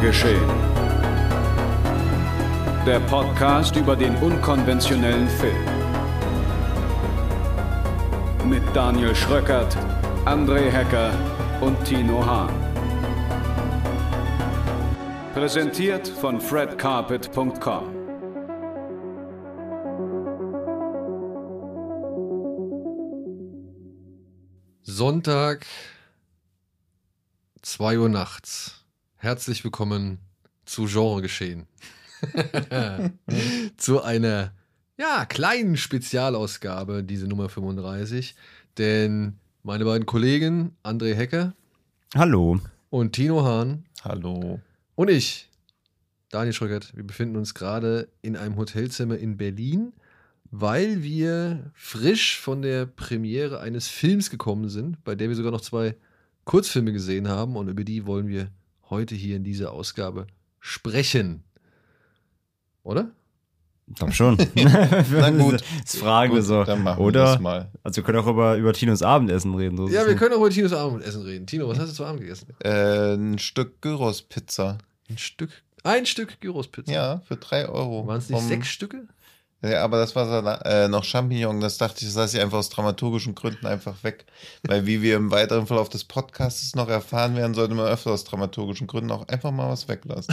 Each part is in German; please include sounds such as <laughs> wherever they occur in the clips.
Geschehen. Der Podcast über den unkonventionellen Film. Mit Daniel Schröckert, André Hecker und Tino Hahn. Präsentiert von fredcarpet.com. Sonntag, 2 Uhr nachts. Herzlich willkommen zu Genre geschehen. <laughs> zu einer ja, kleinen Spezialausgabe, diese Nummer 35. Denn meine beiden Kollegen, André Hecker. Hallo. Und Tino Hahn. Hallo. Und ich, Daniel Schröckert. Wir befinden uns gerade in einem Hotelzimmer in Berlin weil wir frisch von der Premiere eines Films gekommen sind, bei der wir sogar noch zwei Kurzfilme gesehen haben und über die wollen wir heute hier in dieser Ausgabe sprechen. Oder? Ich glaube schon. <laughs> Na gut. Das fragen gut, wir so. Dann machen Oder? wir das mal. Also wir können auch über, über Tinos Abendessen reden. So Ja, wir können auch über Tinos Abendessen reden. Tino, was hast du zu Abend gegessen? Äh, ein Stück Gyros-Pizza. Ein Stück. Ein Stück Gyrospizza. Ja, für drei Euro. Waren es nicht Vom- sechs Stücke? Ja, aber das war äh, noch Champignon. Das dachte ich, das lasse ich einfach aus dramaturgischen Gründen einfach weg. Weil wie wir im weiteren Verlauf des Podcasts noch erfahren werden, sollte man öfter aus dramaturgischen Gründen auch einfach mal was weglassen.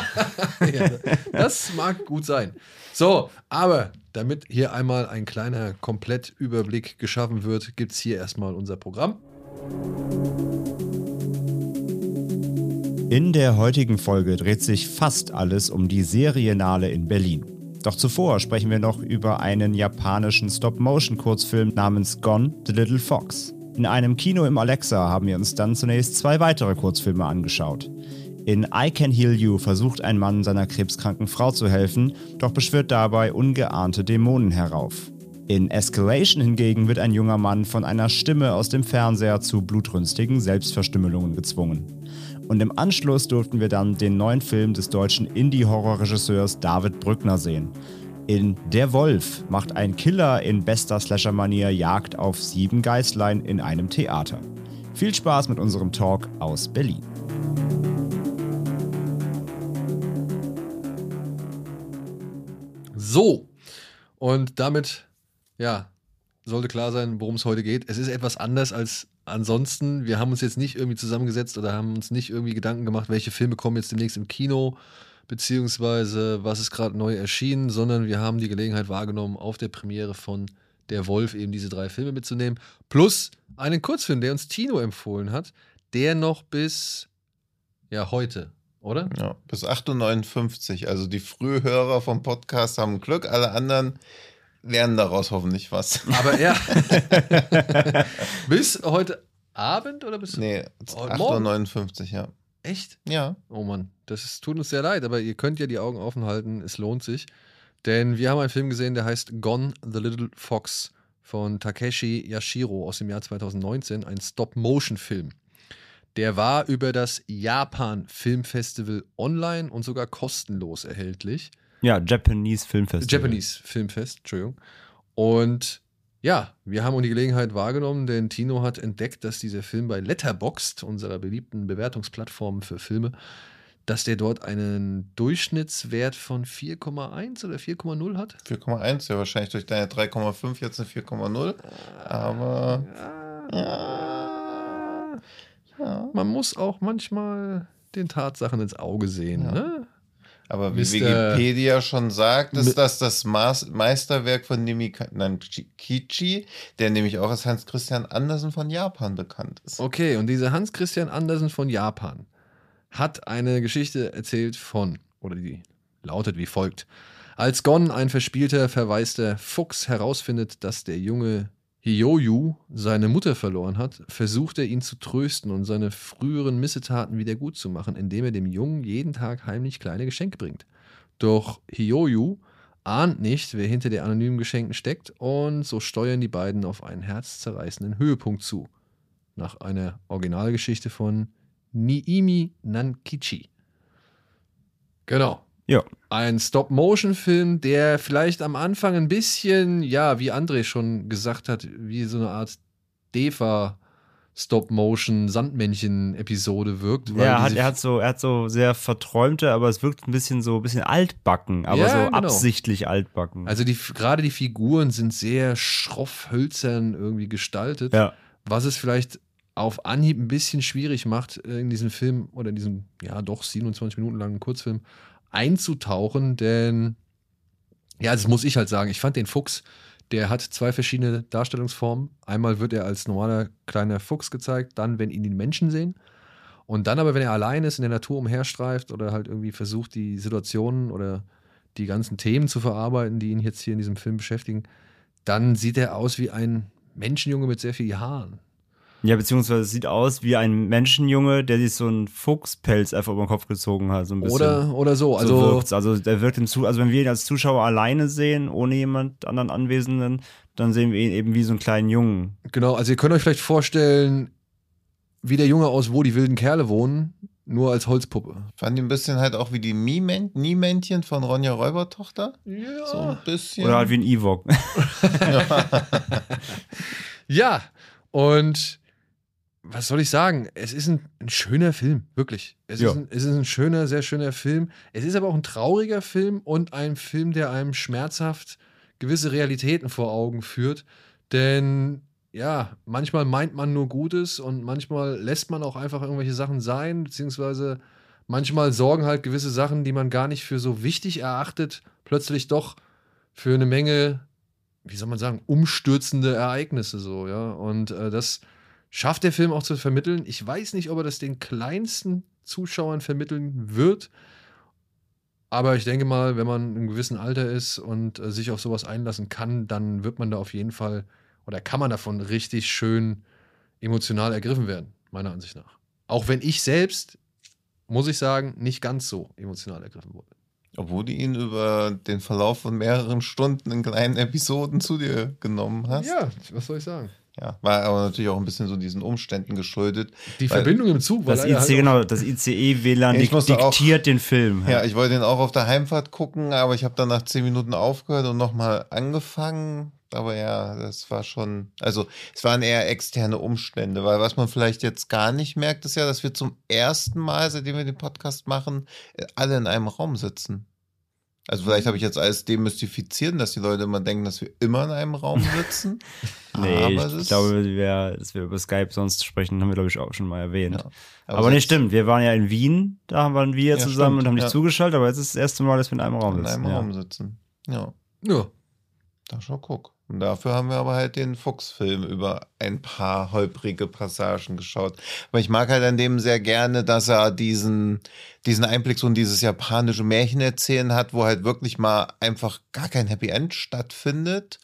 <laughs> ja, das mag gut sein. So, aber damit hier einmal ein kleiner Komplettüberblick geschaffen wird, gibt es hier erstmal unser Programm. In der heutigen Folge dreht sich fast alles um die Serienale in Berlin. Doch zuvor sprechen wir noch über einen japanischen Stop-Motion-Kurzfilm namens Gone the Little Fox. In einem Kino im Alexa haben wir uns dann zunächst zwei weitere Kurzfilme angeschaut. In I Can Heal You versucht ein Mann seiner krebskranken Frau zu helfen, doch beschwört dabei ungeahnte Dämonen herauf. In Escalation hingegen wird ein junger Mann von einer Stimme aus dem Fernseher zu blutrünstigen Selbstverstümmelungen gezwungen. Und im Anschluss durften wir dann den neuen Film des deutschen Indie-Horror-Regisseurs David Brückner sehen. In Der Wolf macht ein Killer in bester Slasher-Manier Jagd auf sieben Geißlein in einem Theater. Viel Spaß mit unserem Talk aus Berlin. So, und damit, ja, sollte klar sein, worum es heute geht. Es ist etwas anders als ansonsten. Wir haben uns jetzt nicht irgendwie zusammengesetzt oder haben uns nicht irgendwie Gedanken gemacht, welche Filme kommen jetzt demnächst im Kino, beziehungsweise was ist gerade neu erschienen, sondern wir haben die Gelegenheit wahrgenommen, auf der Premiere von Der Wolf eben diese drei Filme mitzunehmen. Plus einen Kurzfilm, der uns Tino empfohlen hat, der noch bis, ja, heute, oder? Ja, bis 8.59 Uhr. Also die Frühhörer vom Podcast haben Glück, alle anderen lernen daraus hoffentlich was. Aber ja. <laughs> bis heute Abend oder bis. Nee, Oh, morgen? 8.59 Uhr, ja. Echt? Ja. Oh Mann, das ist, tut uns sehr leid, aber ihr könnt ja die Augen offen halten, es lohnt sich. Denn wir haben einen Film gesehen, der heißt Gone the Little Fox von Takeshi Yashiro aus dem Jahr 2019, ein Stop-Motion-Film. Der war über das Japan Filmfestival online und sogar kostenlos erhältlich. Ja, Japanese Filmfestival. Japanese Filmfest, Entschuldigung. Und ja, wir haben die Gelegenheit wahrgenommen, denn Tino hat entdeckt, dass dieser Film bei Letterboxd, unserer beliebten Bewertungsplattform für Filme, dass der dort einen Durchschnittswert von 4,1 oder 4,0 hat. 4,1, ja wahrscheinlich durch deine 3,5 jetzt eine 4,0. Aber Ja, ja. man muss auch manchmal den Tatsachen ins Auge sehen. Ja. Ne? Aber wie Mr. Wikipedia schon sagt, ist das das Maß Meisterwerk von Nemikichi, der nämlich auch als Hans Christian Andersen von Japan bekannt ist. Okay, und dieser Hans Christian Andersen von Japan hat eine Geschichte erzählt von, oder die lautet wie folgt. Als Gon, ein verspielter, verwaister Fuchs, herausfindet, dass der junge Hiyoyu seine Mutter verloren hat, versucht er ihn zu trösten und seine früheren Missetaten wieder gut zu machen, indem er dem Jungen jeden Tag heimlich kleine Geschenke bringt. Doch Hiyoyu ahnt nicht, wer hinter der anonymen Geschenken steckt und so steuern die beiden auf einen herzzerreißenden Höhepunkt zu nach einer Originalgeschichte von Niimi Nankichi. Genau. Ja. Ein Stop-Motion-Film, der vielleicht am Anfang ein bisschen, ja, wie André schon gesagt hat, wie so eine Art Deva Stop-Motion-Sandmännchen-Episode wirkt. Ja, er hat, er hat so, er hat so sehr verträumte, aber es wirkt ein bisschen so, ein bisschen altbacken, aber Ja, so genau. absichtlich altbacken. also die, gerade die Figuren sind sehr schroff hölzern irgendwie gestaltet, ja. was es vielleicht auf Anhieb ein bisschen schwierig macht, äh, in diesen Film oder in diesen, ja doch 27 Minuten langen Kurzfilm einzutauchen, denn ja, das muss ich halt sagen, ich fand den Fuchs, der hat zwei verschiedene Darstellungsformen. Einmal wird er als normaler kleiner Fuchs gezeigt, dann, wenn ihn die Menschen sehen. Und dann aber, wenn er allein ist, in der Natur umherstreift oder halt irgendwie versucht, die Situationen oder die ganzen Themen zu verarbeiten, die ihn jetzt hier in diesem Film beschäftigen, dann sieht er aus wie ein Menschenjunge mit sehr viel Haaren. Ja, beziehungsweise es sieht aus wie ein Menschenjunge, der sich so einen Fuchspelz einfach über den Kopf gezogen hat. So ein bisschen. Oder, oder so. also, Also, so wirkt's. also der wirkt im Zu also wenn wir ihn als Zuschauer alleine sehen, ohne jemand anderen Anwesenden, dann sehen wir ihn eben wie so einen kleinen Jungen. genau, also ihr könnt euch vielleicht vorstellen, wie der Junge aus Wo die wilden Kerle wohnen, nur als Holzpuppe. Fand ihn ein bisschen halt auch wie die Mie-Män- Nie-Männchen von Ronja Räubertochter. Ja. So ein bisschen. Oder halt wie ein Ewok. <laughs> <laughs> Ja, und was soll ich sagen? Es ist ein, ein schöner Film, wirklich. Es, ist ein, es ist ein schöner, sehr schöner Film. Es ist aber auch ein trauriger Film und ein Film, der einem schmerzhaft gewisse Realitäten vor Augen führt. Denn ja, manchmal meint man nur Gutes und manchmal lässt man auch einfach irgendwelche Sachen sein, beziehungsweise manchmal sorgen halt gewisse Sachen, die man gar nicht für so wichtig erachtet, plötzlich doch für eine Menge wie soll man sagen, umstürzende Ereignisse so, ja. Und äh, das schafft der Film auch zu vermitteln. Ich weiß nicht, ob er das den kleinsten Zuschauern vermitteln wird. Aber ich denke mal, wenn man einem gewissen Alter ist und äh, sich auf sowas einlassen kann, dann wird man da auf jeden Fall oder kann man davon richtig schön emotional ergriffen werden, meiner Ansicht nach. Auch wenn ich selbst, muss ich sagen, nicht ganz so emotional ergriffen wurde. Obwohl du ihn über den Verlauf von mehreren Stunden in kleinen Episoden zu dir genommen hast. Ja, was soll ich sagen? Ja, war aber natürlich auch ein bisschen so diesen Umständen geschuldet. Die Verbindung im Zug war Das, leider IC, halt genau, das ICE-WLAN Ja, dik musste auch- diktiert den Film. Ja, ich wollte ihn auch auf der Heimfahrt gucken, aber ich habe dann nach zehn Minuten aufgehört und nochmal angefangen. Aber ja, das war schon, also es waren eher externe Umstände, weil was man vielleicht jetzt gar nicht merkt, ist ja, dass wir zum ersten Mal, seitdem wir den Podcast machen, alle in einem Raum sitzen. Also vielleicht habe ich jetzt alles demystifizieren, dass die Leute immer denken, dass wir immer in einem Raum <laughs> sitzen. Nee, aber ich glaube, wir, dass wir über Skype sonst sprechen, haben wir, glaube ich, auch schon mal erwähnt. Ja. Aber, nicht selbst stimmt, wir waren ja in Wien, da waren wir Ja, zusammen stimmt, und haben dich ja. zugeschaltet, aber jetzt ist das erste Mal, dass wir in einem Raum In sitzen. einem ja. Raum sitzen. Ja. Ja, Da schon guck. Und dafür haben wir aber halt den Fuchsfilm über ein paar holprige Passagen geschaut. Aber ich mag halt an dem sehr gerne, dass er diesen, diesen Einblick so in dieses japanische Märchen erzählen hat, wo halt wirklich mal einfach gar kein Happy End stattfindet.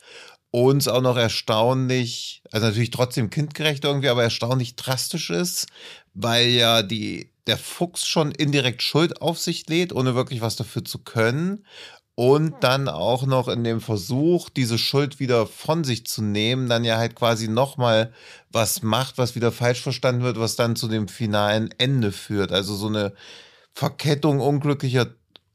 Und es auch noch erstaunlich, also natürlich trotzdem kindgerecht irgendwie, aber erstaunlich drastisch ist, weil ja die, der Fuchs schon indirekt Schuld auf sich lädt, ohne wirklich was dafür zu können. Und dann auch noch in dem Versuch, diese Schuld wieder von sich zu nehmen, dann ja halt quasi nochmal was macht, was wieder falsch verstanden wird, was dann zu dem finalen Ende führt. Also so eine Verkettung unglücklicher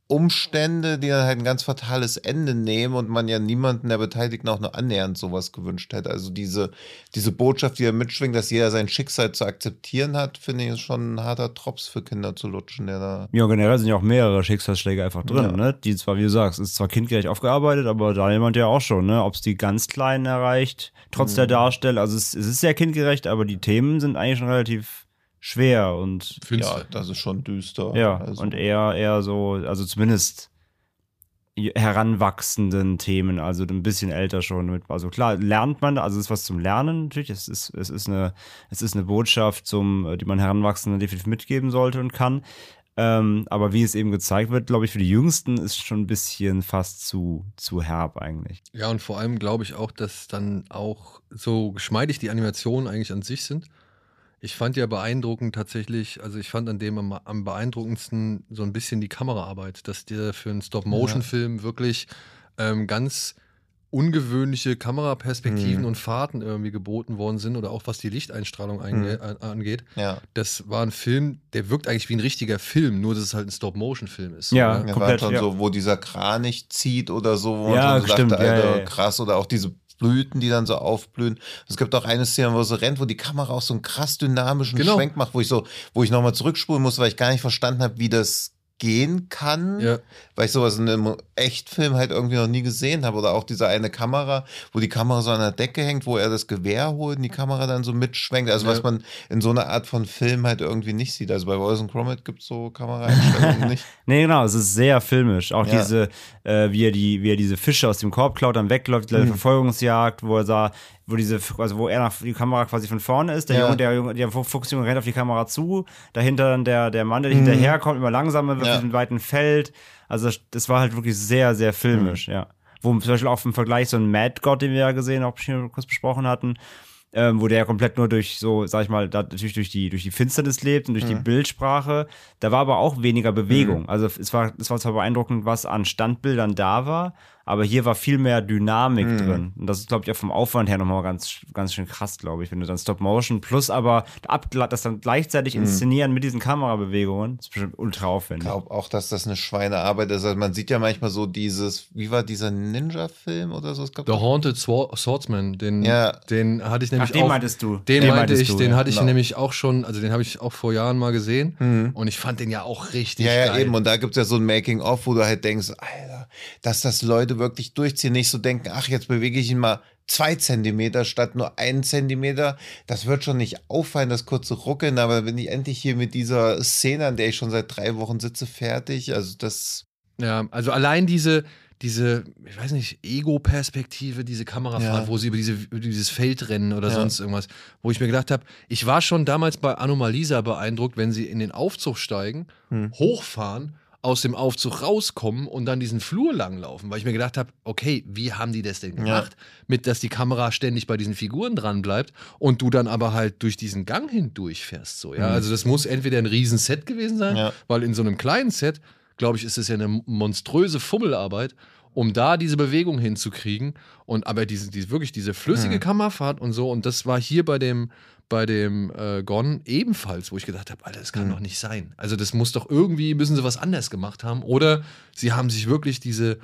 Umstände, die dann halt ein ganz fatales Ende nehmen und man ja niemanden der Beteiligten auch nur annähernd sowas gewünscht hätte. Also diese, diese Botschaft, die er mitschwingt, dass jeder sein Schicksal zu akzeptieren hat, finde ich, ist schon ein harter Trops für Kinder zu lutschen, der da Ja, generell sind ja auch mehrere Schicksalsschläge einfach drin, Ja. ne? Die zwar, wie du sagst, ist zwar kindgerecht aufgearbeitet, aber da jemand ja auch schon, ne? Ob es die ganz Kleinen erreicht, trotz Mhm. der Darsteller. Also es, es ist sehr kindgerecht, aber die Themen sind eigentlich schon relativ schwer und finster. Ja, das ist schon düster. ja, Also, und eher, eher so, also zumindest heranwachsenden Themen, also ein bisschen älter schon mit. Also klar, lernt man, also es ist was zum Lernen natürlich. Es ist, es ist eine, es ist eine Botschaft, zum, die man Heranwachsenden definitiv mitgeben sollte und kann. Ähm, aber wie es eben gezeigt wird, glaube ich, für die Jüngsten ist schon ein bisschen fast zu, zu herb eigentlich. Ja, und vor allem glaube ich auch, dass dann auch so geschmeidig die Animationen eigentlich an sich sind. Ich fand ja beeindruckend tatsächlich, also ich fand an dem am, am beeindruckendsten so ein bisschen die Kameraarbeit, dass dir für einen Stop-Motion-Film wirklich ähm, ganz ungewöhnliche Kameraperspektiven Mhm. und Fahrten irgendwie geboten worden sind oder auch was die Lichteinstrahlung einge- an- angeht. ja. Das war ein Film, der wirkt eigentlich wie ein richtiger Film, nur dass es halt ein Stop-Motion-Film ist. Ja. oder? Komplett, war schon ja. so, wo dieser Kranich zieht oder so, wo man Ja, schon so stimmt, dachte, ja, Alter, ja, ja. krass. Oder auch diese Blüten, die dann so aufblühen. Es gibt auch eine Szene, wo sie rennt, wo die Kamera auch so einen krass dynamischen Genau. Schwenk macht, wo ich so, wo ich nochmal zurückspulen muss, weil ich gar nicht verstanden habe, wie das gehen kann, Ja. weil ich sowas in einem Echtfilm halt irgendwie noch nie gesehen habe. Oder auch diese eine Kamera, wo die Kamera so an der Decke hängt, wo er das Gewehr holt und die Kamera dann so mitschwenkt. Also Ja. was man in so einer Art von Film halt irgendwie nicht sieht. Also bei Wallace and Gromit gibt es so Kameraeinstellungen <laughs> nicht. Nee, genau, es ist sehr filmisch. Auch Ja. diese, äh, wie, er die, wie er diese Fische aus dem Korb klaut, dann wegläuft, Mhm. die Verfolgungsjagd, wo er sah, wo diese, also wo er nach die Kamera quasi von vorne ist, der Ja. Junge, der Junge, der Fuchsjunge rennt auf die Kamera zu, dahinter dann der, der Mann, der hinterherkommt, immer langsamer wird Mhm. Ja. diesem weiten Feld. Also das, war halt wirklich sehr, sehr Mhm. filmisch, ja. Wo zum Beispiel auch im Vergleich so ein Mad God, den wir ja gesehen, auch schon kurz besprochen hatten, ähm, wo der ja komplett nur durch so, sag ich mal, da, natürlich durch die, durch die Finsternis lebt und durch Mhm. die Bildsprache. Da war aber auch weniger Bewegung. Also es war, es war zwar beeindruckend, was an Standbildern da war, aber hier war viel mehr Dynamik Mhm. drin. Und das ist, glaube ich, auch vom Aufwand her nochmal ganz, ganz schön krass, glaube ich, wenn du dann Stop Motion plus aber ab, das dann gleichzeitig Mhm. inszenieren mit diesen Kamerabewegungen, ist bestimmt ultra aufwendig. Ich glaube auch, dass das eine Schweinearbeit ist. Also man sieht ja manchmal so dieses, wie war dieser Ninja-Film oder so? Es gab The Haunted Swor- Swordsman, den, Ja. den hatte ich nämlich Ach, den auch, meintest du. Den, Den meinte meintest ich, du, den ja. hatte ich Genau. nämlich auch schon, also den habe ich auch vor Jahren mal gesehen und ich fand den ja auch richtig Ja, ja, geil. eben. Und da gibt es ja so ein Making-of, wo du halt denkst, Alter, dass das Leute wirklich durchziehen, nicht so denken, ach, jetzt bewege ich ihn mal zwei Zentimeter statt nur einen Zentimeter. Das wird schon nicht auffallen, das kurze Ruckeln, aber bin ich endlich hier mit dieser Szene, an der ich schon seit drei Wochen sitze, fertig. Also das, Ja, also allein diese, diese, ich weiß nicht, Ego-Perspektive, diese Kamerafahrt, Ja. wo sie über, diese, über dieses Feld rennen oder Ja. sonst irgendwas, wo ich mir gedacht habe, ich war schon damals bei Anomalisa beeindruckt, wenn sie in den Aufzug steigen, Hm. hochfahren, aus dem Aufzug rauskommen und dann diesen Flur langlaufen, weil ich mir gedacht habe, okay, wie haben die das denn gemacht, mit dass die Kamera ständig bei diesen Figuren dran bleibt und du dann aber halt durch diesen Gang hindurchfährst, so, ja, also das muss entweder ein Riesenset gewesen sein, Ja. weil in so einem kleinen Set, glaube ich, ist es ja eine monströse Fummelarbeit, um da diese Bewegung hinzukriegen. Und aber diese, diese wirklich diese flüssige Kammerfahrt und so, und das war hier bei dem, bei dem äh, Gon ebenfalls, wo ich gedacht habe, Alter, das kann doch nicht sein. Also das muss doch irgendwie, müssen sie was anders gemacht haben. Oder sie haben sich wirklich diese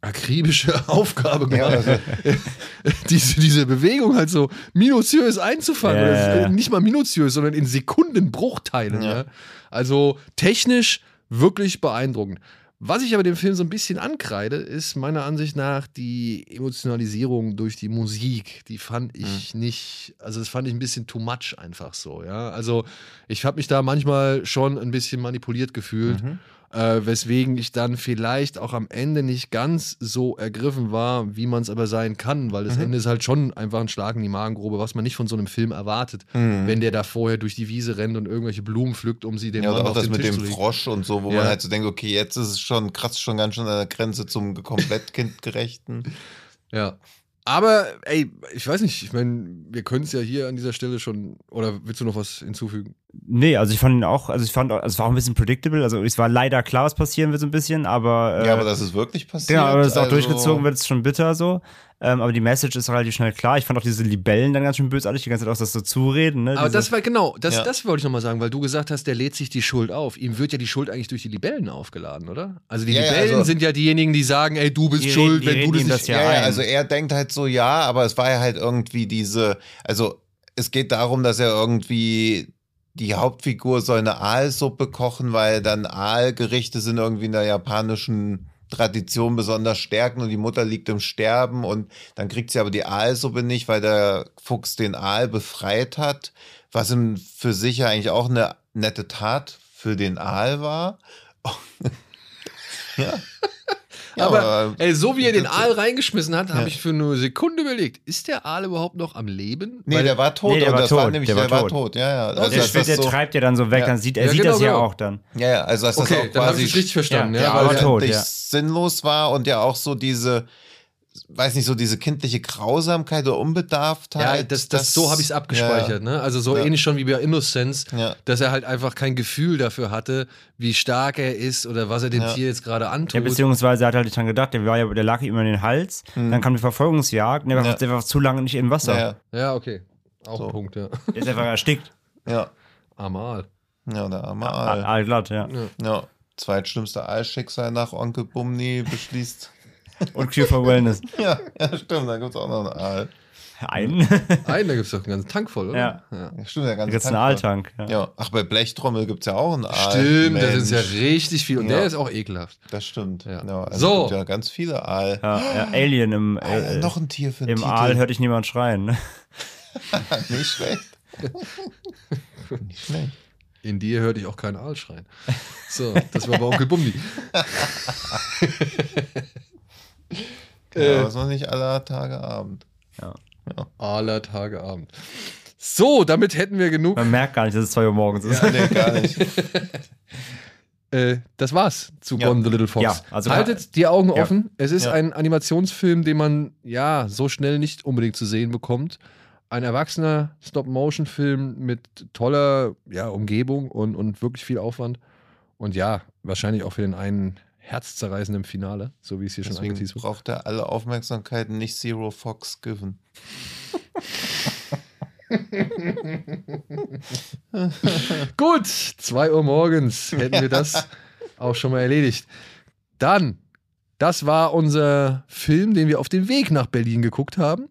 akribische <laughs> Aufgabe Ja, gemacht, also- <laughs> diese, diese Bewegung halt so minutiös einzufangen. Ja, ja, ja. Nicht mal minutiös, sondern in Sekundenbruchteilen. Ja. Ja. Also technisch wirklich beeindruckend. Was ich aber dem Film so ein bisschen ankreide, ist meiner Ansicht nach die Emotionalisierung durch die Musik. Die fand ich nicht, also das fand ich ein bisschen too much einfach so, ja. Also ich habe mich da manchmal schon ein bisschen manipuliert gefühlt, äh, weswegen ich dann vielleicht auch am Ende nicht ganz so ergriffen war, wie man es aber sein kann, weil das Ende ist halt schon einfach ein Schlag in die Magengrube, was man nicht von so einem Film erwartet, wenn der da vorher durch die Wiese rennt und irgendwelche Blumen pflückt, um sie den ja, Mann oder auch auf das den mit Tisch dem zu. Frosch und so, wo Ja. man halt so denkt, okay, jetzt ist es schon krass, schon ganz schön an der Grenze zum komplett <laughs> kindgerechten. Ja. Aber, ey, ich weiß nicht, ich meine, wir können es ja hier an dieser Stelle schon, oder willst du noch was hinzufügen? Nee, also ich fand ihn auch, also ich fand, auch- also es war auch ein bisschen predictable, also es war leider klar, was passieren wird so ein bisschen, aber. Äh, ja, aber dass es wirklich passiert. Genau, aber das ist auch also- durchgezogen wird, ist schon bitter so. Ähm, aber die Message ist relativ schnell klar. Ich fand auch diese Libellen dann ganz schön bösartig, die ganze Zeit auch das so zureden. Ne? Aber diese, das war genau, das, Ja. das wollte ich nochmal sagen, weil du gesagt hast, der lädt sich die Schuld auf. Ihm wird ja die Schuld eigentlich durch die Libellen aufgeladen, oder? Also die Ja, ja, Libellen also- sind ja diejenigen, die sagen, ey, du bist Die schuld, die wenn du das nicht. das ja Ja, also er denkt halt so, ja, aber es war ja halt irgendwie diese, also es geht darum, dass er irgendwie die Hauptfigur soll eine Aalsuppe kochen, weil dann Aalgerichte sind irgendwie in der japanischen Tradition besonders stärken und die Mutter liegt im Sterben und dann kriegt sie aber die Aalsuppe nicht, weil der Fuchs den Aal befreit hat, was für sich ja eigentlich auch eine nette Tat für den Aal war. <laughs> ja. Ja, aber ey, so wie er den Aal reingeschmissen hat, habe Ja. ich für eine Sekunde überlegt, ist der Aal überhaupt noch am Leben? Nee, Weil- der war tot. Nee, der und war das war tot, nämlich, der der, war war tot. tot. Ja, ja. Also, der, Schwert, das der so, treibt ja dann so weg, Ja. dann sieht er Ja, sieht genau, das ja genau. auch dann. ja, ja, also dass okay, das auch dann habe quasi ich es richtig verstanden. Ja, Ja, der tot, ja. sinnlos war und ja auch so diese, weiß nicht, so diese kindliche Grausamkeit oder Unbedarftheit. Ja, das, das, so habe ich es abgespeichert. Ne? Also so Ja. ähnlich schon wie bei Innocence, Ja. dass er halt einfach kein Gefühl dafür hatte, wie stark er ist oder was er dem Ja. Tier jetzt gerade antut. Ja, beziehungsweise er hat halt nicht dran gedacht, der, war ja, der lag ihm immer in den Hals, dann kam die Verfolgungsjagd und der war. Ja. war zu lange nicht im Wasser. Ja, ja, okay. Auch So. ein Punkt, ja. <laughs> Der ist einfach erstickt. ja. Amal. Ja, der arme Aal, Aal. Aalglatt, ja. Ja. Zweitschlimmste Aalschicksal nach Onkel Bumni beschließt. Und Cure for Wellness. <laughs> Ja, ja stimmt, da gibt es auch noch einen Aal. Einen? <laughs> Einen, da gibt es doch einen ganzen Tank voll, oder? Ja. ja. Ja, stimmt, der Da ganze gibt's einen Tank Aaltank. Ja. Ja, ach, bei Blechtrommel gibt es ja auch einen Aal. Stimmt, das Mensch, ist ja richtig viel. Und Ja. der ist auch ekelhaft. Das stimmt. Ja. Ja. also So. Ja ganz viele Aal. Ja, ja, Alien im, Alter, äh, noch ein Tier für den im Titel. Aal hört ich niemand schreien. Ne? <laughs> Nicht schlecht. Nicht schlecht. In dir hörte ich auch keinen Aal schreien. So, das war bei Onkel Bumdi. Ja, aber es war nicht aller Tage Abend. Ja. Aller Tage Abend. So, damit hätten wir genug. Man merkt gar nicht, dass es 2 Uhr morgens ist. Ja, nee, gar nicht. <laughs> <laughs> Äh, das war's zu Ja. Gone the Little Fox. Ja, also- Haltet die Augen Ja. offen. Es ist Ja. ein Animationsfilm, den man ja so schnell nicht unbedingt zu sehen bekommt. Ein erwachsener Stop-Motion-Film mit toller ja, Umgebung und, und wirklich viel Aufwand. Und ja, wahrscheinlich auch für den einen herzzerreißenden Finale, so wie es hier schon Deswegen angeteased wird. braucht er alle Aufmerksamkeit nicht Zero Fox given. <laughs> Gut, 2 Uhr morgens hätten wir das auch schon mal erledigt. Dann, das war unser Film, den wir auf dem Weg nach Berlin geguckt haben.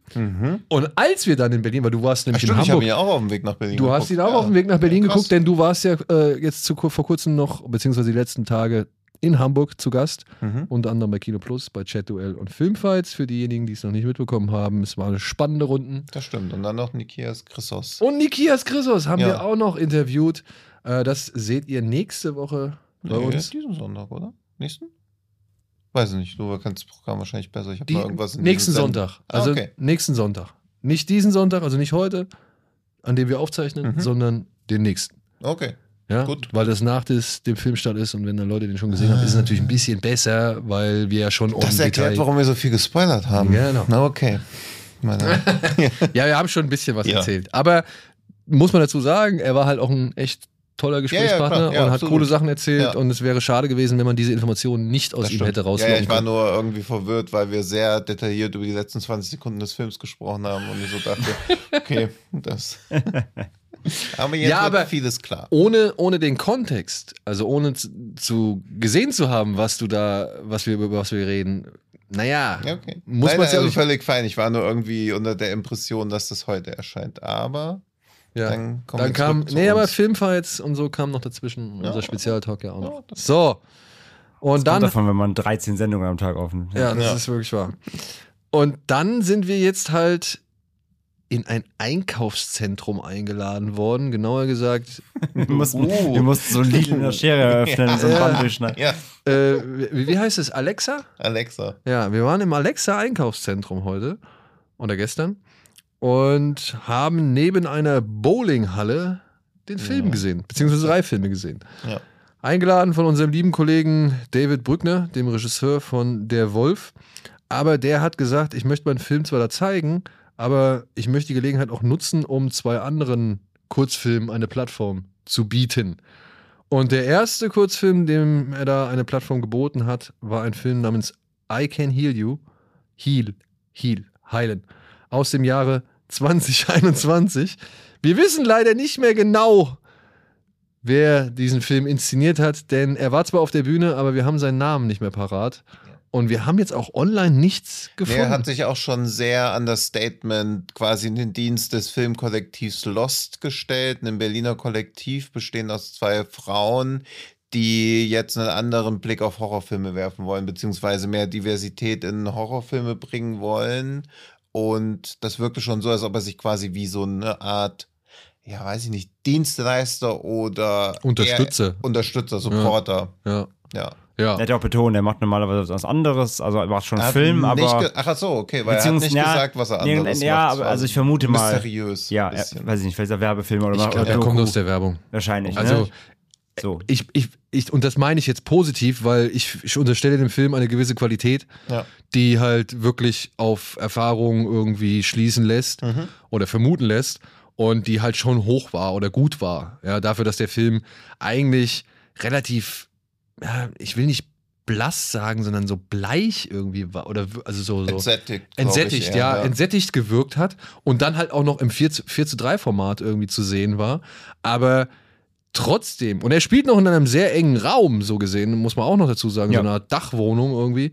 Und als wir dann in Berlin, weil du warst Ach, nämlich stimmt, in ich habe Hamburg. ihn ja auch auf dem Weg nach Berlin Du geguckt. hast ihn auch ja. auf dem Weg nach Berlin Ja, geguckt, denn du warst ja äh, jetzt zu, vor kurzem noch, beziehungsweise die letzten Tage in Hamburg zu Gast. Mhm. Unter anderem bei Kino Plus, bei Chat Duell und Filmfights. Für diejenigen, die es noch nicht mitbekommen haben, es waren spannende Runden. Das stimmt. Und dann noch Nikias Chrysos. Und Nikias Chrysos haben Ja. wir auch noch interviewt. Äh, das seht ihr nächste Woche bei Nee, uns. diesen Sonntag, oder? Nächsten? Weiß ich nicht. Du kennst das Programm wahrscheinlich besser. Ich habe mal irgendwas in nächsten Sonntag. Ah, Also okay. nächsten Sonntag. Nicht diesen Sonntag, also nicht heute, an dem wir aufzeichnen, Mhm. sondern den nächsten. Okay. Ja? Gut. Weil das nach des, dem Filmstart ist und wenn dann Leute den schon gesehen haben, ist es natürlich ein bisschen besser, weil wir ja schon Das erklärt, Detail- warum wir so viel gespoilert haben. Genau. Na, okay. Meine, <laughs> Ja, wir haben schon ein bisschen was Ja. erzählt. Aber muss man dazu sagen, er war halt auch ein echt toller Gesprächspartner klar. Ja, und hat absolut. coole Sachen erzählt Ja. und es wäre schade gewesen, wenn man diese Informationen nicht aus das ihm stimmt. hätte ja, rauslocken ja, ich war können. nur irgendwie verwirrt, weil wir sehr detailliert über die letzten 20 Sekunden des Films gesprochen haben und ich so dachte, <laughs> okay, das. <laughs> aber jetzt Ja, aber- vieles klar. ohne, ohne den Kontext, also ohne zu, gesehen zu haben, was du da, was wir über was wir reden, naja, Ja, okay. muss man ja also völlig fein. Ich war nur irgendwie unter der Impression, dass das heute erscheint. Aber Ja. dann kommen Dann wir kam, nee, aber. Filmfights und so kam noch dazwischen, Ja. unser Spezialtalk ja auch Ja, noch. So. Und dann, davon, wenn man 13 Sendungen am Tag aufnimmt. ja, das Ja. ist wirklich wahr. Und dann sind wir jetzt halt in ein Einkaufszentrum eingeladen worden, genauer gesagt, <laughs> Wir mussten, Uh. wir mussten so ein Lidl in der Schere <laughs> eröffnen, so ein Ja. Band durchschneiden. Ja, äh, wie, wie heißt es, Alexa? Alexa. Ja, wir waren im Alexa Einkaufszentrum heute oder gestern und haben neben einer Bowlinghalle den Film Ja. gesehen, beziehungsweise drei Filme gesehen. Ja. Eingeladen von unserem lieben Kollegen David Brückner, dem Regisseur von Der Wolf. Aber der hat gesagt, ich möchte meinen Film zwar da zeigen, aber ich möchte die Gelegenheit auch nutzen, um zwei anderen Kurzfilmen eine Plattform zu bieten. Und der erste Kurzfilm, dem er da eine Plattform geboten hat, war ein Film namens I Can Heal You. Heal, Heal, heilen. Aus dem Jahre 2021. Wir wissen leider nicht mehr genau, wer diesen Film inszeniert hat, denn er war zwar auf der Bühne, aber wir haben seinen Namen nicht mehr parat. Und wir haben jetzt auch online nichts gefunden. er hat sich auch schon sehr an das Statement quasi in den Dienst des Filmkollektivs Lost gestellt, einem Berliner Kollektiv bestehend aus zwei Frauen, die jetzt einen anderen Blick auf Horrorfilme werfen wollen, beziehungsweise mehr Diversität in Horrorfilme bringen wollen. Und das wirkte schon so, als ob er sich quasi wie so eine Art, ja, weiß ich nicht, Dienstleister oder Unterstützer. Unterstützer, Supporter. ja. Ja. Ja. Er hat ja auch betont, er macht normalerweise was anderes, also er macht schon Er hat Film, nicht aber. Ach so, okay, weil er hat nicht ja, gesagt, was er anderes ja, macht. war also ich vermute mal- Mysteriös. ja, ein er, weiß ich nicht, vielleicht ist er Werbefilm oder, Ich oder er kommt aus der Werbung. Wahrscheinlich. Also, ne? So. ich, ich, ich, und das meine ich jetzt positiv, weil ich, ich unterstelle dem Film eine gewisse Qualität, Ja. die halt wirklich auf Erfahrung irgendwie schließen lässt Mhm. oder vermuten lässt und die halt schon hoch war oder gut war. Ja, dafür, dass der Film eigentlich relativ, ja, ich will nicht blass sagen, sondern so bleich irgendwie war oder also so, so Entsättigt. entsättigt, ich ja, eher, entsättigt gewirkt hat und dann halt auch noch im 4 zu, 4 zu 3 Format irgendwie zu sehen war. Aber trotzdem, und er spielt noch in einem sehr engen Raum, so gesehen, muss man auch noch dazu sagen, Ja. so eine Art Dachwohnung irgendwie.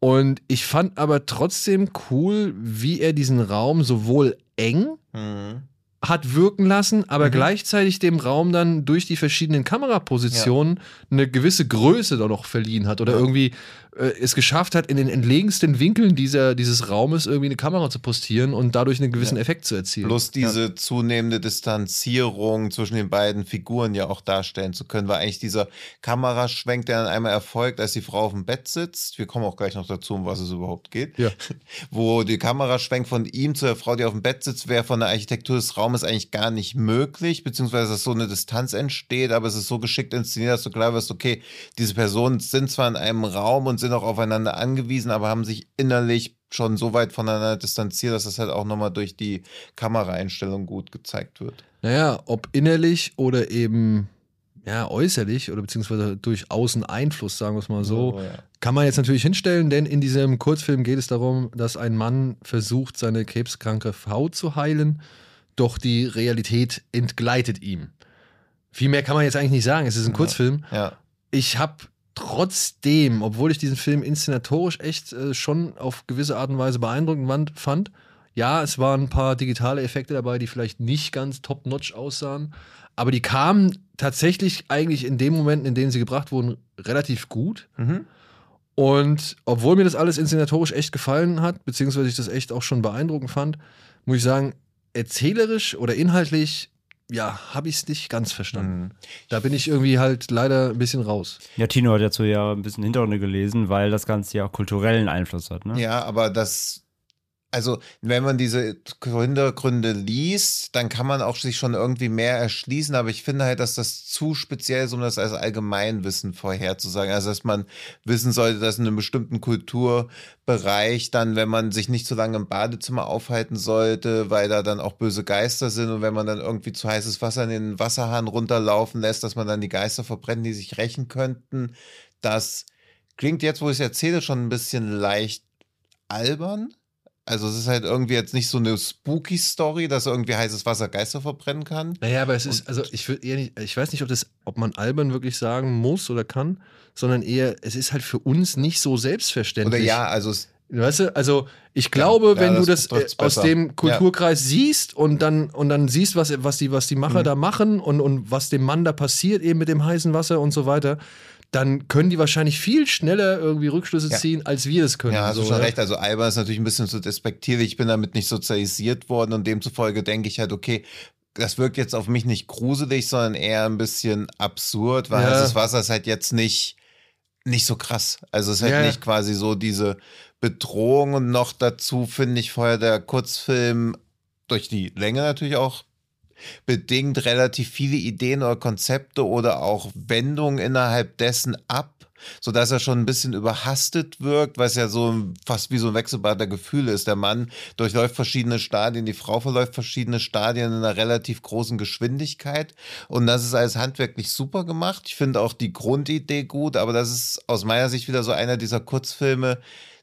Und ich fand aber trotzdem cool, wie er diesen Raum sowohl eng Mhm. hat wirken lassen, aber Mhm. gleichzeitig dem Raum dann durch die verschiedenen Kamerapositionen eine gewisse Größe da noch verliehen hat oder Ja. irgendwie äh, es geschafft hat, in den entlegensten Winkeln dieser, dieses Raumes irgendwie eine Kamera zu postieren und dadurch einen gewissen Ja. Effekt zu erzielen. Plus diese zunehmende Distanzierung zwischen den beiden Figuren ja auch darstellen zu können, weil eigentlich dieser Kameraschwenk, der dann einmal erfolgt, als die Frau auf dem Bett sitzt, wir kommen auch gleich noch dazu, um was es überhaupt geht, Ja. <laughs> wo die Kameraschwenk von ihm zu der Frau, die auf dem Bett sitzt, wäre von der Architektur des Raumes eigentlich gar nicht möglich, beziehungsweise dass so eine Distanz entsteht, aber es ist so geschickt inszeniert, dass du klar wirst, okay, diese Personen sind zwar in einem Raum und sind auch aufeinander angewiesen, aber haben sich innerlich schon so weit voneinander distanziert, dass das halt auch nochmal durch die Kameraeinstellung gut gezeigt wird. Naja, ob innerlich oder eben ja, äußerlich oder beziehungsweise durch Außeneinfluss, sagen wir es mal so, Oh, ja. kann man jetzt natürlich hinstellen, denn in diesem Kurzfilm geht es darum, dass ein Mann versucht, seine krebskranke Frau zu heilen, doch die Realität entgleitet ihm. Viel mehr kann man jetzt eigentlich nicht sagen, es ist ein Kurzfilm. Ja. Ich habe trotzdem, obwohl ich diesen Film inszenatorisch echt äh, schon auf gewisse Art und Weise beeindruckend fand, ja, es waren ein paar digitale Effekte dabei, die vielleicht nicht ganz top-notch aussahen, aber die kamen tatsächlich eigentlich in den Momenten, in denen sie gebracht wurden, relativ gut. Mhm. Und obwohl mir das alles inszenatorisch echt gefallen hat, beziehungsweise ich das echt auch schon beeindruckend fand, muss ich sagen, erzählerisch oder inhaltlich, ja, habe ich es nicht ganz verstanden. Mhm. Da bin ich irgendwie halt leider ein bisschen raus. Ja, Tino hat dazu ja ein bisschen Hintergründe gelesen, weil das Ganze ja auch kulturellen Einfluss hat, ne? Ja, aber das, also wenn man diese Hintergründe liest, dann kann man auch sich schon irgendwie mehr erschließen, aber ich finde halt, dass das zu speziell ist, um das als Allgemeinwissen vorherzusagen. Also dass man wissen sollte, dass in einem bestimmten Kulturbereich dann, wenn man sich nicht zu lange im Badezimmer aufhalten sollte, weil da dann auch böse Geister sind und wenn man dann irgendwie zu heißes Wasser in den Wasserhahn runterlaufen lässt, dass man dann die Geister verbrennen, die sich rächen könnten. Das klingt jetzt, wo ich es erzähle, schon ein bisschen leicht albern. Also es ist halt irgendwie jetzt nicht so eine spooky Story, dass irgendwie heißes Wasser Geister verbrennen kann. Naja, aber es ist, also ich würde eher nicht, ich weiß nicht, ob das, ob man albern wirklich sagen muss oder kann, sondern eher, es ist halt für uns nicht so Oder selbstverständlich. ja, also es, Weißt du, also ich glaube, ja, wenn das du das äh, aus besser. dem Kulturkreis siehst und dann, und dann siehst, was, was, die, was die Macher Mhm. da machen und, und was dem Mann da passiert, eben mit dem heißen Wasser und so weiter, dann können die wahrscheinlich viel schneller irgendwie Rückschlüsse Ja. ziehen, als wir es können. ja, hast so, du schon ne? recht. Also albern ist natürlich ein bisschen zu despektierlich. Ich bin damit nicht sozialisiert worden und demzufolge denke ich halt, okay, das wirkt jetzt auf mich nicht gruselig, sondern eher ein bisschen absurd, weil Ja. heißes Wasser ist halt jetzt nicht, nicht so krass. Also es ist halt ja. nicht quasi so diese Bedrohung und noch dazu finde ich vorher der Kurzfilm durch die Länge natürlich auch bedingt relativ viele Ideen oder Konzepte oder auch Wendungen innerhalb dessen ab, sodass er schon ein bisschen überhastet wirkt, was ja so fast wie so ein Wechselbad der Gefühle ist. Der Mann durchläuft verschiedene Stadien, die Frau verläuft verschiedene Stadien in einer relativ großen Geschwindigkeit und das ist alles handwerklich super gemacht. Ich finde auch die Grundidee gut, aber das ist aus meiner Sicht wieder so einer dieser Kurzfilme,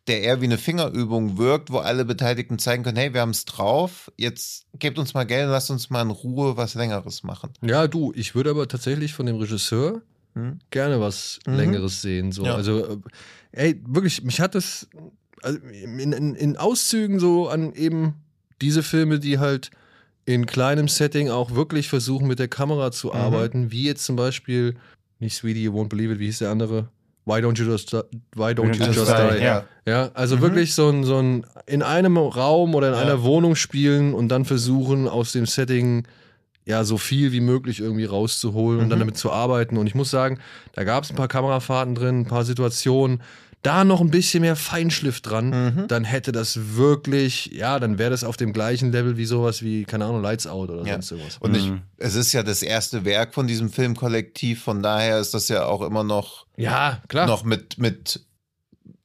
der eher wie eine Fingerübung wirkt, wo alle Beteiligten zeigen können, hey, wir haben es drauf, jetzt gebt uns mal Geld lasst uns mal in Ruhe was Längeres machen. Ja, du, ich würde aber tatsächlich von dem Regisseur Hm? gerne was Mhm. Längeres sehen. So. Ja. Also, äh, ey, wirklich, mich hat das also in, in, in Auszügen so an eben diese Filme, die halt in kleinem Setting auch wirklich versuchen, mit der Kamera zu Mhm. arbeiten, wie jetzt zum Beispiel, nicht Sweetie, You Won't Believe It, wie hieß der andere? Why Don't You Just, Why don't you Just just Die, die? ja. Ja, also Mhm. wirklich so ein, so ein in einem Raum oder in Ja. einer Wohnung spielen und dann versuchen, aus dem Setting ja so viel wie möglich irgendwie rauszuholen und dann Mhm. damit zu arbeiten. Und ich muss sagen, da gab es ein paar Kamerafahrten drin, ein paar Situationen. Da noch ein bisschen mehr Feinschliff dran, Mhm. dann hätte das wirklich, ja, dann wäre das auf dem gleichen Level wie sowas wie, keine Ahnung, Lights Out oder Ja. sonst irgendwas. Und ich, Mhm. es ist ja das erste Werk von diesem Filmkollektiv, von daher ist das ja auch immer noch, ja, klar. noch mit, mit,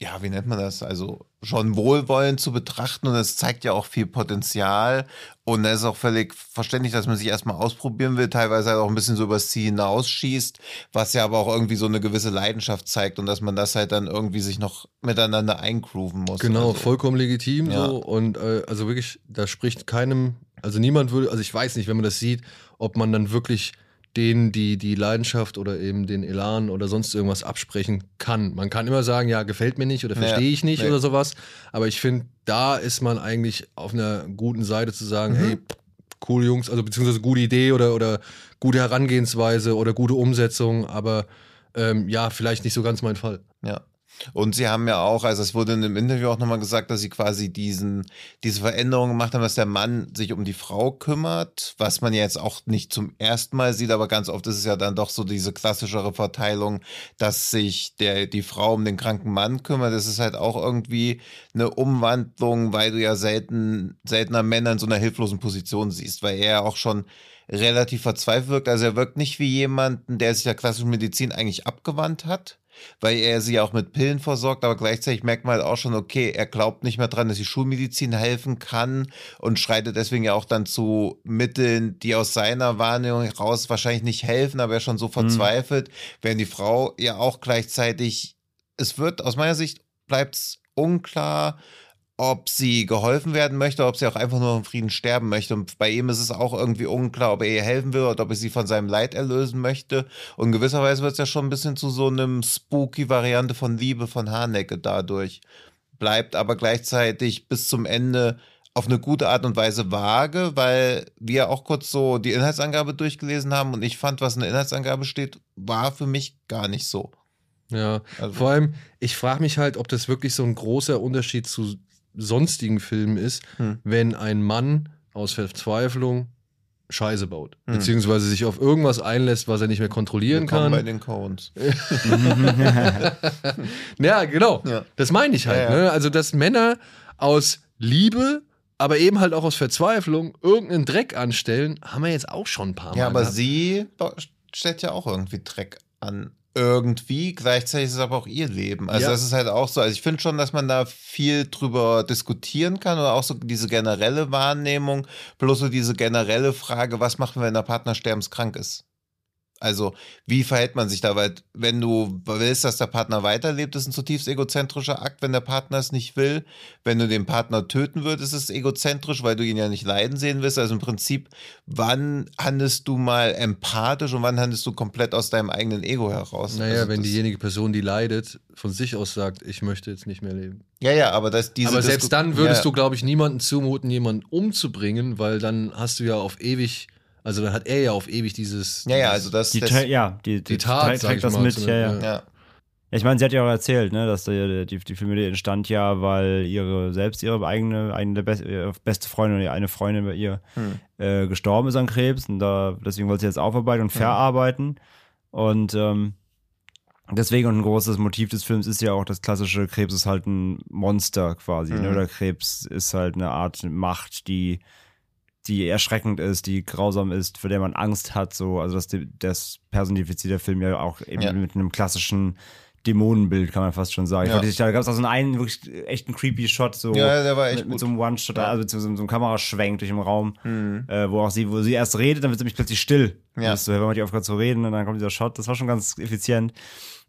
ja, wie nennt man das? Also schon wohlwollend zu betrachten und es zeigt ja auch viel Potenzial und es ist auch völlig verständlich, dass man sich erstmal ausprobieren will, teilweise halt auch ein bisschen so übers Ziel hinausschießt, was ja aber auch irgendwie so eine gewisse Leidenschaft zeigt und dass man das halt dann irgendwie sich noch miteinander eingrooven muss. Genau, also. vollkommen legitim Ja. so. Und äh, also wirklich, da spricht keinem, also niemand würde, also ich weiß nicht, wenn man das sieht, ob man dann wirklich denen die, die Leidenschaft oder eben den Elan oder sonst irgendwas absprechen kann. Man kann immer sagen, ja, gefällt mir nicht oder verstehe ich nicht nee. oder sowas. Aber ich finde, da ist man eigentlich auf einer guten Seite zu sagen, Mhm. hey, cool Jungs, also beziehungsweise gute Idee oder, oder gute Herangehensweise oder gute Umsetzung, aber ähm, ja, vielleicht nicht so ganz mein Fall. Ja. Und sie haben ja auch, also es wurde in dem Interview auch nochmal gesagt, dass sie quasi diesen, diese Veränderung gemacht haben, dass der Mann sich um die Frau kümmert, was man ja jetzt auch nicht zum ersten Mal sieht, aber ganz oft ist es ja dann doch so diese klassischere Verteilung, dass sich der, die Frau um den kranken Mann kümmert. Das ist halt auch irgendwie eine Umwandlung, weil du ja selten, seltener Männer in so einer hilflosen Position siehst, weil er ja auch schon relativ verzweifelt wirkt. Also er wirkt nicht wie jemanden, der sich der klassischen Medizin eigentlich abgewandt hat, weil er sie ja auch mit Pillen versorgt, aber gleichzeitig merkt man halt auch schon, okay, er glaubt nicht mehr dran, dass die Schulmedizin helfen kann und schreitet deswegen ja auch dann zu Mitteln, die aus seiner Wahrnehmung heraus wahrscheinlich nicht helfen, aber er ist schon so verzweifelt, während die Frau ja auch gleichzeitig, es wird aus meiner Sicht bleibt es unklar, ob sie geholfen werden möchte, ob sie auch einfach nur im Frieden sterben möchte. Und bei ihm ist es auch irgendwie unklar, ob er ihr helfen will oder ob er sie von seinem Leid erlösen möchte. Und in gewisser Weise wird es ja schon ein bisschen zu so einem spooky Variante von Liebe von Hanecke dadurch. Bleibt aber gleichzeitig bis zum Ende auf eine gute Art und Weise vage, weil wir auch kurz so die Inhaltsangabe durchgelesen haben und ich fand, was in der Inhaltsangabe steht, war für mich gar nicht so. Ja, Also- vor allem, ich frage mich halt, ob das wirklich so ein großer Unterschied zu sonstigen Filmen ist, Hm. wenn ein Mann aus Verzweiflung Scheiße baut. Hm. Beziehungsweise sich auf irgendwas einlässt, was er nicht mehr kontrollieren Willkommen bei kann. den Coens. <laughs> Ja, genau. Ja. Das meine ich halt. Ja, ja. Ne? Also, dass Männer aus Liebe, aber eben halt auch aus Verzweiflung irgendeinen Dreck anstellen, haben wir jetzt auch schon ein paar Mal. Ja, aber gehabt. sie stellt ja auch irgendwie Dreck an. Irgendwie. Gleichzeitig ist es aber auch ihr Leben. Also Ja. das ist halt auch so. Also ich finde schon, dass man da viel drüber diskutieren kann oder auch so diese generelle Wahrnehmung, bloß so diese generelle Frage, was machen wir, wenn der Partner sterbenskrank ist? Also, wie verhält man sich da? Weil, wenn du willst, dass der Partner weiterlebt, ist ein zutiefst egozentrischer Akt, wenn der Partner es nicht will. Wenn du den Partner töten würdest, ist es egozentrisch, weil du ihn ja nicht leiden sehen willst. Also im Prinzip, wann handelst du mal empathisch und wann handelst du komplett aus deinem eigenen Ego heraus? Naja, also wenn diejenige Person, die leidet, von sich aus sagt, ich möchte jetzt nicht mehr leben. Ja, ja, aber das, diese Aber Disku- selbst dann würdest ja, du, glaube ich, niemanden zumuten, jemanden umzubringen, weil dann hast du ja auf ewig, also dann hat er ja auf ewig dieses. Ja, ja, also das, Die, das ja, die, Die Tat, tra- sag trägt ich das mal, mit, ja, ja. ja. ja. Ich meine, sie hat ja auch erzählt, ne, dass die, die, die Familie entstand ja, weil ihre selbst ihre eigene, eine der best, ihre beste Freundin oder eine Freundin bei ihr Hm. äh, gestorben ist an Krebs und da deswegen wollte sie jetzt aufarbeiten und verarbeiten und ähm, deswegen und ein großes Motiv des Films ist ja auch das klassische Krebs ist halt ein Monster quasi, ne? Mhm. oder Krebs ist halt eine Art Macht, die die erschreckend ist, die grausam ist, für der man Angst hat, so, also das, das personifiziert der Film ja auch eben Ja. mit einem klassischen Dämonenbild, kann man fast schon sagen. Ich Ja. wollte- Da gab es auch so einen wirklich echten creepy Shot, so Ja, der war echt mit, mit so einem One-Shot, Ja. also mit so, so einem Kameraschwenk durch den Raum, Hm. äh, wo auch sie, wo sie erst redet, dann wird sie nämlich plötzlich still. Ja. Ja. So, wenn man die aufgehört zu reden und dann kommt dieser Shot, das war schon ganz effizient.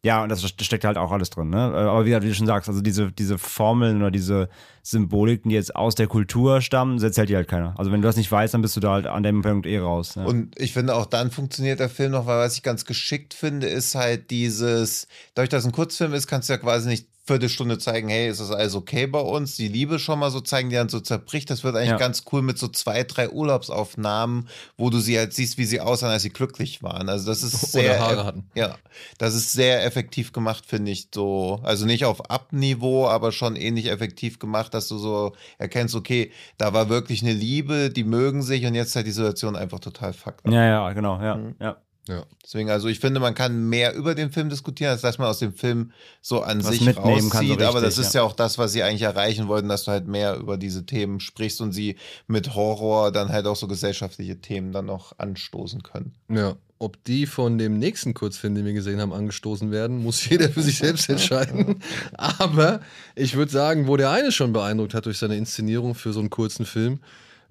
Ja, und das das steckt halt auch alles drin, ne? Äh, Aber wie, wie du schon sagst, also diese, diese Formeln oder diese Symboliken, die jetzt aus der Kultur stammen, setzt halt die halt keiner. Also wenn du das nicht weißt, dann bist du da halt an dem Punkt eh raus. Ne? Und ich finde auch dann funktioniert der Film noch, weil was ich ganz geschickt finde, ist halt dieses, dadurch, dass es ein Kurzfilm ist, kannst du ja quasi nicht Viertelstunde zeigen, hey, ist das alles okay bei uns? Die Liebe schon mal so zeigen, die dann so zerbricht. Das wird eigentlich Ja. ganz cool mit so zwei, drei Urlaubsaufnahmen, wo du sie halt siehst, wie sie aussahen, als sie glücklich waren. Also das ist <laughs> Oder sehr, Haare hatten. ja, das ist sehr effektiv gemacht, finde ich so. Also nicht auf Abniveau, aber schon ähnlich effektiv gemacht, dass du so erkennst, okay, da war wirklich eine Liebe, die mögen sich und jetzt halt die Situation einfach total fucked. up. ja, ja, genau, ja, Mhm. ja. Ja. Deswegen, also ich finde, man kann mehr über den Film diskutieren, als dass man aus dem Film so an Was sich mitnehmen rauszieht. kann, so aber das richtig, ist ja. ja. auch das, was sie eigentlich erreichen wollten, dass du halt mehr über diese Themen sprichst und sie mit Horror dann halt auch so gesellschaftliche Themen dann noch anstoßen können. Ja. Ob die von dem nächsten Kurzfilm, den wir gesehen haben, angestoßen werden, muss <laughs> jeder für sich selbst <laughs> entscheiden. Aber ich würde sagen, wo der eine schon beeindruckt hat durch seine Inszenierung für so einen kurzen Film,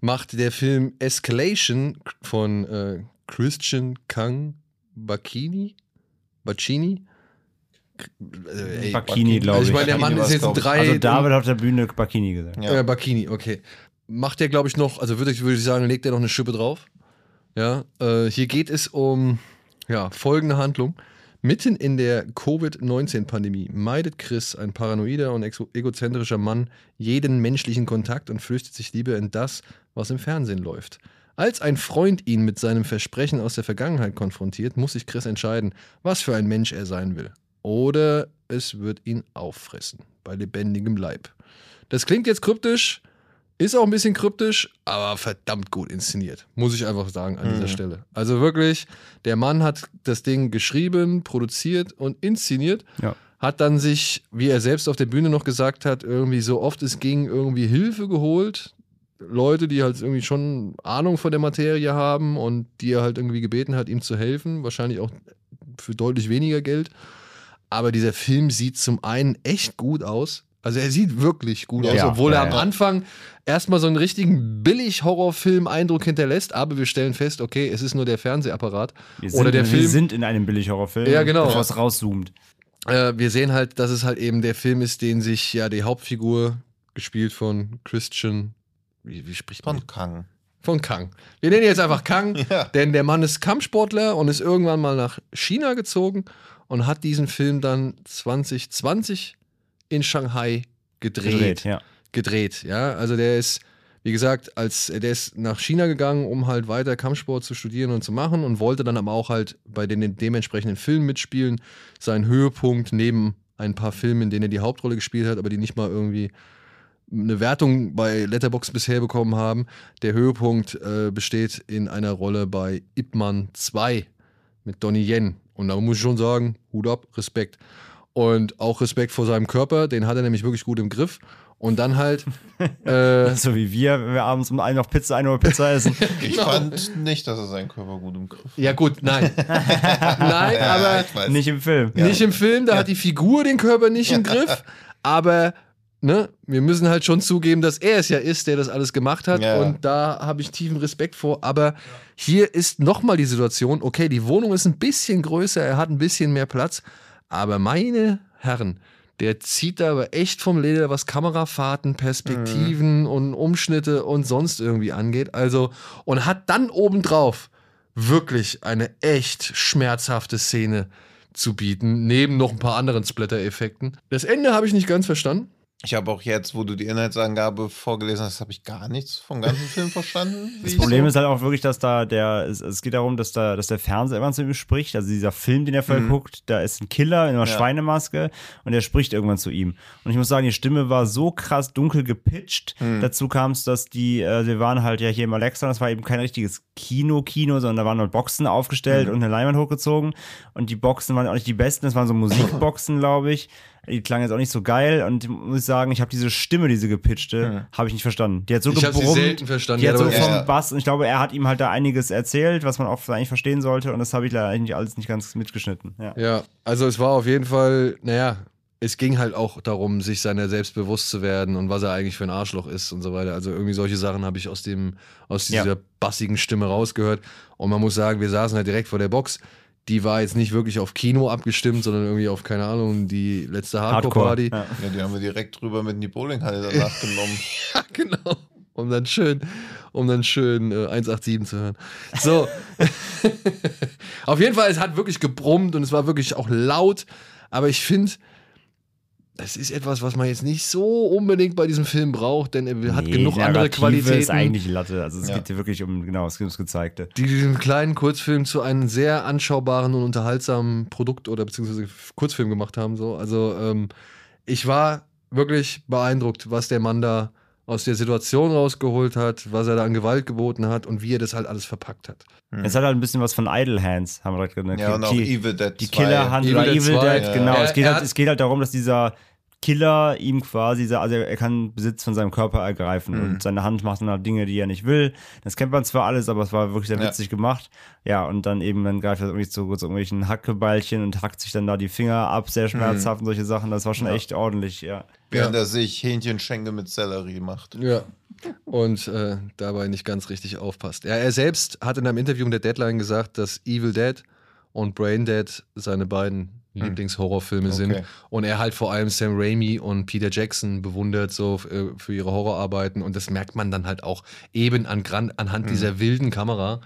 macht der Film Escalation von äh, Christian Kang Bacchini? Bacchini? Äh, ey, Bacchini, glaube also ich. ich meine, der Mann Bacchini ist jetzt drei. Also David hat auf der Bühne Bacchini gesagt. Ja. Äh, Bacchini, okay. Macht der, glaube ich, noch, also würde ich, würde ich sagen, legt er noch eine Schippe drauf. Ja, äh, hier geht es um ja, folgende Handlung. Mitten in der Covid-19-Pandemie meidet Chris, ein paranoider und egozentrischer Mann, jeden menschlichen Kontakt und flüchtet sich lieber in das, was im Fernsehen läuft. Als ein Freund ihn mit seinem Versprechen aus der Vergangenheit konfrontiert, muss sich Chris entscheiden, was für ein Mensch er sein will. Oder es wird ihn auffressen, bei lebendigem Leib. Das klingt jetzt kryptisch, ist auch ein bisschen kryptisch, aber verdammt gut inszeniert. Muss ich einfach sagen an dieser Mhm. Stelle. Also wirklich, der Mann hat das Ding geschrieben, produziert und inszeniert. Ja. Hat dann sich, wie er selbst auf der Bühne noch gesagt hat, irgendwie so oft es ging, irgendwie Hilfe geholt. Leute, die halt irgendwie schon Ahnung von der Materie haben und die er halt irgendwie gebeten hat, ihm zu helfen. Wahrscheinlich auch für deutlich weniger Geld. Aber dieser Film sieht zum einen echt gut aus. Also er sieht wirklich gut aus, ja, obwohl ja, er am ja. Anfang erstmal so einen richtigen Billig-Horrorfilm-Eindruck hinterlässt. Aber wir stellen fest, okay, es ist nur der Fernsehapparat. Wir sind, Oder der wir Film. sind in einem Billig-Horrorfilm, Ja, genau. es rauszoomt. Äh, wir sehen halt, dass es halt eben der Film ist, den sich ja die Hauptfigur, gespielt von Christian, wie, wie spricht man? Von Kang. Von Kang. Wir nennen ihn jetzt einfach Kang, <laughs> Ja. denn der Mann ist Kampfsportler und ist irgendwann mal nach China gezogen und hat diesen Film dann 2020 in Shanghai gedreht. Gedreht, ja. Gedreht, ja. Also der ist, wie gesagt, als der ist nach China gegangen, um halt weiter Kampfsport zu studieren und zu machen und wollte dann aber auch halt bei den dementsprechenden Filmen mitspielen. Sein Höhepunkt neben ein paar Filmen, in denen er die Hauptrolle gespielt hat, aber die nicht mal irgendwie eine Wertung bei Letterboxd bisher bekommen haben. Der Höhepunkt äh, besteht in einer Rolle bei Ip Man 2 mit Donnie Yen. Und da muss ich schon sagen, Hut ab, Respekt. Und auch Respekt vor seinem Körper, den hat er nämlich wirklich gut im Griff. Und dann halt, <laughs> äh, So wie wir, wenn wir abends um einen noch Pizza, eine Uhr Pizza essen. <laughs> Ich Genau. fand nicht, dass er seinen Körper gut im Griff hat. ja gut, nein. <laughs> nein, Ja, aber. Nicht im Film. Nicht im Film, da hat die Figur den Körper nicht im Griff, aber ne, wir müssen halt schon zugeben, dass er es ja ist, der das alles gemacht hat Ja. und da habe ich tiefen Respekt vor, aber hier ist nochmal die Situation, okay, die Wohnung ist ein bisschen größer, er hat ein bisschen mehr Platz, aber meine Herren, der zieht da aber echt vom Leder, was Kamerafahrten, Perspektiven und Umschnitte und sonst irgendwie angeht. Also, und hat dann obendrauf wirklich eine echt schmerzhafte Szene zu bieten, neben noch ein paar anderen Splatter-Effekten. Das Ende habe ich nicht ganz verstanden. Ich habe auch jetzt, wo du die Inhaltsangabe vorgelesen hast, habe ich gar nichts vom ganzen <laughs> Film verstanden. Das Problem ist halt auch wirklich, dass da der, es, es geht darum, dass da, dass der Fernseher immer zu ihm spricht. Also dieser Film, den er vorher Mhm. guckt, da ist ein Killer in einer Ja. Schweinemaske und der spricht irgendwann zu ihm. Und ich muss sagen, die Stimme war so krass dunkel gepitcht. Mhm. Dazu kam es, dass die, äh, wir waren halt ja hier im Alexa, das war eben kein richtiges Kino-Kino, sondern da waren halt Boxen aufgestellt Mhm. und eine Leinwand hochgezogen. Und die Boxen waren auch nicht die besten, das waren so Musikboxen, <laughs> glaube ich. Die klangen jetzt auch nicht so geil und muss ich sagen, ich habe diese Stimme, diese gepitchte, habe ich nicht verstanden. Die hat so Ich habe sie gebrummt. selten verstanden. Die hat so Ja, vom ja. Bass und ich glaube, er hat ihm halt da einiges erzählt, was man auch eigentlich verstehen sollte und das habe ich leider eigentlich alles nicht ganz mitgeschnitten. Ja. Ja, also es war auf jeden Fall, naja, es ging halt auch darum, sich seiner selbst bewusst zu werden und was er eigentlich für ein Arschloch ist und so weiter. Also irgendwie solche Sachen habe ich aus dem, aus dieser Ja. bassigen Stimme rausgehört. Und man muss sagen, wir saßen halt direkt vor der Box. Die war jetzt nicht wirklich auf Kino abgestimmt, sondern irgendwie auf, keine Ahnung, die letzte Hardcore-Party. Ja. Ja, die haben wir direkt drüber mit in die Bowlinghalle danach genommen. <laughs> Ja, genau. Um dann schön, um dann schön äh, 187 zu hören. So. <laughs> Auf jeden Fall, es hat wirklich gebrummt und es war wirklich auch laut. Aber ich finde, das ist etwas, was man jetzt nicht so unbedingt bei diesem Film braucht, denn er hat Nee, genug andere Narrative Qualitäten. ist eigentlich Latte. Also es Ja. geht hier wirklich um, genau, es geht ums Gezeigte. die diesen kleinen Kurzfilm zu einem sehr anschaubaren und unterhaltsamen Produkt oder beziehungsweise Kurzfilm gemacht haben. So. Also ähm, ich war wirklich beeindruckt, was der Mann da aus der Situation rausgeholt hat, was er da an Gewalt geboten hat und wie er das halt alles verpackt hat. Es hat halt ein bisschen was von Idle Hands, haben wir direkt gesagt. Ja, und auch die, Evil Dead die 2. Killerhand Evil oder Dead Evil 2, Dead, ja. genau. Er- es, geht halt, es geht halt darum, dass dieser Killer ihm quasi, also er kann Besitz von seinem Körper ergreifen Mhm. und seine Hand macht dann halt Dinge, die er nicht will. Das kennt man zwar alles, aber es war wirklich sehr Ja. witzig gemacht. Ja, und dann eben, dann greift er irgendwie zu, zu irgendwelchen Hackebeilchen und hackt sich dann da die Finger ab, sehr schmerzhaft und solche Sachen. Das war schon Mhm. Ja. echt ordentlich, ja. Während er sich Hähnchenschenke mit Sellerie macht. Ja. Und äh, dabei nicht ganz richtig aufpasst. Ja, er selbst hat in einem Interview mit der Deadline gesagt, dass Evil Dead und Brain Dead seine beiden Lieblingshorrorfilme sind. Okay. Und er halt vor allem Sam Raimi und Peter Jackson bewundert so äh, für ihre Horrorarbeiten. Und das merkt man dann halt auch eben an, anhand dieser wilden Kamera,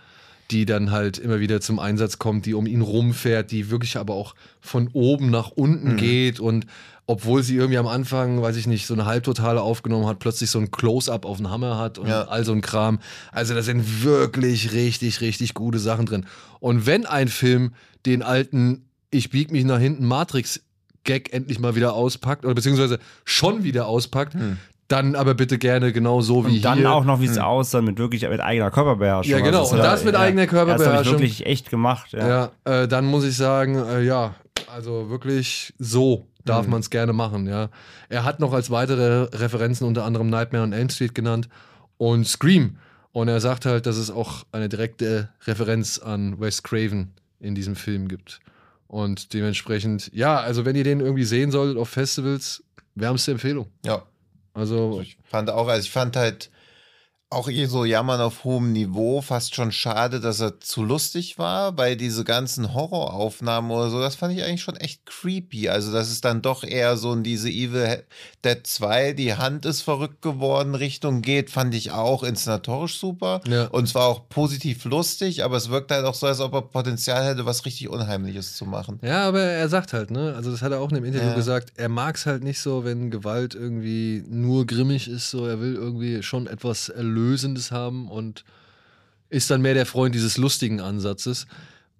die dann halt immer wieder zum Einsatz kommt, die um ihn rumfährt, die wirklich aber auch von oben nach unten Mhm. geht und obwohl sie irgendwie am Anfang, weiß ich nicht, so eine Halbtotale aufgenommen hat, plötzlich so ein Close-up auf den Hammer hat und Ja. all so ein Kram. Also da sind wirklich richtig, richtig gute Sachen drin. Und wenn ein Film den alten Ich bieg mich nach hinten Matrix-Gag endlich mal wieder auspackt oder beziehungsweise schon wieder auspackt, dann aber bitte gerne genau so wie Und dann hier. auch noch, wie es aussah, mit wirklich mit eigener Körperbeherrschung. Ja, genau. Also Und das mit eigener Er hat Körperbeherrschung. das wirklich echt gemacht. Ja. Ja, äh, dann muss ich sagen, äh, ja, also wirklich so darf man es gerne machen, ja. Er hat noch als weitere Referenzen unter anderem Nightmare on Elm Street genannt und Scream. Und er sagt halt, dass es auch eine direkte Referenz an Wes Craven in diesem Film gibt. Und dementsprechend, ja, also wenn ihr den irgendwie sehen solltet auf Festivals, wärmste Empfehlung. Ja. Also, Ich fand auch, also ich fand halt auch hier so Jammern auf hohem Niveau fast schon schade, dass er zu lustig war, weil diese ganzen Horroraufnahmen oder so, das fand ich eigentlich schon echt creepy. Also das ist dann doch eher so in diese Evil Dead 2, die Hand ist verrückt geworden, Richtung geht, fand ich auch inszenatorisch super. Ja. Und zwar auch positiv lustig, aber es wirkt halt auch so, als ob er Potenzial hätte, was richtig Unheimliches zu machen. Ja, aber er sagt halt, ne, also das hat er auch in dem Interview Ja. gesagt, er mag es halt nicht so, wenn Gewalt irgendwie nur grimmig ist, so er will irgendwie schon etwas Erlösendes haben und ist dann mehr der Freund dieses lustigen Ansatzes.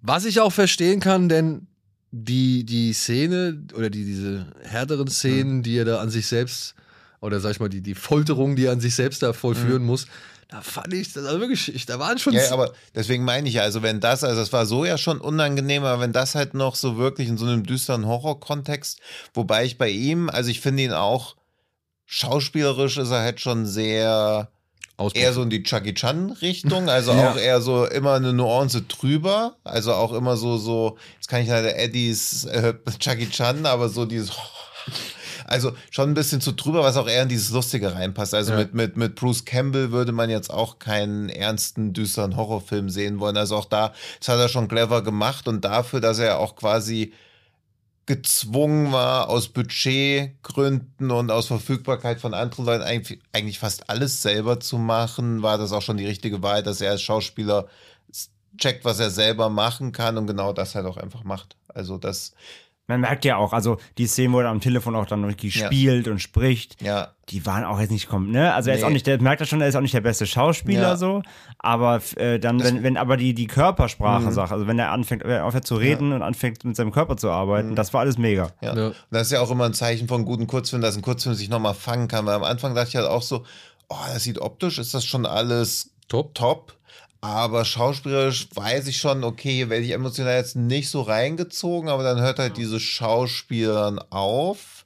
Was ich auch verstehen kann, denn die, die Szene oder die, diese härteren Szenen, die er da an sich selbst, oder sag ich mal, die, die Folterung, die er an sich selbst da vollführen muss, da fand ich, das war wirklich, ich, da waren schon Ja, aber deswegen meine ich ja, also wenn das, also das war so ja schon unangenehm, aber wenn das halt noch so wirklich in so einem düsteren Horror-Kontext, wobei ich bei ihm, also ich finde ihn auch schauspielerisch ist er halt schon sehr Auspuff. eher so in die Chucky Chan Richtung, also <laughs> auch eher so immer eine Nuance drüber, also auch immer so so, jetzt kann ich leider Eddies äh, Chucky Chan, aber so dieses <laughs> also schon ein bisschen zu drüber, was auch eher in dieses Lustige reinpasst. Also Ja. mit, mit, mit Bruce Campbell würde man jetzt auch keinen ernsten, düsteren Horrorfilm sehen wollen. Also auch da, das hat er schon clever gemacht und dafür, dass er auch quasi gezwungen war, aus Budgetgründen und aus Verfügbarkeit von anderen Leuten eigentlich, fast alles selber zu machen, war das auch schon die richtige Wahl, dass er als Schauspieler checkt, was er selber machen kann und genau das halt auch einfach macht. Also das, Man merkt ja auch, also die Szenen, wo er am Telefon auch dann wirklich Ja. spielt und spricht, ja, die waren auch jetzt nicht kommen, ne? Also er ist Nee. auch nicht, der merkt das schon, er ist auch nicht der beste Schauspieler Ja. so, aber äh, dann, Das- wenn, wenn aber die, die Körpersprache Mhm. sagt, also wenn er anfängt, wenn er aufhört zu reden und anfängt mit seinem Körper zu arbeiten, Mhm. das war alles mega. Ja. Ja. Und das ist ja auch immer ein Zeichen von guten Kurzfilmen, dass ein Kurzfilm sich nochmal fangen kann. Weil am Anfang dachte ich halt auch so, oh, das sieht optisch, ist das schon alles top. top. Aber schauspielerisch weiß ich schon, okay, hier werde ich emotional jetzt nicht so reingezogen, aber dann hört halt dieses Schauspielern auf.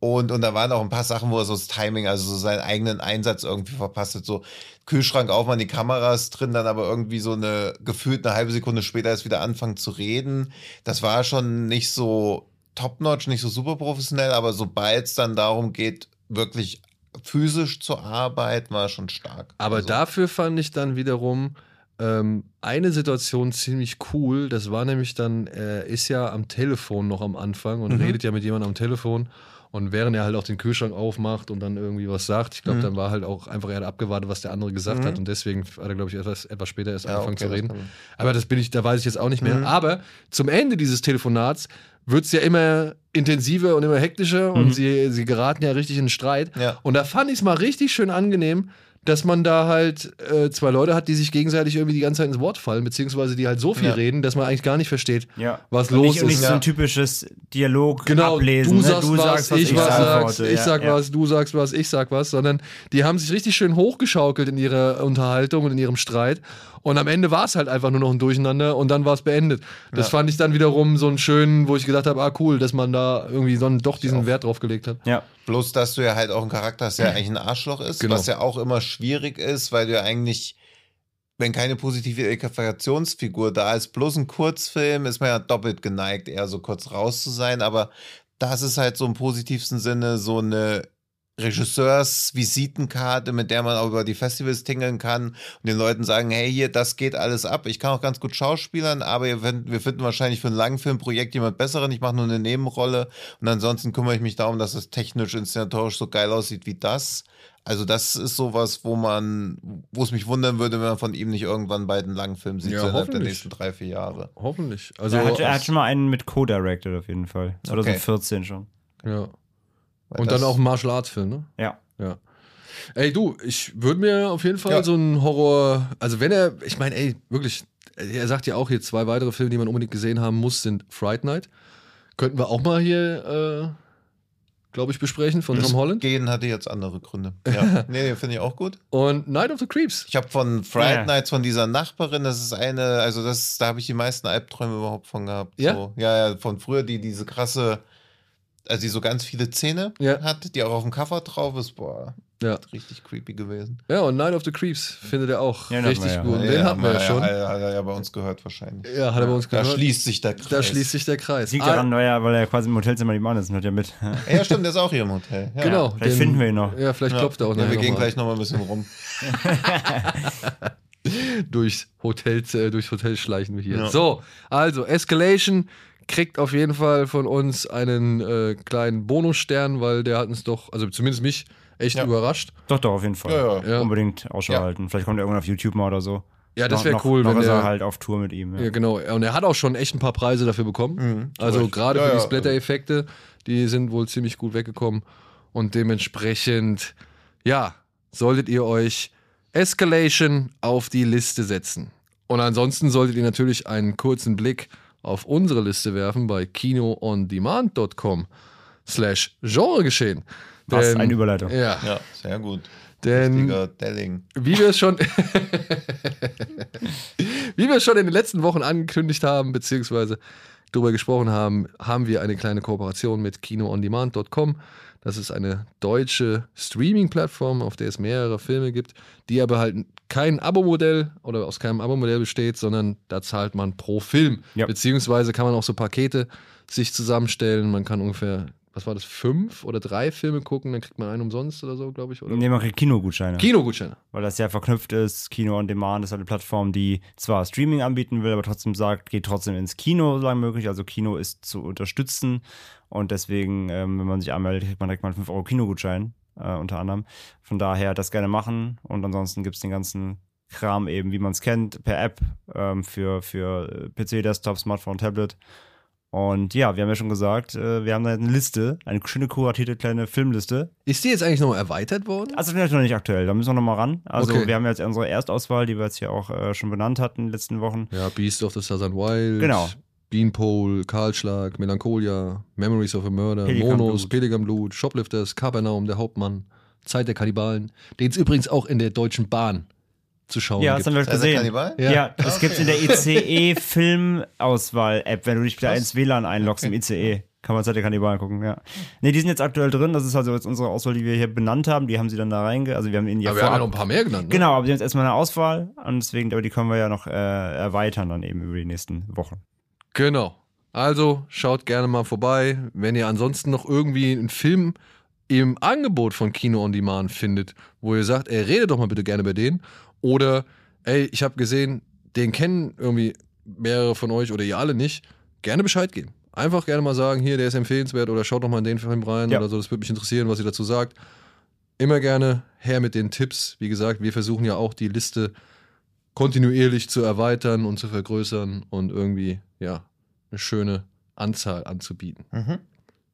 Und, und da waren auch ein paar Sachen, wo er so das Timing, also so seinen eigenen Einsatz irgendwie verpasst hat. So Kühlschrank aufmachen, die Kamera ist drin, dann aber irgendwie so eine, gefühlt eine halbe Sekunde später erst wieder anfangen zu reden. Das war schon nicht so top-notch, nicht so super professionell, aber sobald es dann darum geht, wirklich physisch zu arbeiten, war schon stark. Aber Also- dafür fand ich dann wiederum ähm, eine Situation ziemlich cool. Das war nämlich dann, er ist ja am Telefon noch am Anfang und Mhm. redet ja mit jemandem am Telefon. Und während er halt auch den Kühlschrank aufmacht und dann irgendwie was sagt, ich glaube, Mhm. dann war halt auch einfach, er hat abgewartet, was der andere gesagt Mhm. hat. Und deswegen hat er, glaube ich, etwas, etwas später erst Ja, angefangen okay, zu das reden. kann- Aber das bin ich, da weiß ich jetzt auch nicht mehr. Mhm. Aber zum Ende dieses Telefonats wird es ja immer intensiver und immer hektischer und sie, sie geraten ja richtig in den Streit. Ja. Und da fand ich es mal richtig schön angenehm, dass man da halt äh, zwei Leute hat, die sich gegenseitig irgendwie die ganze Zeit ins Wort fallen, beziehungsweise die halt so viel Ja. reden, dass man eigentlich gar nicht versteht, Ja. was Und los nicht, und nicht ist. so ein typisches Dialog Genau, ablesen. du ne? sagst was, ich was sagst, ich sag ja. was, du sagst was, ich sag was, sondern die haben sich richtig schön hochgeschaukelt in ihrer Unterhaltung und in ihrem Streit. Und am Ende war es halt einfach nur noch ein Durcheinander und dann war es beendet. Das Ja. fand ich dann wiederum so einen schönen, wo ich gedacht habe, ah cool, dass man da irgendwie so einen, doch diesen. Wert drauf gelegt hat. Ja. Bloß, dass du ja halt auch einen Charakter hast, der eigentlich ein Arschloch ist, Genau. was ja auch immer schwierig ist, weil du ja eigentlich, wenn keine positive Identifikationsfigur da ist, bloß ein Kurzfilm, ist man ja doppelt geneigt, eher so kurz raus zu sein. Aber das ist halt so im positivsten Sinne so eine Regisseursvisitenkarte, mit der man auch über die Festivals tingeln kann und den Leuten sagen, hey, hier, das geht alles ab. Ich kann auch ganz gut schauspielern, aber wir finden, wahrscheinlich für ein Langfilmprojekt jemand besseren. Ich mache nur eine Nebenrolle und ansonsten kümmere ich mich darum, dass es technisch, inszenatorisch so geil aussieht wie das. Also das ist sowas, wo man, wo es mich wundern würde, wenn man von ihm nicht irgendwann bei den Langfilmen sieht, Ja, so innerhalb der nächsten drei, vier Jahre. Hoffentlich. Also, er, hat, er hat schon mal einen mit Co-Directed auf jeden Fall. 2014 schon. ja. Weil Und das- dann auch ein Martial Arts Film, ne? Ja. Ja. Ey, du, ich würde mir auf jeden Fall Ja. so einen Horror, also wenn er, ich meine, ey, wirklich, er sagt ja auch hier zwei weitere Filme, die man unbedingt gesehen haben muss, sind Fright Night. Könnten wir auch mal hier, äh, glaube ich, besprechen von Tom Holland. Gehen hatte jetzt andere Gründe. <laughs> Ja. nee, nee finde ich auch gut. Und Night of the Creeps. Ich habe von Friday Ja. Nights von dieser Nachbarin, das ist eine, also das, da habe ich die meisten Albträume überhaupt von gehabt. Ja? So. Ja, ja, von früher, die diese krasse, also die so ganz viele Zähne Ja. hat, die auch auf dem Cover drauf ist, boah, Ja. richtig creepy gewesen. Ja, und Night of the Creeps findet er auch Ja, den richtig wir ja. gut. Und den hatten wir ja schon. Hat, hat er ja bei uns gehört wahrscheinlich. Ja, hat er bei uns Da gehört. schließt sich der Kreis. Da schließt sich der Kreis. Liegt Ah, daran, weil er, weil er quasi im Hotelzimmer die Mann ist und hört ja mit. <laughs> Ja, stimmt, der ist auch hier im Hotel. Ja. Genau. Vielleicht finden wir ihn noch. Ja, vielleicht Ja. klopft er auch ja, nachher wir gehen noch gleich noch mal ein bisschen rum. <laughs> durchs Hotel, äh, durchs Hotel schleichen wir hier. Ja. So, also Escalation kriegt auf jeden Fall von uns einen äh, kleinen Bonusstern, weil der hat uns doch, also zumindest mich, echt Ja. überrascht. Doch, doch, auf jeden Fall. Ja, ja. Ja. Unbedingt Ausschau Ja. halten. Vielleicht kommt er irgendwann auf YouTube mal oder so. Ja, das wäre cool, noch wenn ist er halt auf Tour mit ihm. Ja. Ja, genau. Und er hat auch schon echt ein paar Preise dafür bekommen. Mhm, also gerade Ja, für die. Splatter-Effekte, die sind wohl ziemlich gut weggekommen. Und dementsprechend, ja, solltet ihr euch Escalation auf die Liste setzen. Und ansonsten solltet ihr natürlich einen kurzen Blick auf unsere Liste werfen bei kinoondemand.com slash Genregeschehen. Was Denn- eine Überleitung. Ja, Ja, sehr gut. denn wie wir es schon, <laughs> wie wir es schon in den letzten Wochen angekündigt haben, beziehungsweise darüber gesprochen haben, haben wir eine kleine Kooperation mit kinoondemand.com. Das ist eine deutsche Streaming-Plattform, auf der es mehrere Filme gibt, die aber halt kein Abo-Modell oder aus keinem Abo-Modell besteht, sondern da zahlt man pro Film. Ja. Beziehungsweise kann man auch so Pakete sich zusammenstellen. Man kann ungefähr, was war das, fünf oder drei Filme gucken, dann kriegt man einen umsonst oder so, glaube ich. Oder? Nee, man kriegt Kinogutscheine. Kinogutscheine. weil das ja verknüpft ist. Kino on Demand ist halt eine Plattform, die zwar Streaming anbieten will, aber trotzdem sagt, geht trotzdem ins Kino, solange möglich. Also Kino ist zu unterstützen. Und deswegen, ähm, wenn man sich anmeldet, kriegt man direkt mal einen 5 Euro Kinogutschein, äh, unter anderem. Von daher das gerne machen. Und ansonsten gibt es den ganzen Kram eben, wie man es kennt, per App ähm, für, für äh, PC, Desktop, Smartphone, Tablet. Und ja, wir haben ja schon gesagt, äh, wir haben da eine Liste, eine schöne kuratierte kleine Filmliste. Ist die jetzt eigentlich noch erweitert worden? Also vielleicht noch nicht aktuell, da müssen wir noch mal ran. Also Okay. wir haben jetzt unsere Erstauswahl, die wir jetzt hier auch äh, schon benannt hatten in den letzten Wochen. Ja, Beast of the Southern Wild. Genau. Beanpole, Kahlschlag, Melancholia, Memories of a Murder, Pelikan Monos, Blut. Pelikan Blut, Shoplifters, Kapernaum, der Hauptmann, Zeit der Kannibalen, den es übrigens auch in der Deutschen Bahn zu schauen Ja, das gibt. haben wir gesehen. Ja. Ja, das gibt's in der ICE-Filmauswahl-App, wenn du dich wieder Krass. ins WLAN einloggst im ICE. Kann man Zeit der Kannibalen gucken, ja. Ne, die sind jetzt aktuell drin. Das ist also jetzt unsere Auswahl, die wir hier benannt haben. Die haben sie dann da reinge... Also wir haben ihnen ja Aber wir haben ja noch ein paar mehr genannt. Ne? Genau, aber sie haben jetzt erstmal eine Auswahl und deswegen, aber die können wir ja noch äh, erweitern dann eben über die nächsten Wochen. Genau. Also schaut gerne mal vorbei. Wenn ihr ansonsten noch irgendwie einen Film im Angebot von Kino on Demand findet, wo ihr sagt, ey, redet doch mal bitte gerne bei denen. Oder, ey, ich habe gesehen, den kennen irgendwie mehrere von euch oder ihr alle nicht, gerne Bescheid geben. Einfach gerne mal sagen, hier, der ist empfehlenswert oder schaut doch mal in den Film rein Ja. oder so. Das würde mich interessieren, was ihr dazu sagt. Immer gerne her mit den Tipps. Wie gesagt, wir versuchen ja auch die Liste kontinuierlich zu erweitern und zu vergrößern und irgendwie, ja, eine schöne Anzahl anzubieten. Mhm.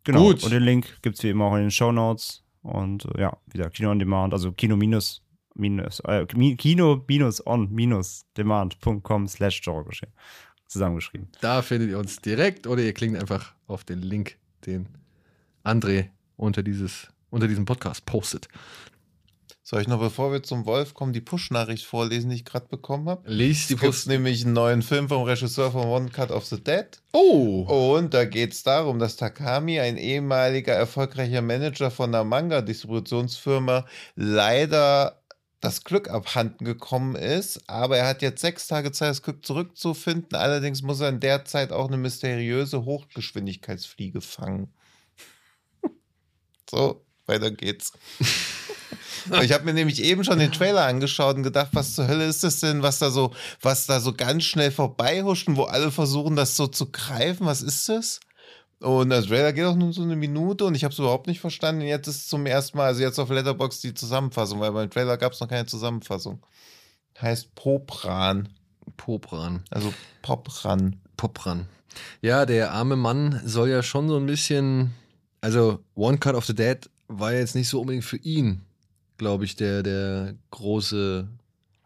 Genau. Gut. Und den Link gibt's wie immer auch in den Show Notes Und äh, ja, wieder Kino on Demand, also Kino minus, minus, äh, Kino minus on minus demand.com slash Genregeschehen. Zusammengeschrieben. Da findet ihr uns direkt oder ihr klingt einfach auf den Link, den André unter, dieses, unter diesem Podcast postet. Soll ich noch, bevor wir zum Wolf kommen, die Push-Nachricht vorlesen, die ich gerade bekommen habe? Lies die Es gibt Post. nämlich einen neuen Film vom Regisseur von One Cut of the Dead. Oh! Und da geht es darum, dass Takami, ein ehemaliger erfolgreicher Manager von einer Manga-Distributionsfirma, leider das Glück abhanden gekommen ist. Aber er hat jetzt sechs Tage Zeit, das Glück zurückzufinden. Allerdings muss er in der Zeit auch eine mysteriöse Hochgeschwindigkeitsfliege fangen. So, weiter geht's. <laughs> ich habe mir nämlich eben schon den Trailer angeschaut und gedacht, was zur Hölle ist das denn, was da so, was da so ganz schnell vorbeihuscht und wo alle versuchen, das so zu greifen. Was ist das? Und der Trailer geht auch nur so eine Minute und ich habe es überhaupt nicht verstanden. Jetzt ist zum ersten Mal, also jetzt auf Letterbox die Zusammenfassung, weil beim Trailer gab es noch keine Zusammenfassung. Heißt Popran. Popran. Also Popran. Popran. Ja, der arme Mann soll ja schon so ein bisschen. Also, One Cut of the Dead war jetzt nicht so unbedingt für ihn, glaube ich, der, der große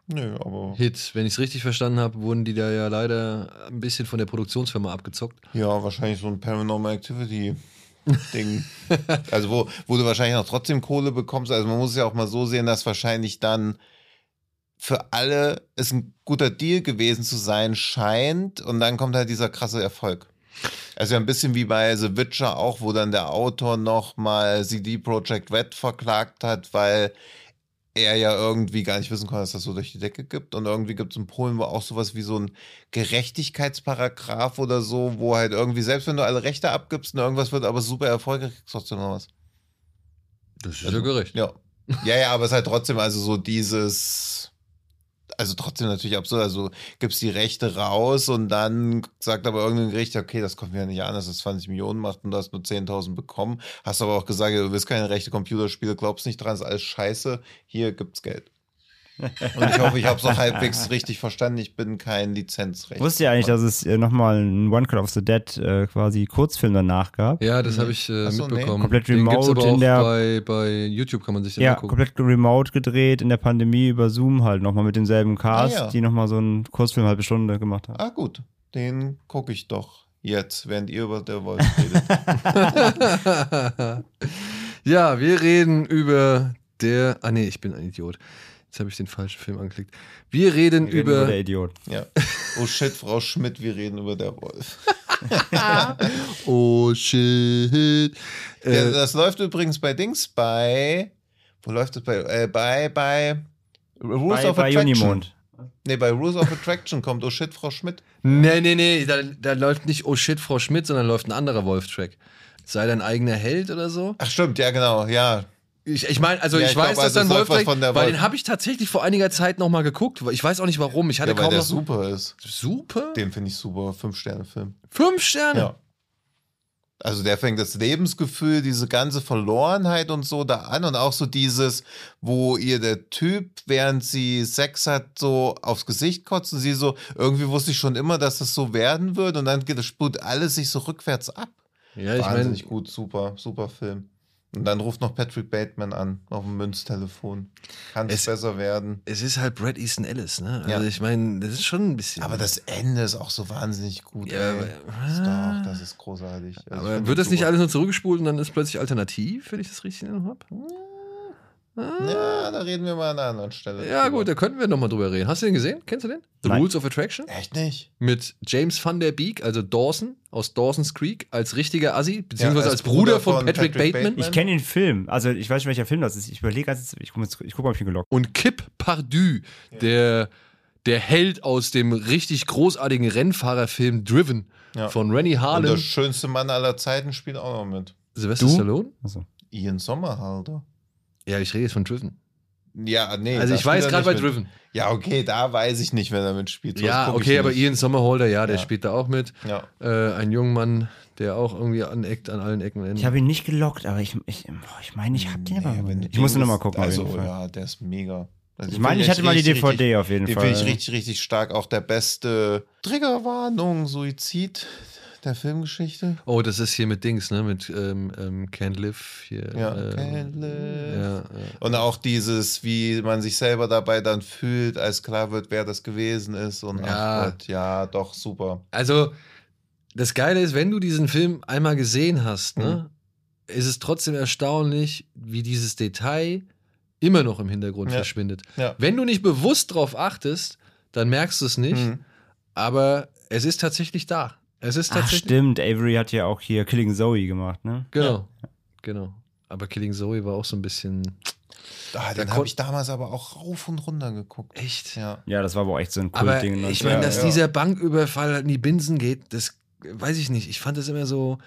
Nö, aber. Hit. Wenn ich es richtig verstanden habe, wurden die da ja leider ein bisschen von der Produktionsfirma abgezockt. Ja, wahrscheinlich so ein Paranormal Activity. Ding. <laughs> also, wo, wo du wahrscheinlich noch trotzdem Kohle bekommst. Also, man muss es ja auch mal so sehen, dass wahrscheinlich dann für alle es ein guter Deal gewesen zu sein scheint. Und dann kommt halt dieser krasse Erfolg. Also ein bisschen wie bei The Witcher auch, wo dann der Autor nochmal CD Projekt Red verklagt hat, weil er ja irgendwie gar nicht wissen konnte, dass das so durch die Decke gibt. Und irgendwie gibt es in Polen auch sowas wie so ein Gerechtigkeitsparagraf oder so, wo halt irgendwie, selbst wenn du alle Rechte abgibst und irgendwas wird aber super erfolgreich, kriegst du trotzdem noch was. Das ist ja gerecht. Ja. Ja, ja, aber es ist halt trotzdem also so dieses, also trotzdem natürlich absurd. Also gibst die Rechte raus und dann sagt aber irgendein Gericht, okay, das kommt mir ja nicht an, dass es 20 Millionen macht und du hast nur 10.000 bekommen. Hast aber auch gesagt, du willst keine rechte Computerspiele, glaubst nicht dran, ist alles scheiße. Hier gibt's Geld. Und ich hoffe, ich habe es auch halbwegs richtig verstanden. Ich bin kein Lizenzrecht. Wusst ihr eigentlich, dass es äh, nochmal einen One Cut of the Dead äh, quasi Kurzfilm danach gab? Ja, das habe ich äh, so, nee. mitbekommen. Komplett Den gibt's remote in der- bei, bei YouTube kann man sich den Ja, angucken. komplett remote gedreht in der Pandemie über Zoom halt nochmal mit demselben Cast, Ah, ja. die nochmal so einen Kurzfilm halbe Stunde gemacht haben. Ah, gut. Den gucke ich doch jetzt, während ihr über der Wolf redet. <laughs> ja, wir reden über der. Ah, nee, ich bin ein Idiot. Jetzt habe ich den falschen Film angeklickt. Wir reden, Wir reden über. der Idiot. ja. Oh shit, Frau Schmidt, wir reden über der Wolf. <laughs> oh shit. Ja, Äh, das läuft übrigens bei Dings bei. Wo läuft das bei? Äh, bei, bei Rules Bei, of bei Attraction. Unimond. Nee, bei Rules of Attraction kommt Oh shit, Frau Schmidt. nee, nee, nee. Da, da läuft nicht Oh shit, Frau Schmidt, sondern läuft ein anderer Wolf-Track. Sei dein eigener Held oder so. Ach, stimmt, ja, genau, ja. Ich, ich meine, also Ja, ich, ich weiß, glaub, dass also dann Wolf, der weil den habe ich tatsächlich vor einiger Zeit nochmal geguckt. Ich weiß auch nicht warum. Ich hatte ja weil kaum der noch. super ist. Super? Den finde ich super. Fünf-Sterne-Film. Fünf Sterne. Ja. Also der fängt das Lebensgefühl, diese ganze Verlorenheit und so da an und auch so dieses, wo ihr der Typ, während sie Sex hat, so aufs Gesicht kotzt und sie so, irgendwie wusste ich schon immer, dass das so werden wird und dann geht das spult alles sich so rückwärts ab. Ja, ich meine, gut, super, super Film. Und dann ruft noch Patrick Bateman an, auf dem Münztelefon. Kann es Es- besser werden. es ist halt Brad Easton Ellis, ne? Also Ja. ich meine, das ist schon ein bisschen. Aber das Ende ist auch so wahnsinnig gut. Ja, aber- Das, doch, das ist großartig. Also Aber wird das nicht super. alles nur zurückgespult und dann ist plötzlich alternativ, wenn ich das richtig in Erinnerung habe? Ja, da reden wir mal an einer anderen Stelle. Ja, drüber. gut, da könnten wir nochmal drüber reden. Hast du den gesehen? Kennst du den? The Nein. Rules of Attraction? Echt nicht? Mit James Van Der Beek, also Dawson aus Dawson's Creek, als richtiger Assi, beziehungsweise Ja, als, Bruder, von, Patrick, Patrick Bateman. Bateman. Ich kenne den Film. Also ich weiß nicht, welcher Film das ist. Ich überlege, also ich gucke guck mal, ob ich ihn gelockt Und Kip Pardue, der, der Held aus dem richtig großartigen Rennfahrerfilm Driven Ja. von Rennie Und der Harlan. schönste Mann aller Zeiten spielt auch noch mit. Sylvester Du? Stallone? Achso. Ian Sommerhalder. Ja, ich rede jetzt von Driven. Ja, nee. Also ich weiß spielt er gerade bei mit. Driven. Ja, okay, da weiß ich nicht, wer da mitspielt. Sowas Ja, okay, aber nicht. Ian Sommerholder, ja, der Ja. spielt da auch mit. Ja. Äh, ein junger Mann, der auch irgendwie aneckt an allen Ecken und Enden. Ich habe ihn nicht gelockt, aber ich, ich, boah, ich meine, ich habe den Nee, aber. Ich muss den nur noch mal bist- gucken. Also, ja, der ist mega. Also, Ich den meine, ich hatte mal die DVD richtig, auf jeden Den Fall. finde ich richtig, richtig stark. Auch der beste Triggerwarnung, Suizid der Filmgeschichte. oh, das ist hier mit Dings, ne? Mit ähm, ähm, Can't Live hier. Ja, äh, Can't live. ja, ja. Und auch dieses, wie man sich selber dabei dann fühlt, als klar wird, wer das gewesen ist. Und Ja. ach Gott, ja, doch, super. Also, das Geile ist, wenn du diesen Film einmal gesehen hast, ne, ist es trotzdem erstaunlich, wie dieses Detail immer noch im Hintergrund Ja. verschwindet. Wenn du nicht bewusst drauf achtest, dann merkst du es nicht, Mhm. aber es ist tatsächlich da. Es ist Ach, tatsächlich. stimmt. Avery hat ja auch hier Killing Zoe gemacht, ne? Genau. Genau. Aber Killing Zoe war auch so ein bisschen Ah, Da den habe ich damals aber auch rauf und runter geguckt. echt. Ja. Ja, das war aber auch echt so ein Aber Kultding. ich ne? meine, Ja, dass ja. dieser Banküberfall halt in die Binsen geht, das weiß ich nicht. Ich fand das immer so.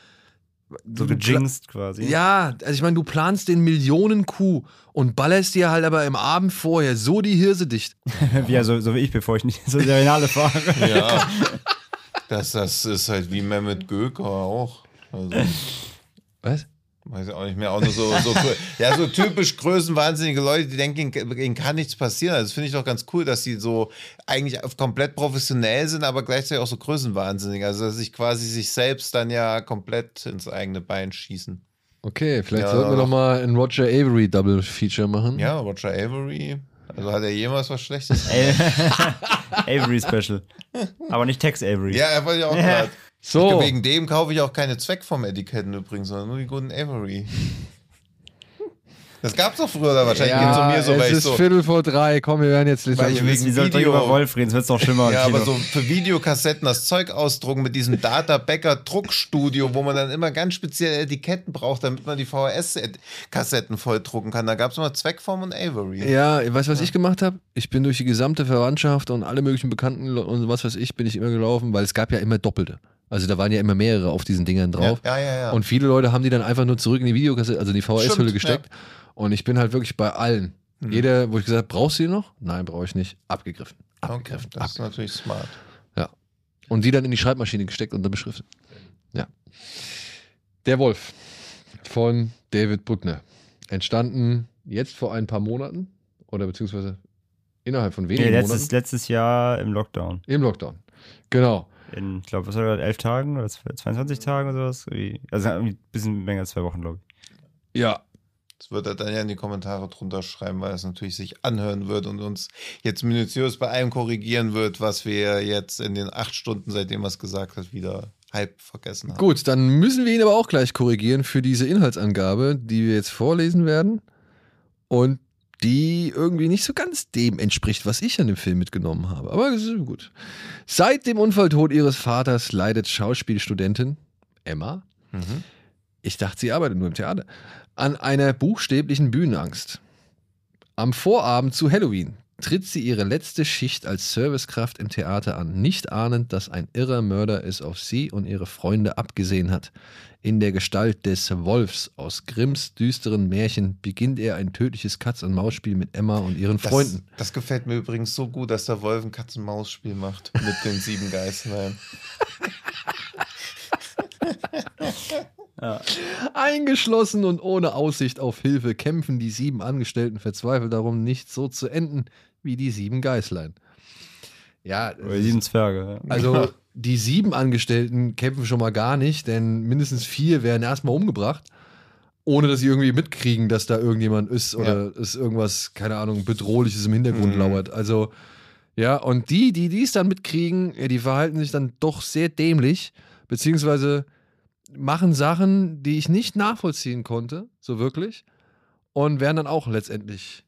So du- gejinxt quasi. Ja, also ich meine, du planst den Millionen Kuh und ballerst dir halt aber im Abend vorher so die Hirse dicht. Wie, <laughs> ja, so, so wie ich, bevor ich nicht so Seriale fahre. Ja. <laughs> Das, das ist halt wie Mehmet Göker auch. Also, Was? weiß ich auch nicht mehr. Auch nur so, so, ja, so typisch größenwahnsinnige Leute, die denken, ihnen, kann nichts passieren. Also, das finde ich doch ganz cool, dass sie so eigentlich komplett professionell sind, aber gleichzeitig auch so größenwahnsinnig. Also, dass sich quasi sich selbst dann ja komplett ins eigene Bein schießen. Okay, vielleicht Ja, sollten wir doch. mal ein Roger Avery Double Feature machen. Ja, Roger Avery. Also, hat er jemals was Schlechtes? <laughs> Avery Special. Aber nicht Tex Avery. ja, er wollte ja auch gerade. So, Wegen dem kaufe ich auch keine Zweckform-Etiketten übrigens, sondern nur die guten Avery. Das gab's doch früher, oder wahrscheinlich ja, um mir so, es weil ich ist so. Viertel vor drei. Komm, wir werden jetzt Weil ich wegen Video- über Wolf reden, sonst wird's noch schlimmer. im Ja, aber so für Videokassetten das Zeug ausdrucken mit diesem Data Becker Druckstudio, wo man dann immer ganz spezielle Etiketten braucht, damit man die VHS-Kassetten volldrucken kann. Da gab es immer Zweckform und Avery. Ja, weißt du, was ich gemacht habe? Ich bin durch die gesamte Verwandtschaft und alle möglichen Bekannten und was weiß ich, bin ich immer gelaufen, weil es gab ja immer Doppelte. Also da waren ja immer mehrere auf diesen Dingern drauf. Ja, ja, ja. Und viele Leute haben die dann einfach nur zurück in die Videokassette, also in die VHS-Hülle gesteckt. Und ich bin halt wirklich bei allen. Mhm. Jeder, wo ich gesagt habe, brauchst du die noch? Nein, brauche ich nicht. Abgegriffen. okay, Abgegriffen. das ist natürlich smart. Ja. Und die dann in die Schreibmaschine gesteckt und dann beschriftet. Ja. Der Wolf von David Bruckner. Entstanden jetzt vor ein paar Monaten oder beziehungsweise innerhalb von Nee, wenigen letztes, Monaten letztes Jahr im Lockdown. im Lockdown. Genau. In, ich glaube, was war das, elf Tagen oder 22 Tagen oder sowas? Also ein bisschen länger als zwei Wochen, glaube ich. Ja. Das wird er dann ja in die Kommentare drunter schreiben, weil es natürlich sich anhören wird und uns jetzt minutiös bei allem korrigieren wird, was wir jetzt in den acht Stunden, seitdem er es gesagt hat, wieder halb vergessen haben. Gut, dann müssen wir ihn aber auch gleich korrigieren für diese Inhaltsangabe, die wir jetzt vorlesen werden und die irgendwie nicht so ganz dem entspricht, was ich an dem Film mitgenommen habe. Aber gut. Seit dem Unfalltod ihres Vaters leidet Schauspielstudentin Emma, Mhm. ich dachte, sie arbeitet nur im Theater, an einer buchstäblichen Bühnenangst. Am Vorabend zu Halloween tritt sie ihre letzte Schicht als Servicekraft im Theater an, nicht ahnend, dass ein irrer Mörder es auf sie und ihre Freunde abgesehen hat. In der Gestalt des Wolfs aus Grimms düsteren Märchen beginnt er ein tödliches Katz-und-Maus-Spiel mit Emma und ihren Das, Freunden. das gefällt mir übrigens so gut, dass der Wolf ein Katz-und-Maus-Spiel macht mit den sieben <laughs> Geistern. Eingeschlossen und ohne Aussicht auf Hilfe kämpfen die sieben Angestellten verzweifelt darum, nicht so zu enden wie die sieben Geißlein. Ja, Oder sieben Zwerge. Ja. also <laughs> die sieben Angestellten kämpfen schon mal gar nicht, denn mindestens vier werden erstmal umgebracht, ohne dass sie irgendwie mitkriegen, dass da irgendjemand ist oder es irgendwas, keine Ahnung, Bedrohliches im Hintergrund Mhm. lauert. Also, ja, und die, die es dann mitkriegen, ja, die verhalten sich dann doch sehr dämlich, beziehungsweise machen Sachen, die ich nicht nachvollziehen konnte, so wirklich, und werden dann auch letztendlich.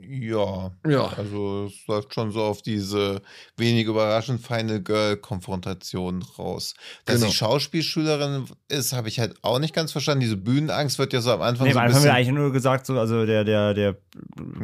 Ja, Ja. also es läuft schon so auf diese wenig überraschend Final Girl-Konfrontation raus. Dass Genau. die Schauspielschülerin ist, habe ich halt auch nicht ganz verstanden. Diese Bühnenangst wird ja so am Anfang Nee, so am Anfang haben wir bisschen... eigentlich nur gesagt, so, also der, der, der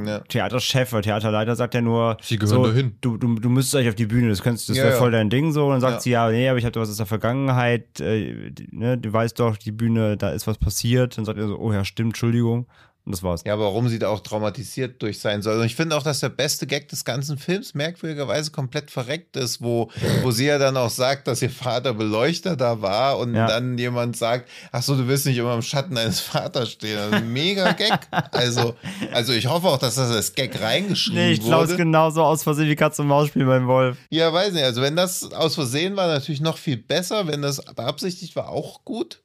Ja. Theaterchef oder Theaterleiter sagt ja nur, Sie gehören so, dahin. Du, du, du müsstest eigentlich auf die Bühne, das, könntest- das Ja, wäre voll dein Ding so. Und dann sagt Ja. sie, ja, nee, aber ich habe was aus der Vergangenheit, äh, ne, du weißt doch, die Bühne, da ist was passiert. Dann sagt er so, oh ja, stimmt, Entschuldigung. Und das war's. Ja, aber warum sie da auch traumatisiert durch sein soll. Und ich finde auch, dass der beste Gag des ganzen Films merkwürdigerweise komplett verreckt ist, wo, wo sie ja dann auch sagt, dass ihr Vater Beleuchter da war und Ja. dann jemand sagt, ach so, du willst nicht immer im Schatten eines Vaters stehen. Also, mega Gag. Also, also ich hoffe auch, dass das als Gag reingeschrieben Nee, ich glaube, es wurde. genauso aus Versehen wie Katz und Maus spielen beim Wolf. Ja, weiß nicht. Also wenn das aus Versehen war, natürlich noch viel besser. Wenn das beabsichtigt war, auch gut.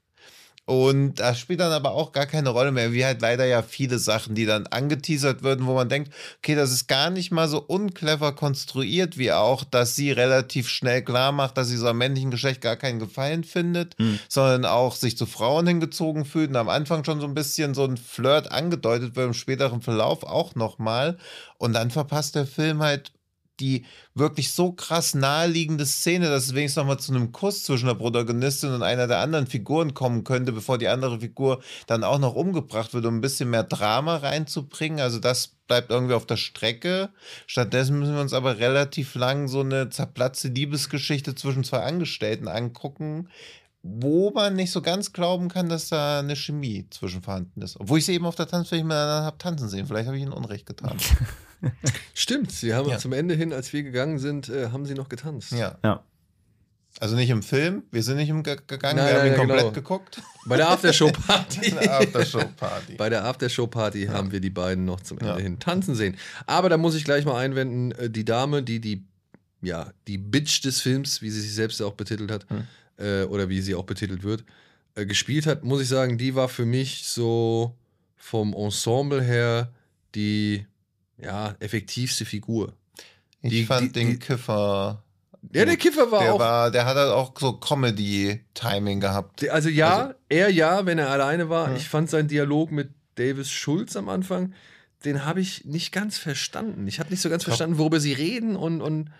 Und das spielt dann aber auch gar keine Rolle mehr, wie halt leider ja viele Sachen, die dann angeteasert würden, wo man denkt, okay, das ist gar nicht mal so unclever konstruiert, wie auch, dass sie relativ schnell klar macht, dass sie so am männlichen Geschlecht gar keinen Gefallen findet, sondern auch sich zu Frauen hingezogen fühlt und am Anfang schon so ein bisschen so ein Flirt angedeutet wird, im späteren Verlauf auch nochmal. Und dann verpasst der Film halt die wirklich so krass naheliegende Szene, dass es wenigstens noch mal zu einem Kuss zwischen der Protagonistin und einer der anderen Figuren kommen könnte, bevor die andere Figur dann auch noch umgebracht wird, um ein bisschen mehr Drama reinzubringen. Also das bleibt irgendwie auf der Strecke. Stattdessen müssen wir uns aber relativ lang so eine zerplatzte Liebesgeschichte zwischen zwei Angestellten angucken, wo man nicht so ganz glauben kann, dass da eine Chemie zwischen vorhanden ist. Obwohl ich sie eben auf der Tanzfläche miteinander habe tanzen sehen. Vielleicht habe ich ihnen Unrecht getan. <laughs> Stimmt, sie haben Ja. zum Ende hin, als wir gegangen sind, äh, haben sie noch getanzt. ja. Ja. Also nicht im Film. Wir sind nicht im ge gegangen. Nein, wir haben nein, ihn komplett genau. geguckt. <laughs> Bei der Aftershow-Party. Bei der Aftershow-Party haben wir die beiden noch zum Ende Ja. hin tanzen sehen. Aber da muss ich gleich mal einwenden, äh, die Dame, die die, ja, die Bitch des Films, wie sie sich selbst auch betitelt hat, Hm. äh, oder wie sie auch betitelt wird, äh, gespielt hat, muss ich sagen, die war für mich so vom Ensemble her die, ja, effektivste Figur. Ich Die- fand die- den die- Kiffer. Ja, der Kiffer war der auch war, der hat halt auch so Comedy-Timing gehabt. Also ja, Also- er ja, wenn er alleine war. Ja. Ich fand seinen Dialog mit Davis Schulz am Anfang, den habe ich nicht ganz verstanden. Ich habe nicht so ganz glaub- verstanden, worüber sie reden und, und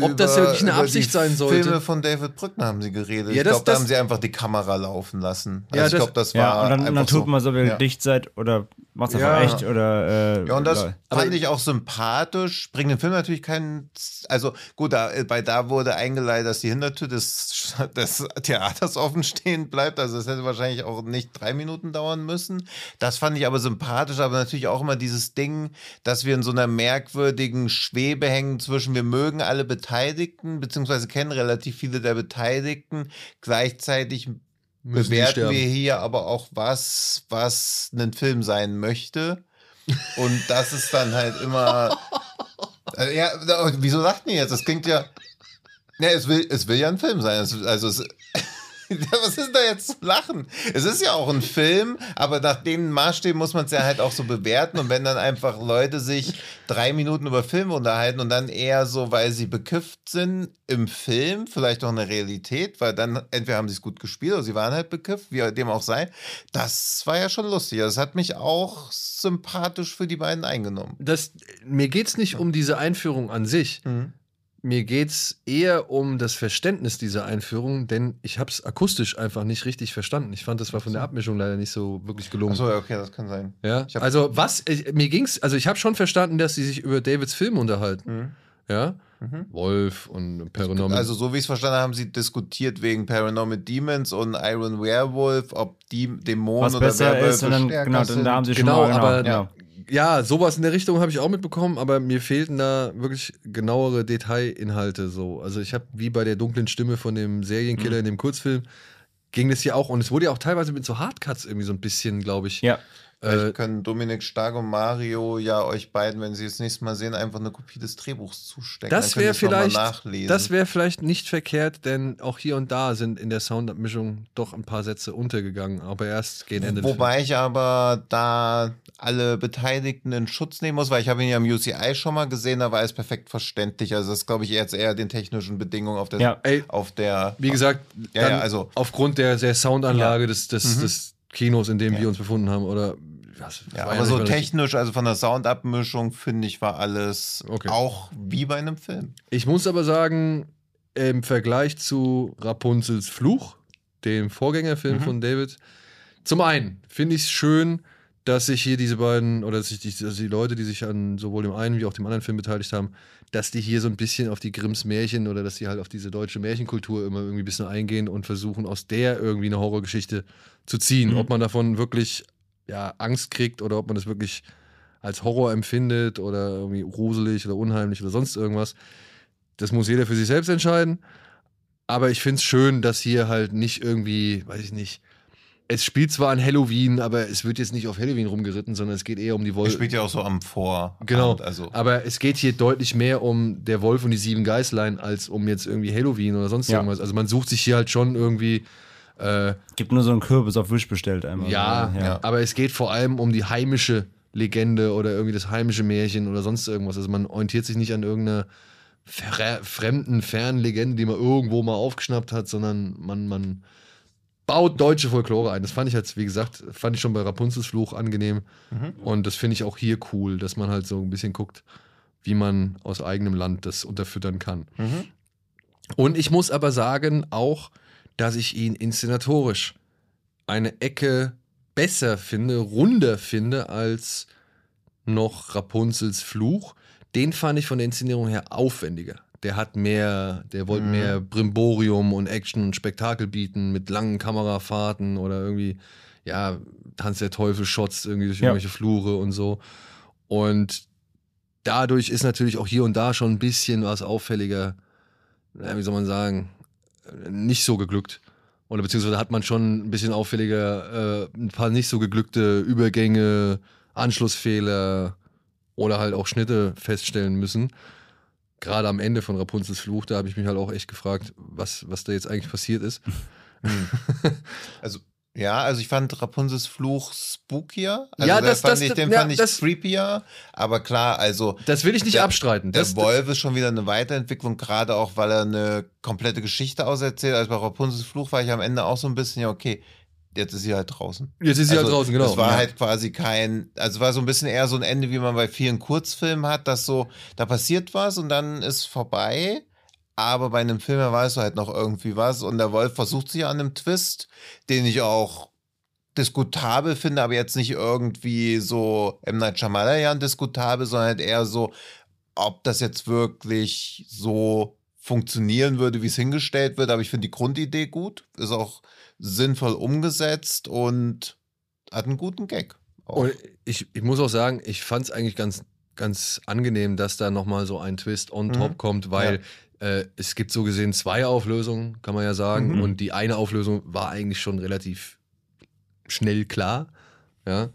ob das wirklich eine über Absicht die sein sollte. Filme von David Brückner haben sie geredet. Ja, ich das- glaube, da haben sie einfach die Kamera laufen lassen. Also Ja, ich das- glaube, das war Ja, und dann, einfach dann tut so. man so, ob ihr Ja. dicht seid oder macht es Ja. einfach echt oder. Äh, Ja, und das lol. fand ich auch sympathisch. Bringt den Film natürlich keinen. Also, gut, da, bei da wurde eingeleitet, dass die Hintertür des, <laughs> des Theaters offen stehen bleibt. Also, es hätte wahrscheinlich auch nicht drei Minuten dauern müssen. Das fand ich aber sympathisch, aber natürlich auch immer dieses Ding, dass wir in so einer merkwürdigen Schwebe hängen zwischen, wir mögen alle Beteiligten, beziehungsweise kennen relativ viele der Beteiligten. Gleichzeitig Müssen bewerten wir hier aber auch was, was ein Film sein möchte. Und das ist dann halt immer. Äh, <laughs> ja, wieso lacht ihr jetzt? Das klingt ja. Ja, es will, es will ja ein Film sein. Es, also es, <laughs> was ist da jetzt zu lachen? Es ist ja auch ein Film, aber nach den Maßstäben muss man es ja halt auch so bewerten. Und wenn dann einfach Leute sich drei Minuten über Filme unterhalten und dann eher so, weil sie bekifft sind im Film, vielleicht auch eine Realität, weil dann entweder haben sie es gut gespielt oder sie waren halt bekifft, wie dem auch sei. Das war ja schon lustig. Das hat mich auch sympathisch für die beiden eingenommen. Das, mir geht es nicht um diese Einführung an sich. Mhm. Mir geht es eher um das Verständnis dieser Einführung, denn ich habe es akustisch einfach nicht richtig verstanden. Ich fand, das war von der Abmischung leider nicht so wirklich gelungen. Achso, ja, okay, das kann sein. Ja, also was, ich, mir ging's, also ich habe schon verstanden, dass sie sich über Davids Film unterhalten. Mhm. Ja, Mhm. Wolf und Paranormal. Also, so wie ich es verstanden habe, haben sie diskutiert wegen Paranormal Demons und Iron Werewolf, ob die Dämonen Was oder besser Werwölfe ist, dann, genau, sind. dann da haben sie Genau, schon mal, aber- ja. Ja, sowas in der Richtung habe ich auch mitbekommen, aber mir fehlten da wirklich genauere Detailinhalte so. Also ich habe wie bei der dunklen Stimme von dem Serienkiller in dem Kurzfilm ging das hier auch und es wurde ja auch teilweise mit so Hardcuts irgendwie so ein bisschen, glaube ich. Ja. Vielleicht Äh, können Dominik Stark und Mario ja euch beiden, wenn sie es nächstes Mal sehen, einfach eine Kopie des Drehbuchs zustecken. das wäre vielleicht, das wäre vielleicht nicht verkehrt, denn auch hier und da sind in der Soundabmischung doch ein paar Sätze untergegangen, aber erst gegen Ende Wobei ich aber da alle Beteiligten in Schutz nehmen muss, weil ich habe ihn ja im UCI schon mal gesehen, da war es perfekt verständlich. Also das glaube ich jetzt eher den technischen Bedingungen auf der, Ja. Ey, auf der Wie gesagt, Ja, dann ja, also- aufgrund der, der Soundanlage des, des, Mhm. des Kinos, in dem Ja. wir uns befunden haben, oder was, Ja, aber so mal richtig. technisch, also von der Soundabmischung, finde ich, war alles Okay. auch wie bei einem Film. Ich muss aber sagen, im Vergleich zu Rapunzels Fluch, dem Vorgängerfilm Mhm. von David, zum einen finde ich es schön, dass sich hier diese beiden, oder dass sich die, dass die Leute, die sich an sowohl dem einen wie auch dem anderen Film beteiligt haben, dass die hier so ein bisschen auf die Grimms Märchen oder dass die halt auf diese deutsche Märchenkultur immer irgendwie ein bisschen eingehen und versuchen, aus der irgendwie eine Horrorgeschichte zu ziehen. Mhm. Ob man davon wirklich ja, Angst kriegt oder ob man das wirklich als Horror empfindet oder irgendwie gruselig oder unheimlich oder sonst irgendwas. Das muss jeder für sich selbst entscheiden. Aber ich finde es schön, dass hier halt nicht irgendwie, weiß ich nicht, es spielt zwar an Halloween, aber es wird jetzt nicht auf Halloween rumgeritten, sondern es geht eher um die Wolf. spielt ja auch so am Vor. Genau. Also, Aber es geht hier deutlich mehr um der Wolf und die sieben Geißlein, als um jetzt irgendwie Halloween oder sonst Ja. irgendwas. Also man sucht sich hier halt schon irgendwie. Äh, Gibt nur so einen Kürbis auf Wish bestellt einmal. ja, ja. ja. aber es geht vor allem um die heimische Legende oder irgendwie das heimische Märchen oder sonst irgendwas. Also man orientiert sich nicht an irgendeiner fre fremden, fernen Legende, die man irgendwo mal aufgeschnappt hat, sondern man, man baut deutsche Folklore ein. Das fand ich jetzt, wie gesagt, fand ich schon bei Rapunzels Fluch angenehm. Und das finde ich auch hier cool, dass man halt so ein bisschen guckt, wie man aus eigenem Land das unterfüttern kann. Mhm. Und ich muss aber sagen auch, dass ich ihn inszenatorisch eine Ecke besser finde, runder finde als noch Rapunzels Fluch. Den fand ich von der Inszenierung her aufwendiger. der hat mehr, der wollte Mhm. mehr Brimborium und Action und Spektakel bieten mit langen Kamerafahrten oder irgendwie, ja, Tanz der Teufel-Shots irgendwie durch Ja. irgendwelche Flure und so. Und dadurch ist natürlich auch hier und da schon ein bisschen was auffälliger, wie soll man sagen, nicht so geglückt. Oder beziehungsweise hat man schon ein bisschen auffälliger, äh, ein paar nicht so geglückte Übergänge, Anschlussfehler oder halt auch Schnitte feststellen müssen. Gerade am Ende von Rapunzels Fluch, da habe ich mich halt auch echt gefragt, was, was da jetzt eigentlich passiert ist. <laughs> <laughs> Also, ja, also ich fand Rapunzels Fluch spookier. Also Ja, der das- fand das- ich, den ja, fand ich das- creepier. Aber klar, also Das will ich nicht Der- abstreiten. der Das, Wolf ist schon wieder eine Weiterentwicklung, gerade auch, weil er eine komplette Geschichte auserzählt. Also bei Rapunzels Fluch war ich am Ende auch so ein bisschen, ja, okay, jetzt ist sie halt draußen. jetzt ist sie also, halt draußen, genau. Das war Ja. halt quasi kein, also war so ein bisschen eher so ein Ende, wie man bei vielen Kurzfilmen hat, dass so, da passiert was und dann ist vorbei. Aber bei einem Film weißt du halt noch irgendwie was. Und der Wolf versucht sich an einem Twist, den ich auch diskutabel finde, aber jetzt nicht irgendwie so M. Night Shyamalan diskutabel, sondern halt eher so, ob das jetzt wirklich so funktionieren würde, wie es hingestellt wird. Aber ich finde die Grundidee gut, ist auch sinnvoll umgesetzt und hat einen guten Gag. Auch. Und ich, ich muss auch sagen, ich fand es eigentlich ganz, ganz angenehm, dass da nochmal so ein Twist on Mhm. top kommt, weil äh, es gibt so gesehen zwei Auflösungen, kann man ja sagen. Mhm. Und die eine Auflösung war eigentlich schon relativ schnell klar. Ja.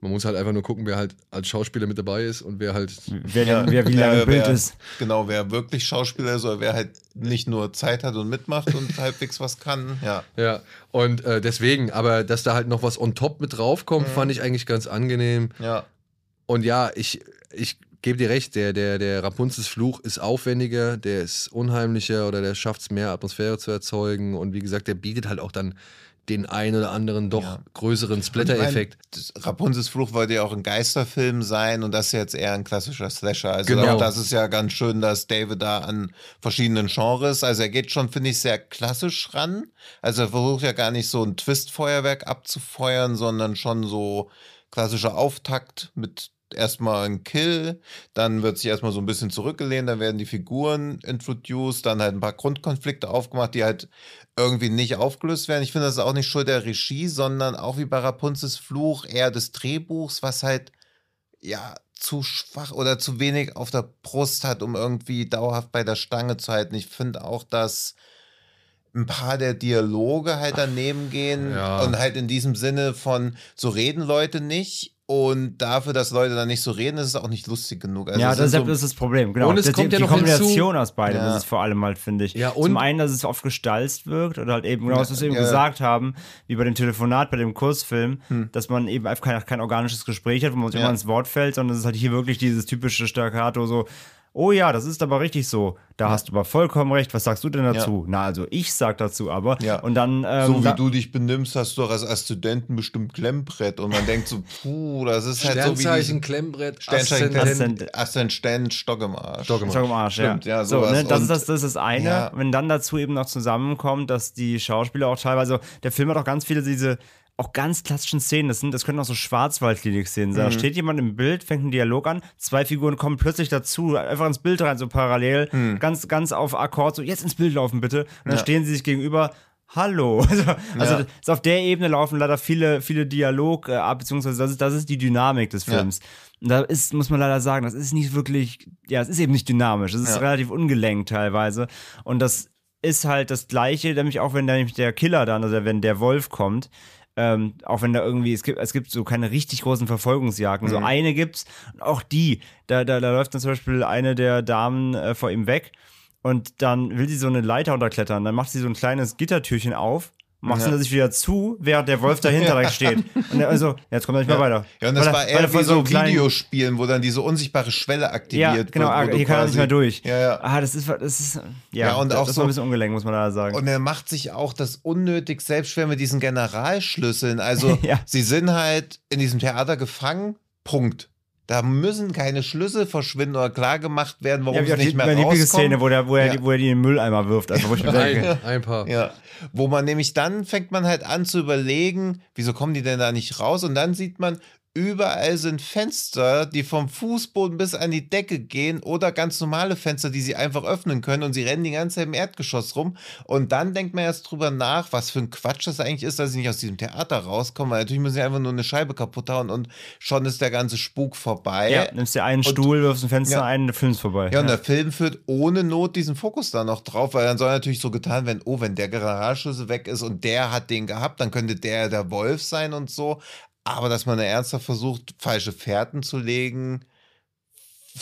Man muss halt einfach nur gucken, wer halt als Schauspieler mit dabei ist und wer halt. Wer, Ja. wer wie lange im Bild wer- ist. Genau, wer wirklich Schauspieler ist oder wer halt nicht nur Zeit hat und mitmacht und <laughs> halbwegs was kann. Ja. Ja. Und äh, deswegen, aber dass da halt noch was on top mit draufkommt, Mhm. fand ich eigentlich ganz angenehm. Ja. Und ja, ich, ich gebe dir recht, der, der, der Rapunzels Fluch ist aufwendiger, der ist unheimlicher oder der schafft es mehr Atmosphäre zu erzeugen. Und wie gesagt, der bietet halt auch dann den ein oder anderen doch Ja. größeren Splatter-Effekt. Rapunzels Fluch wollte ja auch ein Geisterfilm sein und das ist jetzt eher ein klassischer Slasher. Also Genau. auch das ist ja ganz schön, dass David da an verschiedenen Genres, also er geht schon, finde ich, sehr klassisch ran. Also er versucht ja gar nicht so ein Twist-Feuerwerk abzufeuern, sondern schon so klassischer Auftakt mit erstmal ein Kill, dann wird sich erstmal so ein bisschen zurückgelehnt, dann werden die Figuren introduced, dann halt ein paar Grundkonflikte aufgemacht, die halt irgendwie nicht aufgelöst werden. Ich finde, das ist auch nicht Schuld der Regie, sondern auch wie bei Rapunzels Fluch eher des Drehbuchs, was halt ja zu schwach oder zu wenig auf der Brust hat, um irgendwie dauerhaft bei der Stange zu halten. Ich finde auch, dass ein paar der Dialoge halt daneben gehen Ja. und halt in diesem Sinne von so reden Leute nicht und dafür, dass Leute dann nicht so reden, ist es auch nicht lustig genug. Also ja, das ist, so- das ist das Problem. Genau. Und es die, kommt ja die noch Kombination aus beidem Ja. ist es vor allem halt, finde ich. Ja, und- Zum einen, dass es oft gestalzt wirkt oder halt eben, genau, was wir eben ja. gesagt haben, wie bei dem Telefonat, bei dem Kurzfilm, dass man eben einfach kein, kein organisches Gespräch hat, wo man Ja. immer ins Wort fällt, sondern es ist halt hier wirklich dieses typische Staccato so, Oh ja, das ist aber richtig so. Da hast du aber vollkommen recht. Was sagst du denn dazu? Na, also ich sag dazu aber. Ja. Und dann. Ähm, so wie da- du dich benimmst, hast du doch als, Studenten bestimmt Klemmbrett. Und man denkt so, puh, das ist halt so wie Sternzeichen, Klemmbrett, Sternzeichen, Aszendent. Stock im Arsch. Stock im Stock im Arsch, Stimmt, ja, so, sowas. ne, das, ist das, das ist das eine. Ja. Wenn dann dazu eben noch zusammenkommt, dass die Schauspieler auch teilweise, der Film hat auch ganz viele diese auch ganz klassischen Szenen, das, sind, das können auch so Schwarzwaldklinik-Szenen sein. Da Mhm. steht jemand im Bild, fängt einen Dialog an, zwei Figuren kommen plötzlich dazu, einfach ins Bild rein, so parallel, ganz, ganz auf Akkord, so jetzt ins Bild laufen bitte. Und dann Mhm. Ja. stehen sie sich gegenüber. Hallo. <laughs> Also, also Ja. auf der Ebene laufen leider viele, viele Dialog äh, ab, beziehungsweise das ist, das ist die Dynamik des Ja. Films. Und da ist, muss man leider sagen, das ist nicht wirklich, ja, es ist eben nicht dynamisch. Es ist Ja. relativ ungelenkt teilweise. Und das ist halt das Gleiche, nämlich auch wenn da nämlich der Killer dann, also wenn der Wolf kommt, ähm, auch wenn da irgendwie, es gibt, es gibt so keine richtig großen Verfolgungsjagden. Mhm. So eine gibt's, und auch die, da, da, da läuft dann zum Beispiel eine der Damen äh, vor ihm weg und dann will sie so eine Leiter unterklettern. Dann macht sie so ein kleines Gittertürchen auf, macht Ja. sie sich wieder zu, während der Wolf dahinter direkt <laughs> steht. Und er, also, jetzt kommt er nicht mehr weiter. Ja, und das Weil war er eher wie so Videospielen, wo dann diese unsichtbare Schwelle aktiviert Ja, genau, wird. wo du hier kann er nicht mehr durch. Ja, ja. Ah, das ist, das ist, ja, Ja, und das auch ist so- ein bisschen ungelenk, muss man da sagen. Und er macht sich auch das unnötig selbst schwer mit diesen Generalschlüsseln. Also, <laughs> Ja. sie sind halt in diesem Theater gefangen. Punkt. Da müssen keine Schlüssel verschwinden oder klar gemacht werden, warum ja, sie auch die, nicht mehr meine rauskommen. Lieblingsszene, wo, der, wo, er, Ja. die- wo er die in den Mülleimer wirft, einfach, wo ich mir <laughs> denke, Ein, ein paar. Ja, wo man nämlich dann fängt man halt an zu überlegen, wieso kommen die denn da nicht raus? Und dann sieht man, überall sind Fenster, die vom Fußboden bis an die Decke gehen oder ganz normale Fenster, die sie einfach öffnen können und sie rennen die ganze Zeit im Erdgeschoss rum. Und dann denkt man erst drüber nach, was für ein Quatsch das eigentlich ist, dass sie nicht aus diesem Theater rauskommen, weil natürlich müssen sie einfach nur eine Scheibe kaputt hauen und schon ist der ganze Spuk vorbei. Ja, nimmst dir einen Und- Stuhl, wirfst ein Fenster Ja. ein, der Film ist vorbei. Ja, und der Film führt ohne Not diesen Fokus da noch drauf, weil dann soll natürlich so getan werden, oh, wenn der Garagenschlüssel weg ist und der hat den gehabt, dann könnte der der Wolf sein und so. Aber dass man da ernsthaft versucht, falsche Fährten zu legen,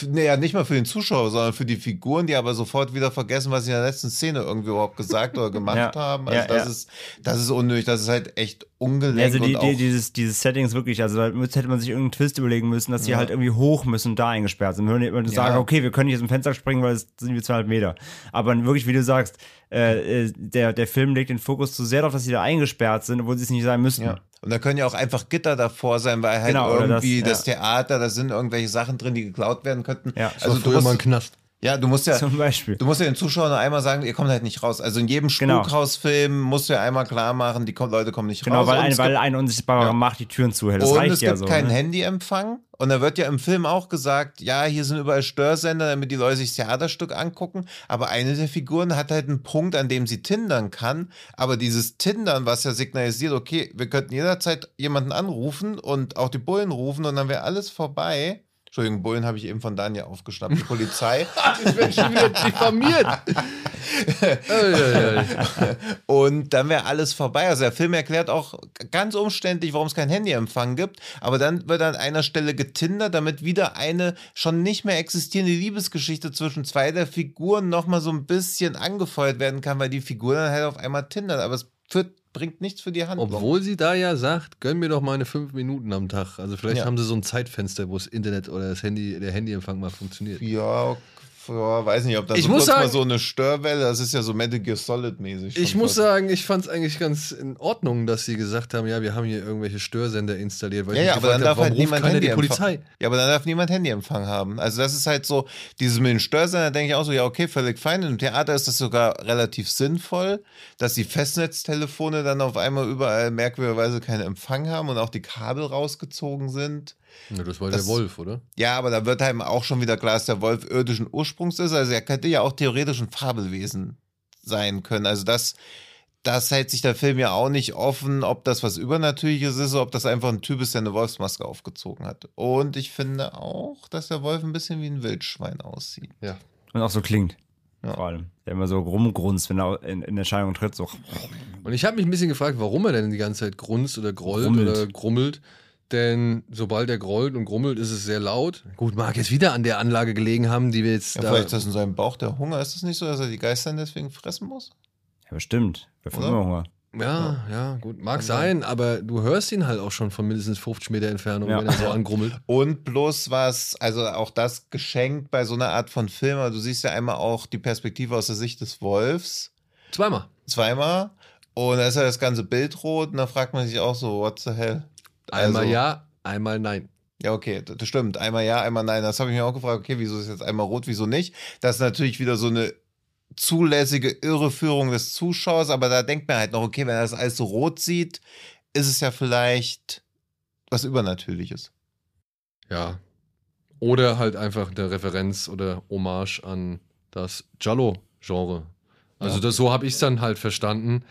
naja, nicht mal für den Zuschauer, sondern für die Figuren, die aber sofort wieder vergessen, was sie in der letzten Szene irgendwie überhaupt gesagt oder gemacht <laughs> Ja, haben. Also ja, das ja. ist, das ist unnötig, das ist halt echt ungelenk Also die, die, dieses, dieses Setting ist wirklich, also da hätte man sich irgendeinen Twist überlegen müssen, dass die halt irgendwie hoch müssen und da eingesperrt sind. Wenn man sagen, okay, wir können nicht aus dem Fenster springen, weil es sind wie zweieinhalb Meter. Aber wirklich, wie du sagst, äh, äh, der, der Film legt den Fokus zu sehr darauf, dass sie da eingesperrt sind, obwohl sie es nicht sein müssten. Und da können ja auch einfach Gitter davor sein, weil halt Genau, das- irgendwie das, ja. Theater, da sind irgendwelche Sachen drin, die geklaut werden könnten. Ja. Das war also du mal ein Knast. Ja, du musst ja, Zum Beispiel. du musst ja den Zuschauern einmal sagen, ihr kommt halt nicht raus. Also in jedem Genau. Spukhausfilm musst du ja einmal klar machen, die Leute kommen nicht Genau, raus. weil Und ein, weil ein unsichtbarer Ja. Macht die Türen zuhält. Das und reicht es ja gibt so. keinen ne? Handyempfang. Und da wird ja im Film auch gesagt, ja, hier sind überall Störsender, damit die Leute sich das Theaterstück angucken. Aber eine der Figuren hat halt einen Punkt, an dem sie tindern kann. Aber dieses Tindern, was ja signalisiert, okay, wir könnten jederzeit jemanden anrufen und auch die Bullen rufen und dann wäre alles vorbei. Entschuldigung, Bullen habe ich eben von Daniel aufgeschnappt, die Polizei. <laughs> Ich werde schon wieder diffamiert. <laughs> Und dann wäre alles vorbei. Also der Film erklärt auch ganz umständlich, warum es kein Handyempfang gibt. Aber dann wird an einer Stelle getindert, damit wieder eine schon nicht mehr existierende Liebesgeschichte zwischen zwei der Figuren nochmal so ein bisschen angefeuert werden kann, weil die Figur dann halt auf einmal tindert. Aber es führt, bringt nichts für die Handlung. Obwohl sie da ja sagt, gönn mir doch meine fünf Minuten am Tag. Also vielleicht Ja. haben sie so ein Zeitfenster, wo das Internet oder das Handy, der Handyempfang mal funktioniert. Ja, ja, weiß nicht, ob das Ich so muss kurz mal sagen- so eine Störwelle, das ist ja so Metal Gear Solid mäßig. Ich muss sagen, ich fand es eigentlich ganz in Ordnung, dass sie gesagt haben, ja, wir haben hier irgendwelche Störsender installiert. Weil Ja, ja, aber dann darf hab, halt niemand keiner die. Polizei. Ja, aber dann darf niemand Handyempfang haben. Also das ist halt so, dieses mit den Störsender, denke ich auch so, ja, okay, völlig fein. Im Theater ist das sogar relativ sinnvoll, dass die Festnetztelefone dann auf einmal überall merkwürdigerweise keinen Empfang haben und auch die Kabel rausgezogen sind. Ja, das war Das- der Wolf, oder? Ja, aber da wird einem auch schon wieder klar, dass der Wolf irdischen Ursprungs ist. Also er könnte ja auch theoretisch ein Fabelwesen sein können. Also das, das hält sich der Film ja auch nicht offen, ob das was Übernatürliches ist oder ob das einfach ein Typ ist, der eine Wolfsmaske aufgezogen hat. Und ich finde auch, dass der Wolf ein bisschen wie ein Wildschwein aussieht. Ja. Und auch so klingt. Ja. Vor allem. Der immer so rumgrunzt, wenn er in, in Erscheinung tritt. So. Und ich habe mich ein bisschen gefragt, warum er denn die ganze Zeit grunzt oder grollt Grummelt. oder grummelt. Denn sobald er grollt und grummelt, ist es sehr laut. Gut, mag jetzt wieder an der Anlage gelegen haben, die wir jetzt Ja, da. vielleicht ist das in seinem Bauch der Hunger. Ist das nicht so, dass er die Geister deswegen fressen muss? Ja, bestimmt. Wir haben immer Hunger. Ja, ja, gut. Mag sein, aber du hörst ihn halt auch schon von mindestens 50 Meter Entfernung, Ja. wenn er so angrummelt. Und bloß was, also auch das geschenkt bei so einer Art von Film. Also du siehst ja einmal auch die Perspektive aus der Sicht des Wolfs. Zweimal. zweimal. Und da ist ja das ganze Bild rot und da fragt man sich auch so, what the hell? Einmal Also- ja, einmal nein. Ja, okay, das das stimmt. Einmal ja, einmal nein. Das habe ich mir auch gefragt, okay, wieso ist jetzt einmal rot, wieso nicht? Das ist natürlich wieder so eine zulässige Irreführung des Zuschauers, aber da denkt man halt noch, okay, wenn er das alles so rot sieht, ist es ja vielleicht was Übernatürliches. Ja. Oder halt einfach eine Referenz oder Hommage an das Giallo-Genre. Also Ja. das, so habe ich es dann halt verstanden.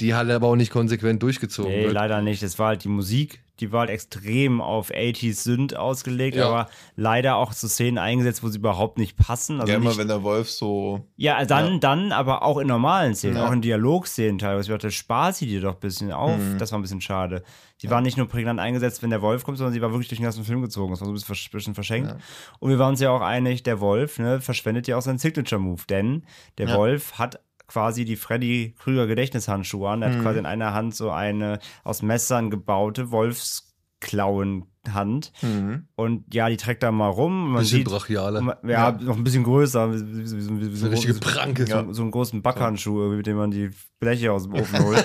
Die hat er aber auch nicht konsequent durchgezogen. Nee, wird. leider nicht. Es war halt die Musik, die war halt extrem auf 80s Sünd ausgelegt, Ja. aber leider auch zu Szenen eingesetzt, wo sie überhaupt nicht passen. Also ja, immer nicht, wenn der Wolf so. ja, dann, Ja. dann aber auch in normalen Szenen, Ja. auch in Dialogszenen teilweise. Ich dachte, Spaß sie dir doch ein bisschen auf. Mhm. Das war ein bisschen schade. Sie war nicht nur prägnant eingesetzt, wenn der Wolf kommt, sondern sie war wirklich durch den ganzen Film gezogen. Das war so ein bisschen, versch- bisschen verschenkt. Und wir waren uns ja auch einig, der Wolf ne, verschwendet ja auch seinen Signature-Move, denn der. Wolf hat quasi die Freddy Krüger Gedächtnishandschuhe an. Er hat Mhm. quasi in einer Hand so eine aus Messern gebaute Wolfsklauenhand. Mhm. Und ja, die trägt da mal rum. Man Bisschen sieht, brachialer. man- ja, noch ein bisschen größer. Wie, wie, wie, so, Eine richtige so, Pranke. so, so einen großen Backhandschuh, mit dem man die Bleche aus dem Ofen <laughs> holt.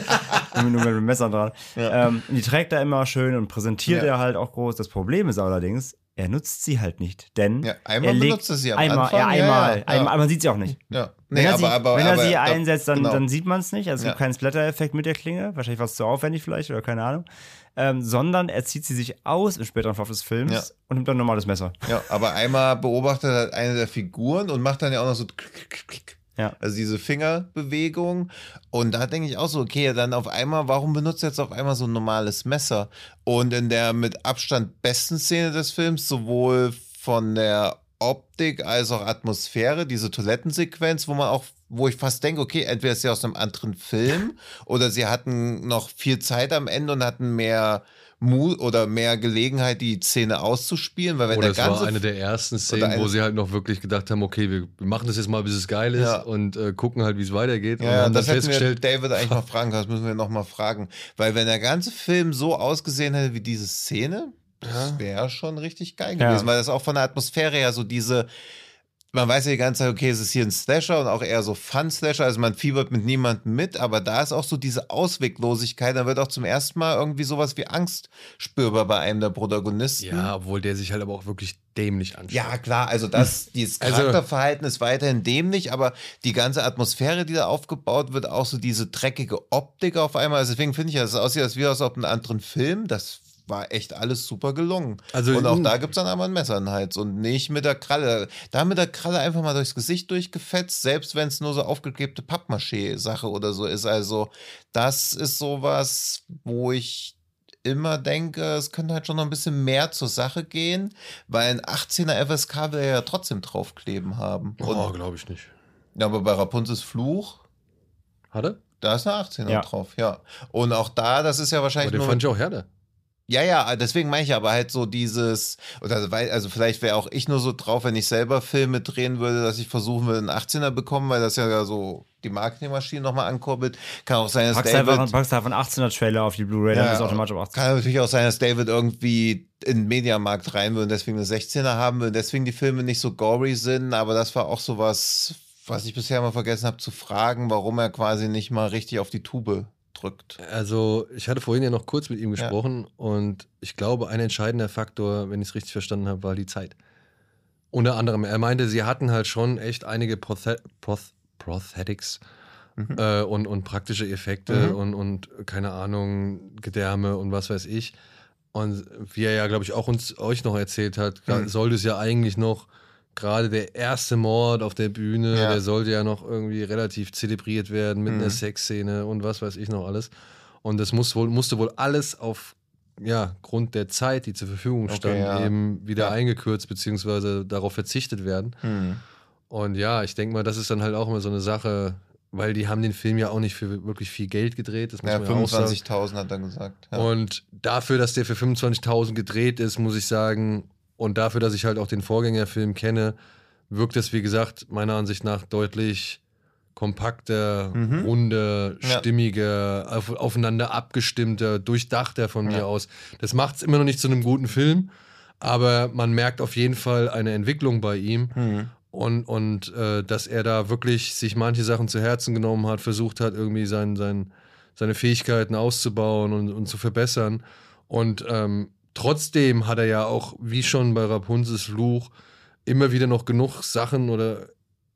Nur mit dem Messer dran. Ja. Ähm, die trägt er immer schön und präsentiert Ja. er halt auch groß. Das Problem ist allerdings, er nutzt sie halt nicht. Denn Ja, einmal er legt benutzt er sie am einmal, Anfang, Ja, einmal, ja, einmal, aber man sieht sie auch nicht. Ja. Wenn Nee, er sie, aber, aber, wenn er aber, sie einsetzt, dann, genau. dann sieht man es nicht. Also es gibt keinen Splatter-Effekt mit der Klinge. Wahrscheinlich war es zu aufwendig vielleicht oder keine Ahnung. Ähm, sondern er zieht sie sich aus im späteren Verlauf des Films und nimmt dann ein normales Messer. Ja, aber einmal beobachtet er eine der Figuren und macht dann ja auch noch so klick, klick, klick. Ja. Also diese Fingerbewegung. Und da denke ich auch so, okay, dann auf einmal, warum benutzt jetzt auf einmal so ein normales Messer? Und in der mit Abstand besten Szene des Films, sowohl von der Optik als auch Atmosphäre, diese Toilettensequenz, wo man auch, wo ich fast denke, okay, entweder ist sie aus einem anderen Film oder sie hatten noch viel Zeit am Ende und hatten mehr Mut oder mehr Gelegenheit, die Szene auszuspielen, weil wenn Oder der es ganze war eine der ersten Szenen, wo sie halt noch wirklich gedacht haben, okay, wir machen das jetzt mal, bis es geil ist Ja. und äh, gucken halt, wie es weitergeht. und Ja, ja haben das wir festgestellt, David eigentlich <laughs> noch fragen können. Das müssen wir noch mal fragen. Weil wenn der ganze Film so ausgesehen hätte wie diese Szene, das wäre schon richtig geil Ja. gewesen. Weil das auch von der Atmosphäre her so diese, man weiß ja die ganze Zeit, okay, es ist hier ein Slasher und auch eher so Fun-Slasher, also man fiebert mit niemandem mit, aber da ist auch so diese Ausweglosigkeit, da wird auch zum ersten Mal irgendwie sowas wie Angst spürbar bei einem der Protagonisten. ja, obwohl der sich halt aber auch wirklich dämlich anschaut. Ja, klar, also das, dieses <laughs> Also- Charakterverhalten ist weiterhin dämlich, aber die ganze Atmosphäre, die da aufgebaut wird, auch so diese dreckige Optik auf einmal. Also deswegen finde ich, dass es aussieht, als wäre es aus einem anderen Film. Das war echt alles super gelungen. Also- und auch da gibt es dann einmal ein Messer in den Hals und nicht mit der Kralle. Da mit der Kralle einfach mal durchs Gesicht durchgefetzt, selbst wenn es nur so aufgeklebte Pappmaché-Sache oder so ist. Also das ist sowas, wo ich immer denke, es könnte halt schon noch ein bisschen mehr zur Sache gehen, weil ein 18er FSK will er ja trotzdem draufkleben haben. Oh, Und, glaube ich nicht. ja, aber bei Rapunzels Fluch, Hat er? da ist eine 18er Ja. drauf, ja. Und auch da, das ist ja Aber wahrscheinlich den nur. fand ich auch härter. Ja, ja, deswegen meine ich aber halt so dieses, oder weil, also vielleicht wäre auch ich nur so drauf, wenn ich selber Filme drehen würde, dass ich versuchen würde, einen 18er bekommen, weil das ja so die Marketingmaschine nochmal ankurbelt. Kann auch sein, dass Packst David, einfach, packst einfach einen 18er Trailer auf die Blu-ray, dann Ja, ist es automatisch auf 18. Kann natürlich auch sein, dass David irgendwie in den Mediamarkt rein will und deswegen eine 16er haben will, und deswegen die Filme nicht so gory sind, aber das war auch so was, was ich bisher mal vergessen habe zu fragen, warum er quasi nicht mal richtig auf die Tube drückt. Also, ich hatte vorhin ja noch kurz mit ihm gesprochen und ich glaube, ein entscheidender Faktor, wenn ich es richtig verstanden habe, war die Zeit. Unter anderem, er meinte, sie hatten halt schon echt einige Prothe Proth Prosthetics Mhm. äh, und, und praktische Effekte Mhm. und, und keine Ahnung, Gedärme und was weiß ich. Und wie er ja, glaube ich, auch uns euch noch erzählt hat, Mhm. sollte es ja eigentlich noch gerade der erste Mord auf der Bühne, Ja. der sollte ja noch irgendwie relativ zelebriert werden mit Mhm. einer Sexszene und was weiß ich noch alles. Und das muss wohl, musste wohl alles auf ja, Grund der Zeit, die zur Verfügung Okay, stand, ja. eben wieder Ja. eingekürzt beziehungsweise darauf verzichtet werden. Hm. Und ja, ich denke mal, das ist dann halt auch immer so eine Sache, weil die haben den Film ja auch nicht für wirklich viel Geld gedreht. Das muss Ja, man ja auch sagen. 25.000 hat er gesagt. Ja. Und dafür, dass der für 25.000 gedreht ist, muss ich sagen, und dafür, dass ich halt auch den Vorgängerfilm kenne, wirkt es, wie gesagt, meiner Ansicht nach deutlich kompakter, Mhm. runder, Ja. stimmiger, auf, aufeinander abgestimmter, durchdachter von mir Ja. aus. Das macht es immer noch nicht zu einem guten Film, aber man merkt auf jeden Fall eine Entwicklung bei ihm Hm. und, und äh, dass er da wirklich sich manche Sachen zu Herzen genommen hat, versucht hat, irgendwie sein, sein, seine Fähigkeiten auszubauen und, und zu verbessern. Und ähm, trotzdem hat er ja auch, wie schon bei Rapunzels Fluch, immer wieder noch genug Sachen oder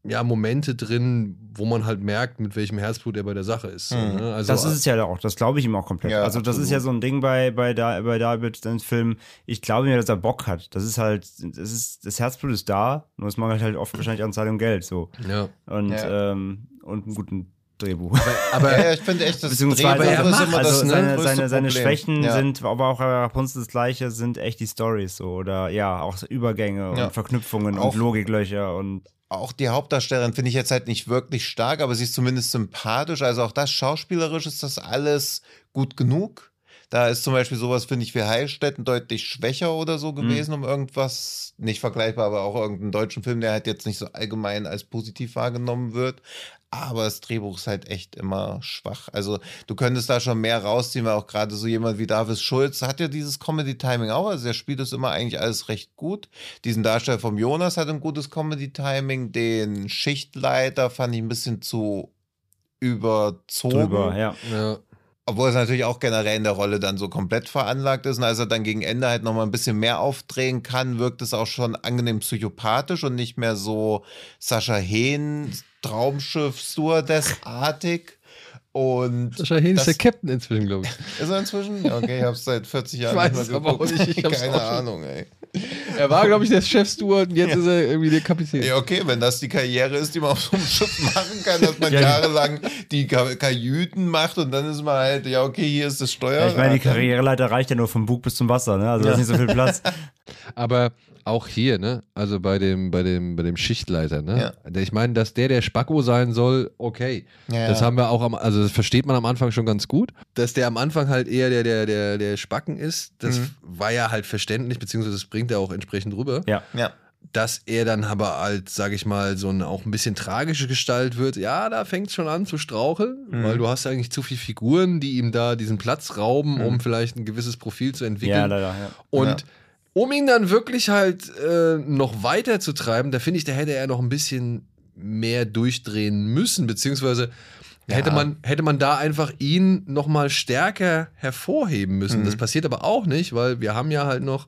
ja, Momente drin, wo man halt merkt, mit welchem Herzblut er bei der Sache ist. Mhm. ne? also, Das ist es ja auch, das glaube ich ihm auch komplett. Ja, also das ist absolut. ja so ein Ding bei, bei, da, bei David, seinem Film. Ich glaube mir, dass er Bock hat. Das ist halt, das ist, das Herzblut ist da, nur es mangelt halt oft wahrscheinlich an Zeit und Geld, so. ja. Und, Ja. ähm, und einen guten Drehbuch. Aber <laughs> ja, ja, ich finde echt, das Beziehungsweise Drehbuch ist macht- immer also das ne, seine, seine, seine. Schwächen ja. sind, aber auch bei Rapunzel das Gleiche, sind echt die Stories so. Oder ja, auch Übergänge Ja. und Verknüpfungen Auch- und Logiklöcher und auch die Hauptdarstellerin finde ich jetzt halt nicht wirklich stark, aber sie ist zumindest sympathisch. Also auch das schauspielerisch ist das alles gut genug. Da ist zum Beispiel sowas, finde ich, wie Heilstätten deutlich schwächer oder so gewesen, um irgendwas, nicht vergleichbar, aber auch irgendeinen deutschen Film, der halt jetzt nicht so allgemein als positiv wahrgenommen wird. Aber das Drehbuch ist halt echt immer schwach. Also du könntest da schon mehr rausziehen, weil auch gerade so jemand wie Davis Schulz hat ja dieses Comedy-Timing auch. Also der spielt das immer eigentlich alles recht gut. Diesen Darsteller vom Jonas hat ein gutes Comedy-Timing. Den Schichtleiter fand ich ein bisschen zu überzogen. drüber, ja. ja. Obwohl es natürlich auch generell in der Rolle dann so komplett veranlagt ist. Und als er dann gegen Ende halt nochmal ein bisschen mehr aufdrehen kann, wirkt es auch schon angenehm psychopathisch und nicht mehr so Sascha Hehn, Traumschiff, Stewardess-artig. Und Sascha Hehn ist der Captain inzwischen, glaube ich. Ist er inzwischen? Okay, ich hab's seit 40 Jahren weiß nicht es mehr aber auch geguckt. nicht, ich Keine Ahnung, ey. Er war, glaube ich, der Chefsteward und jetzt ist er irgendwie der Kapitän. Ja, okay, wenn das die Karriere ist, die man auf so einem Schiff machen kann, dass man Ja. jahrelang die Ka Kajüten macht und dann ist man halt, ja, okay, hier ist das Steuer. Ja, ich meine, die Karriereleiter reicht ja nur vom Bug bis zum Wasser, ne? Also da ist nicht so viel Platz. <laughs> Aber auch hier, ne? Also bei dem, bei dem, bei dem Schichtleiter, ne? Der- Ich meine, dass der der Spacko sein soll, okay. Ja, Das ja. haben wir auch am, also das versteht man am Anfang schon ganz gut. Dass der am Anfang halt eher der, der, der, der Spacken ist, das Mhm. war ja halt verständlich, beziehungsweise das bringt er auch entsprechend rüber. Ja. Ja. Dass er dann aber als, sag ich mal, so eine auch ein bisschen tragische Gestalt wird, ja, da fängt es schon an zu straucheln, Mhm. weil du hast eigentlich zu viele Figuren, die ihm da diesen Platz rauben, um vielleicht ein gewisses Profil zu entwickeln. Ja, leider, ja. Und Ja. Um ihn dann wirklich halt äh, noch weiter zu treiben, da finde ich, da hätte er noch ein bisschen mehr durchdrehen müssen, beziehungsweise hätte, man, hätte man da einfach ihn noch mal stärker hervorheben müssen. Mhm. Das passiert aber auch nicht, weil wir haben ja halt noch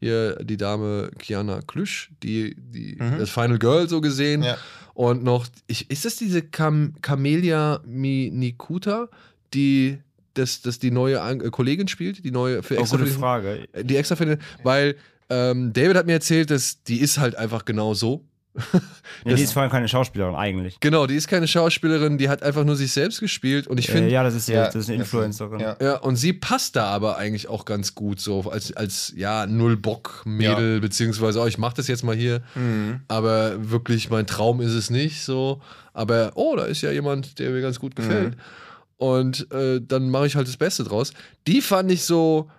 hier die Dame Kiana Klüsch, die, die das Final Girl so gesehen. Mhm. Ja. Und noch, ich, ist das diese Cam Camelia Minikuta, die das, das die neue An äh, Kollegin spielt, die neue für Auch extra gute für den- Frage. die extra finde, weil ähm, David hat mir erzählt, dass die ist halt einfach genau so. <laughs> Ja, die ist vor allem keine Schauspielerin eigentlich. Genau, die ist keine Schauspielerin, die hat einfach nur sich selbst gespielt und ich Äh, finde, ja, das ist, ja, Ja, das ist eine Influencerin. Ja. ja, und sie passt da aber eigentlich auch ganz gut so als, als ja, Null-Bock-Mädel, beziehungsweise, oh, ich mach das jetzt mal hier, Mhm. aber wirklich mein Traum ist es nicht so. Aber, oh, da ist ja jemand, der mir ganz gut gefällt. Und äh, dann mache ich halt das Beste draus. Die fand ich so,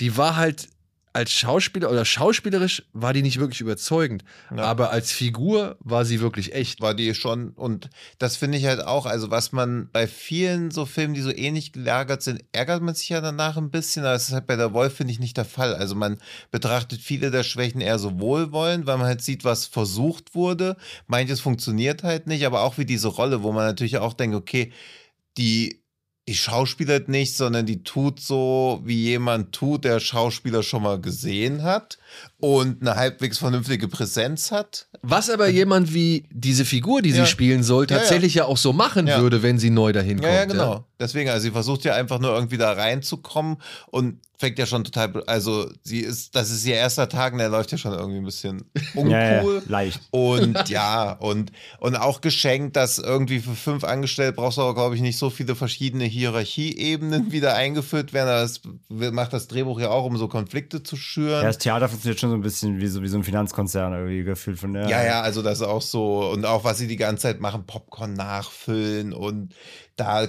die war halt als Schauspieler oder schauspielerisch war die nicht wirklich überzeugend. Ja. Aber als Figur war sie wirklich echt. war die schon und das finde ich halt auch, also was man bei vielen so Filmen, die so ähnlich gelagert sind, ärgert man sich ja danach ein bisschen, aber das ist halt bei der Wolf, finde ich, nicht der Fall. Also man betrachtet viele der Schwächen eher so wohlwollend, weil man halt sieht, was versucht wurde. Manches funktioniert halt nicht, aber auch wie diese Rolle, wo man natürlich auch denkt, okay, die die schauspielert nicht, sondern die tut so, wie jemand tut, der Schauspieler schon mal gesehen hat und eine halbwegs vernünftige Präsenz hat. Was aber jemand wie diese Figur, die Ja. sie spielen soll, Ja, ja. tatsächlich ja, auch so machen Ja. würde, wenn sie neu dahin kommt. Ja, ja, genau. Deswegen, also sie versucht ja einfach nur irgendwie da reinzukommen und fängt ja schon total, also sie ist, das ist ihr erster Tag und er läuft ja schon irgendwie ein bisschen <laughs> uncool. Ja, ja, leicht. Und <laughs> ja, und, und auch geschenkt, dass irgendwie für fünf Angestellte brauchst du aber, glaube ich, nicht so viele verschiedene Hierarchieebenen <laughs> wieder eingeführt werden. Aber Das macht das Drehbuch ja auch, um so Konflikte zu schüren. Ja, das Theater funktioniert schon so ein bisschen wie so, wie so ein Finanzkonzern irgendwie gefühlt von der. Ja, ja, also das ist auch so. Und auch, was sie die ganze Zeit machen, Popcorn nachfüllen und da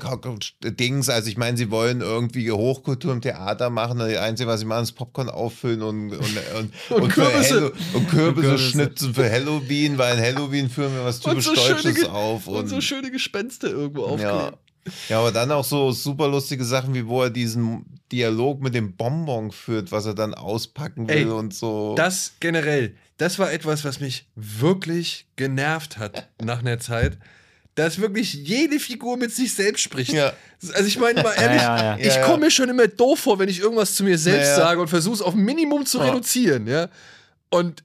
Dings, also ich meine, sie wollen irgendwie Hochkultur im Theater machen. und Das Einzige, was sie machen, ist Popcorn auffüllen und, und, und, <laughs> und, für Kürbisse. Und Kürbisse Kürbisse. schnitzen für Halloween, weil in Halloween führen wir was Und typisch so, schöne, Deutsches Ge- auf. und so schöne Gespenster irgendwo aufkleben. ja, aber dann auch so super lustige Sachen, wie wo er diesen Dialog mit dem Bonbon führt, was er dann auspacken will Ey, und so. Das generell, das war etwas, was mich wirklich genervt hat nach einer Zeit. Dass wirklich jede Figur mit sich selbst spricht. Ja. Also ich meine mal <laughs> ehrlich, Ja, ja, ja. ich Ja, ja. komme mir schon immer doof vor, wenn ich irgendwas zu mir selbst Ja, ja. sage und versuche es auf Minimum zu Ja. reduzieren, ja. Und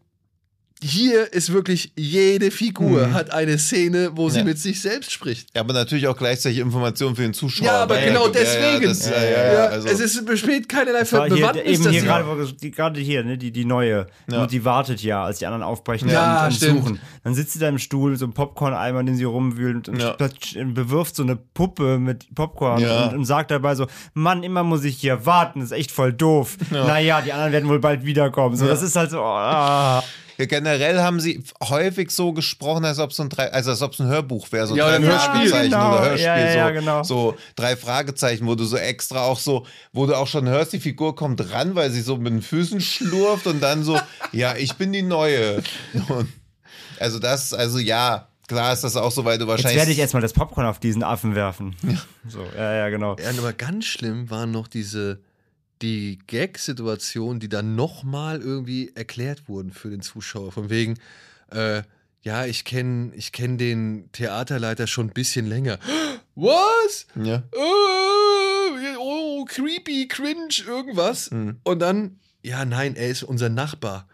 hier ist wirklich jede Figur Mhm. hat eine Szene, wo sie Ja. mit sich selbst spricht. Ja, aber natürlich auch gleichzeitig Informationen für den Zuschauer. Ja, aber genau ja, deswegen. Das, also, es ist, besteht keinerlei Das war hier, Bewandtnis. eben dass hier sie- gerade, gerade hier, ne, die, die neue. Ja. Und die wartet ja, als die anderen aufbrechen Ja, und, und suchen. Dann sitzt sie da im Stuhl mit so einem Popcorn-Eimer, den sie rumwühlt und bewirft so eine Puppe mit Popcorn Ja. und, und sagt dabei so, Mann, immer muss ich hier warten, das ist echt voll doof. Naja, die anderen werden wohl bald wiederkommen. So, das ist halt so, oh, ah. Ja, generell haben sie häufig so gesprochen, als ob es so ein drei, also als ob es ein Hörbuch wäre, so Ja, ein Hörspiel. Fragezeichen Genau. oder Hörspiel, Ja, ja, ja, so, genau. so drei Fragezeichen, wo du so extra auch so, wo du auch schon hörst, die Figur kommt ran, weil sie so mit den Füßen schlurft und dann so, <laughs> ja, ich bin die Neue. Also das, also ja, klar ist das auch so, weil du Jetzt wahrscheinlich werde ich erstmal das Popcorn auf diesen Affen werfen. So, ja, ja, genau. Ja, aber ganz schlimm waren noch diese die Gag-Situationen, die dann nochmal irgendwie erklärt wurden für den Zuschauer. Von wegen, äh, ja, ich kenne ich kenn den Theaterleiter schon ein bisschen länger. <gasps> Was? ja. Äh, so creepy, cringe, irgendwas. Hm. Und dann, ja, nein, er ist unser Nachbar.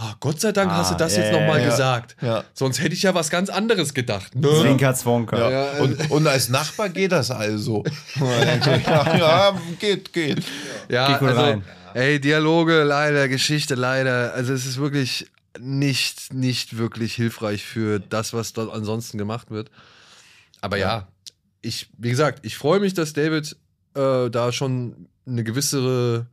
Ah, Gott sei Dank hast du Ah, das ja, jetzt nochmal ja. gesagt. Ja. Sonst hätte ich ja was ganz anderes gedacht. Ne? Zwinker, Zwonker. Ja. Ja, und, und als Nachbar geht das also. <laughs> Ja, geht, geht. Ja, Geh gut also, rein. ey, Dialoge leider, Geschichte leider. Also es ist wirklich nicht, nicht wirklich hilfreich für das, was dort ansonsten gemacht wird. Aber ja, ich, wie gesagt, ich freue mich, dass David äh, da schon eine gewissere,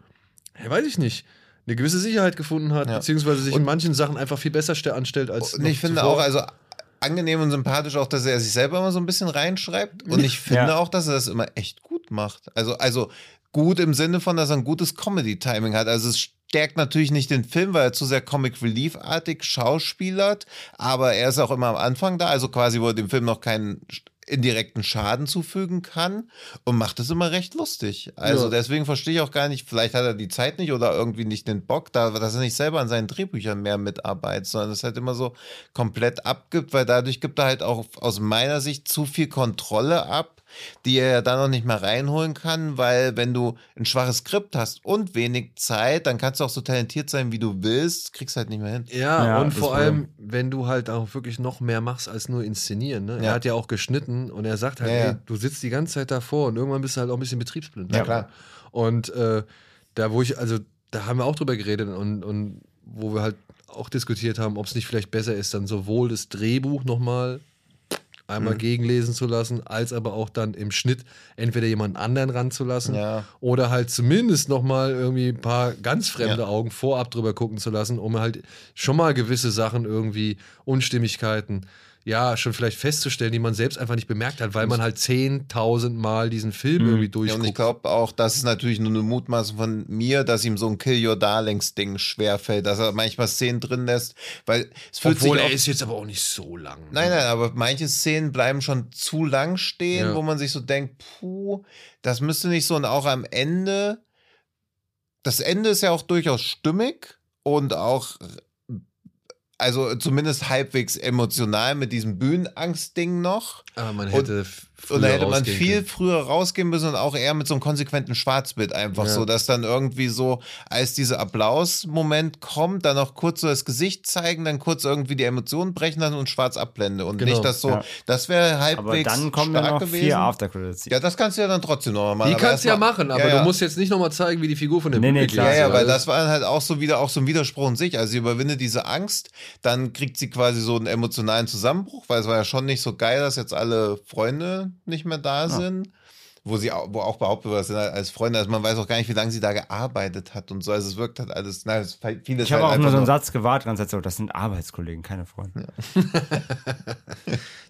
ja, weiß ich nicht, eine gewisse Sicherheit gefunden hat, Ja. beziehungsweise sich Und- in manchen Sachen einfach viel besser ste- anstellt als Und ich finde zuvor. auch, also angenehm und sympathisch auch, dass er sich selber immer so ein bisschen reinschreibt. Und ich finde Ja. auch, dass er das immer echt gut macht. Also, also gut im Sinne von, dass er ein gutes Comedy-Timing hat. Also es stärkt natürlich nicht den Film, weil er zu sehr Comic Relief-artig schauspielert, aber er ist auch immer am Anfang da, also quasi, wo er dem Film noch keinen indirekten Schaden zufügen kann und macht es immer recht lustig. Also Ja. deswegen verstehe ich auch gar nicht, vielleicht hat er die Zeit nicht oder irgendwie nicht den Bock, da, dass er nicht selber an seinen Drehbüchern mehr mitarbeitet, sondern es halt immer so komplett abgibt, weil dadurch gibt er halt auch aus meiner Sicht zu viel Kontrolle ab, die er ja dann noch nicht mehr reinholen kann, weil wenn du ein schwaches Skript hast und wenig Zeit, dann kannst du auch so talentiert sein, wie du willst, kriegst halt nicht mehr hin. Ja, Ja, und vor allem, wenn du halt auch wirklich noch mehr machst als nur inszenieren. Ne? Ja. Er hat ja auch geschnitten und er sagt halt, Ja, ja. ey, du sitzt die ganze Zeit davor und irgendwann bist du halt auch ein bisschen betriebsblind. Ja, klar. Und äh, da, wo ich, also da haben wir auch drüber geredet und, und wo wir halt auch diskutiert haben, ob es nicht vielleicht besser ist, dann sowohl das Drehbuch nochmal einmal Mhm. gegenlesen zu lassen, als aber auch dann im Schnitt entweder jemanden anderen ranzulassen Ja. oder halt zumindest nochmal irgendwie ein paar ganz fremde Ja. Augen vorab drüber gucken zu lassen, um halt schon mal gewisse Sachen irgendwie, Unstimmigkeiten, ja, schon vielleicht festzustellen, die man selbst einfach nicht bemerkt hat, weil man halt 10.000 Mal diesen Film irgendwie Ja, und ich durchguckt. glaube auch, das ist natürlich nur eine Mutmaßung von mir, dass ihm so ein Kill Your Darlings Ding schwerfällt, dass er manchmal Szenen drin lässt, weil es fühlt Obwohl sich er ist jetzt aber auch nicht so lang. ne? Nein, nein, aber manche Szenen bleiben schon zu lang stehen, Ja. wo man sich so denkt, puh, das müsste nicht so und auch am Ende, das Ende ist ja auch durchaus stimmig und auch also zumindest halbwegs emotional mit diesem Bühnenangst-Ding noch. Aber man Und- hätte f- früher Und da hätte man viel können. früher rausgehen müssen und auch eher mit so einem konsequenten Schwarzbild einfach Ja. so, dass dann irgendwie so, als dieser Applaus-Moment kommt, dann noch kurz so das Gesicht zeigen, dann kurz irgendwie die Emotionen brechen dann und schwarz abblende und Genau. nicht das so, Ja. das wäre Aber halbwegs dann kommen stark ja noch gewesen. vier Aftercredits. ja, das kannst du ja dann trotzdem noch mal machen. Die aber kannst du ja machen, aber Ja, ja. du musst jetzt nicht nochmal zeigen, wie die Figur von der Nee, nee, klar. Ja, ja, weil Also, das war halt auch so wieder auch so ein Widerspruch in sich. Also sie überwindet diese Angst, dann kriegt sie quasi so einen emotionalen Zusammenbruch, weil es war ja schon nicht so geil, dass jetzt alle Freunde nicht mehr da sind. Wo sie auch, wo auch behauptet wird, das sind halt als Freunde, also man weiß auch gar nicht, wie lange sie da gearbeitet hat und so. Also es wirkt halt alles, na, es, vieles Ich habe halt auch nur so einen Satz gewartet, ganz so, das sind Arbeitskollegen, keine Freunde.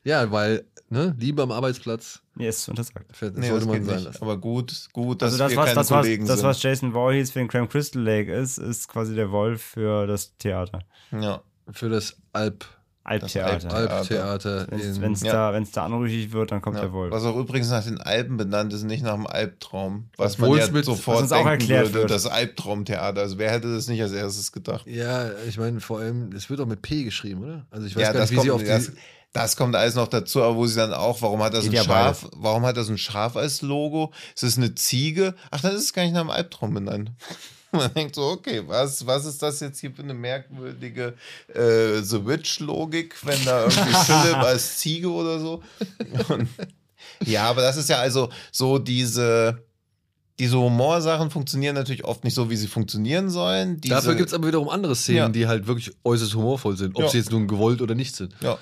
Ja, weil, ne, Liebe am Arbeitsplatz Nee, ist untersagt. das Nee, sollte das man sein nicht. lassen. Aber gut, gut, dass Also das, wir was, keine das, was, Kollegen das, sind. was Jason Voorhees für den Cram Crystal Lake ist, ist quasi der Wolf für das Theater. ja. Für das Alp, Albtheater. Albtheater. Wenn es Ja. da, wenn's da anrüchig wird, dann kommt Ja. der Wolf. Was auch übrigens nach den Alpen benannt ist, nicht nach dem Albtraum. Was Obwohl man ja mit- sofort was auch denken erklärt würde, wird. das Albtraumtheater. Also wer hätte das nicht als erstes gedacht? Ja, ich meine, vor allem, es wird auch mit P geschrieben, oder? Also ich weiß Ja, gar das nicht, wie sie auf kommt, die. das, das kommt alles noch dazu, aber wo sie dann auch, warum hat das Geht ein ja Schaf, warum hat das ein Schaf als Logo? Ist das eine Ziege? Ach, das ist gar nicht nach dem Albtraum benannt. <laughs> Man denkt so, okay, was, was ist das jetzt hier für eine merkwürdige äh, The Witch-Logik, wenn da irgendwie <laughs> Philipp als Ziege oder so? Und, <laughs> ja, aber das ist ja also so diese, diese Humorsachen funktionieren natürlich oft nicht so, wie sie funktionieren sollen. Diese, Dafür gibt es aber wiederum andere Szenen, Ja. die halt wirklich äußerst humorvoll sind, ob Ja. sie jetzt nun gewollt oder nicht sind. Ja.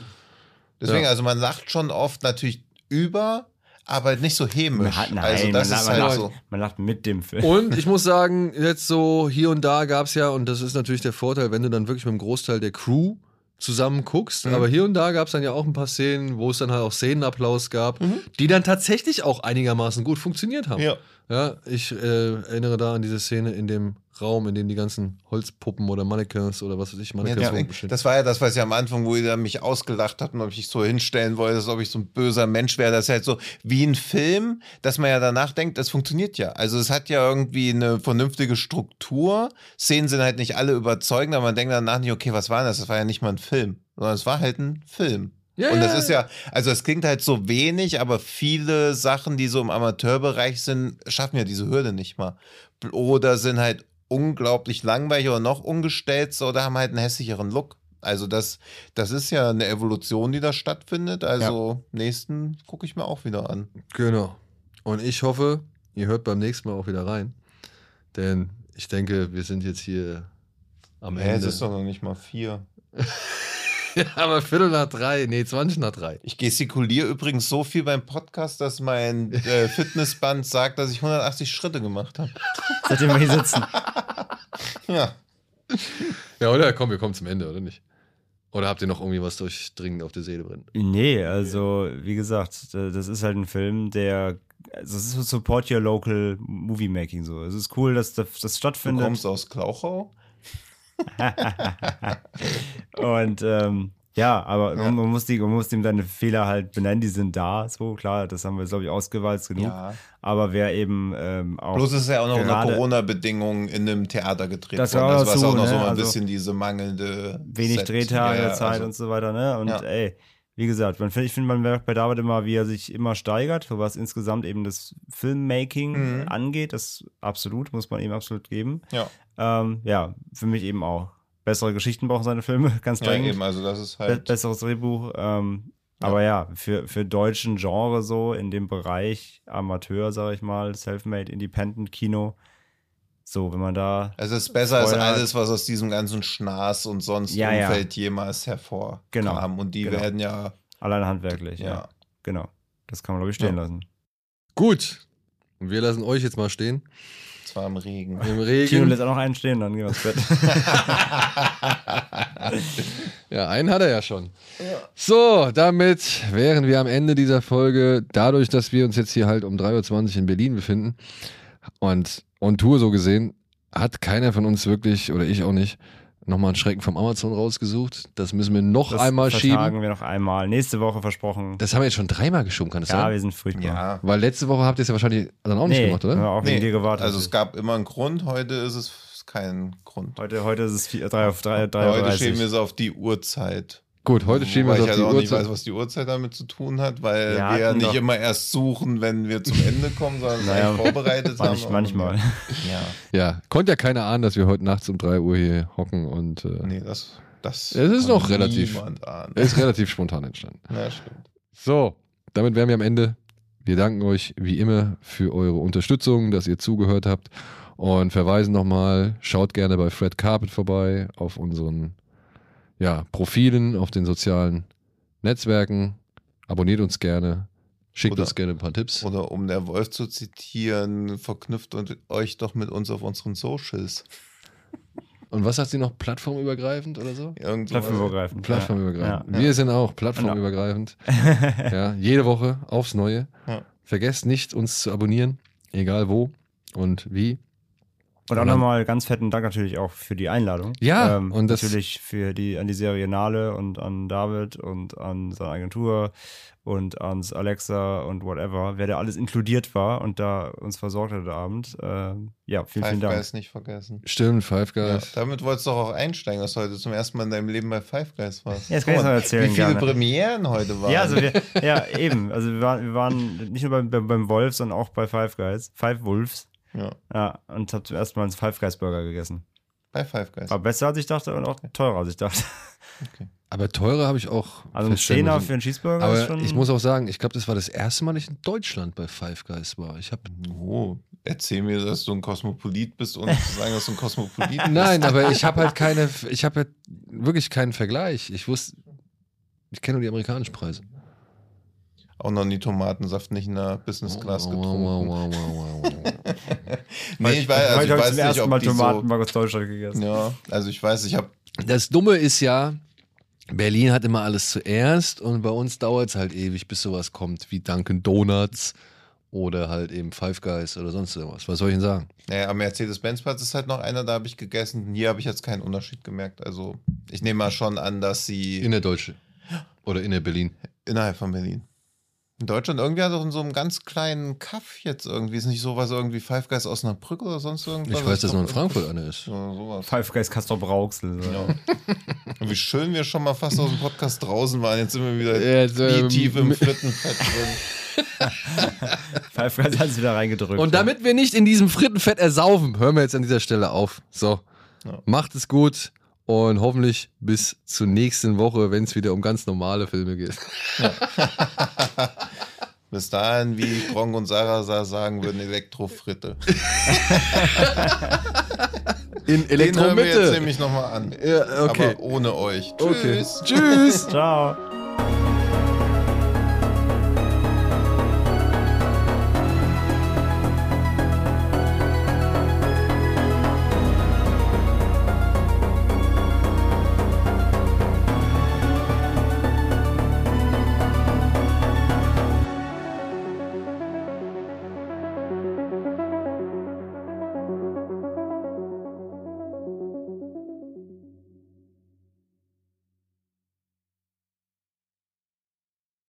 Deswegen, also man lacht schon oft natürlich über, aber nicht so hämisch. Man hat, nein, also das man, ist man, halt lacht, so. man lacht mit dem Film. Und ich muss sagen, jetzt so hier und da gab es ja, und das ist natürlich der Vorteil, wenn du dann wirklich mit dem Großteil der Crew zusammen guckst, Mhm. aber hier und da gab es dann ja auch ein paar Szenen, wo es dann halt auch Szenenapplaus gab, die dann tatsächlich auch einigermaßen gut funktioniert haben. Mhm. Ja. Ja, ich äh, erinnere da an diese Szene in dem Raum, in dem die ganzen Holzpuppen oder Mannequins oder was weiß ich, Ja, Mannequins das, rumstehen. das war ja das, was ich am Anfang, wo ihr mich ausgelacht habt und ob ich so hinstellen wollte, als ob ich so ein böser Mensch wäre. Das ist halt so wie ein Film, dass man ja danach denkt, das funktioniert ja. Also es hat ja irgendwie eine vernünftige Struktur. Szenen sind halt nicht alle überzeugend, aber man denkt danach nicht, okay, was war das? Das war ja nicht mal ein Film, sondern es war halt ein Film. Ja, Und das ja. ist ja, also es klingt halt so wenig, aber viele Sachen, die so im Amateurbereich sind, schaffen ja diese Hürde nicht mal. Oder sind halt unglaublich langweilig oder noch ungestellter oder haben halt einen hässlicheren Look. Also das, das ist ja eine Evolution, die da stattfindet. Also nächsten gucke ich mir auch wieder an. Genau. Und ich hoffe, ihr hört beim nächsten Mal auch wieder rein. Denn ich denke, wir sind jetzt hier am Hä, es Ende. ist doch noch nicht mal vier. <laughs> ja, <laughs> aber Viertel nach drei, nee, 20 nach drei. Ich gestikuliere übrigens so viel beim Podcast, dass mein äh, Fitnessband sagt, dass ich 180 Schritte gemacht habe. <laughs> Seitdem wir hier sitzen. Ja. Ja, oder? Komm, wir kommen zum Ende, oder nicht? Oder habt ihr noch irgendwie was durchdringend auf der Seele brennt? Nee, also wie gesagt, das ist halt ein Film, der. Also es ist so Support Your Local Movie Making so. Es ist cool, dass das, das Du stattfindet. kommst aus Klauchau? <laughs> Und ähm, ja, aber Ja. Man, muss die, man muss ihm seine Fehler halt benennen, die sind da. So, klar, das haben wir, glaube ich, ausgewalzt genug. Ja. Aber wer eben ähm, auch. Bloß ist ja auch noch unter Corona-Bedingungen in einem Theater gedreht Das worden. war Das war dazu, auch noch ne? so ein Also bisschen diese mangelnde wenig Set. Drehtage, Ja, Zeit also- und so weiter, ne? Und ey, wie gesagt, man, ich finde, man merkt bei David immer, wie er sich immer steigert, was insgesamt eben das Filmmaking Mhm. angeht. Das absolut, muss man ihm absolut geben. Ja, Ähm, ja, für mich eben auch. Bessere Geschichten brauchen seine Filme, <laughs> ganz ja dringend. eben, also das ist Be halt. besseres Drehbuch. Ähm, Ja. Aber ja, für, für deutschen Genre so, in dem Bereich Amateur, sag ich mal, Selfmade, Independent Kino, so, wenn man da Es ist besser als alles, was aus diesem ganzen Schnaß und sonst Ja, ja. Umfeld jemals hervorkam. Genau, Und die genau. werden ja, allein handwerklich, ja. ja. Genau. Das kann man, glaube ich, stehen Ja. lassen. Gut. Und wir lassen euch jetzt mal stehen. zwar im Regen. Im Regen. lässt auch noch einen stehen, dann gehen wir ins Bett. <laughs> Ja, einen hat er ja schon. So, damit wären wir am Ende dieser Folge. Dadurch, dass wir uns jetzt hier halt um 3.20 Uhr in Berlin befinden und on Tour so gesehen, hat keiner von uns wirklich, oder ich auch nicht, nochmal einen Schrecken vom Amazon rausgesucht. Das müssen wir noch Das einmal schieben. wir noch einmal. Nächste Woche versprochen. Das haben wir jetzt schon dreimal geschoben, kann das ja, sein? wir sind furchtbar. Ja. Weil letzte Woche habt ihr es ja wahrscheinlich dann auch nicht nee, gemacht, haben wir oder? auch wegen dir gewartet. also es gab immer einen Grund, heute ist es kein Grund. heute, heute ist es 3 auf 3, 3 Heute schieben wir es auf die Uhrzeit. Gut, heute schieben wir Weil es ich auf halt die auch nicht weiß, Uhrzeit. was die Uhrzeit damit zu tun hat, weil Wir wir, hatten nicht doch- immer erst suchen, wenn wir zum Ende kommen, sondern es Naja, eigentlich vorbereitet haben. Manch, manchmal. Ja, Ja, konnte ja keiner ahnen, dass wir heute nachts um 3 Uhr hier hocken und äh, nee, das, das Es ist noch relativ- niemand ahnen. ist relativ spontan entstanden. <laughs> Ja, stimmt. So, damit wären wir am Ende. Wir danken euch wie immer für eure Unterstützung, dass ihr zugehört habt und verweisen nochmal, schaut gerne bei Fred Carpet vorbei auf unseren ja, Profilen, auf den sozialen Netzwerken. Abonniert uns gerne, schickt Oder- uns gerne ein paar Tipps. Oder um der Wolf zu zitieren, verknüpft euch doch mit uns auf unseren Socials. Und was sagt sie noch? Plattformübergreifend oder so? Irgend sowas. Plattformübergreifend. Plattformübergreifend. Ja. Wir sind auch plattformübergreifend. <laughs> ja, jede Woche aufs Neue. Ja. Vergesst nicht, uns zu abonnieren, egal wo und wie. Und auch nochmal ganz fetten Dank natürlich auch für die Einladung. Ja, ähm, und das- natürlich für die an die Serie Nale und an David und an seine Agentur und ans Alexa und whatever, wer da alles inkludiert war und da uns versorgt hat heute Abend. Ähm, ja, vielen, Five vielen Dank. Guys nicht vergessen. Stimmt, Five Ja, Guys. damit wolltest du doch auch einsteigen, dass du heute zum ersten Mal in deinem Leben bei Five Guys warst. Ja, das kann ich noch erzählen, Wie viele gerne. Premieren heute waren. Ja, also wir, ja, eben. Also wir waren, wir waren nicht nur beim, beim, beim Wolf, sondern auch bei Five Guys. Five Wolves. Ja, Ja, und habe zum ersten Mal einen Five Guys Burger gegessen. bei Five Guys. War besser als ich dachte und auch teurer als ich dachte. Aber teurer habe ich auch. Also ein Zehner für einen Cheeseburger Aber ist schon. ich muss auch sagen, ich glaube, das war das erste Mal, dass ich in Deutschland bei Five Guys war. Ich habe Oh, erzähl mir, dass du ein Kosmopolit bist und zu sagen, dass du ein Kosmopolit <laughs> bist. Nein, aber ich habe halt keine, ich habe halt wirklich keinen Vergleich. Ich wusste, ich kenne nur die amerikanischen Preise. Auch noch nie Tomatensaft nicht in der Business Class getrunken. Wow, wow, wow, wow, wow. <laughs> Nee, ich weiß, also ich weiß zum nicht, ersten ob Mal die so, Tomatenmark aus Deutschland gegessen. Ja, also ich weiß, ich habe Das Dumme ist ja, Berlin hat immer alles zuerst und bei uns dauert es halt ewig, bis sowas kommt, wie Dunkin' Donuts oder halt eben Five Guys oder sonst irgendwas. Was soll ich denn sagen? Naja, am Mercedes-Benz-Platz ist halt noch einer, da habe ich gegessen. Hier habe ich jetzt keinen Unterschied gemerkt. Also ich nehme mal schon an, dass sie In der Deutsche. Oder in der Berlin. innerhalb von Berlin. In Deutschland irgendwie hat doch in so einem ganz kleinen Kaff jetzt irgendwie, ist nicht sowas irgendwie Five Guys aus einer Brücke oder sonst irgendwas? Ich weiß, dass nur in Frankfurt eine ist. So, sowas. Five Guys Castor Brauxel. Ja. Und wie schön wir schon mal fast aus dem Podcast draußen waren. Jetzt sind wir wieder Jetzt, ähm, tief im Frittenfett <laughs> drin. Five Guys hat es wieder reingedrückt. Und damit wir nicht in diesem Frittenfett ersaufen, hören wir jetzt an dieser Stelle auf. So, Ja. macht es gut und hoffentlich bis zur nächsten Woche, wenn es wieder um ganz normale Filme geht. <laughs> Bis dahin, wie Gronk und Sarah sagen würden, Elektrofritte. <laughs> In Den hören wir jetzt Elektromitte. nämlich nochmal an. Ja, okay. Aber ohne euch. okay. Tschüss. Tschüss. Ciao.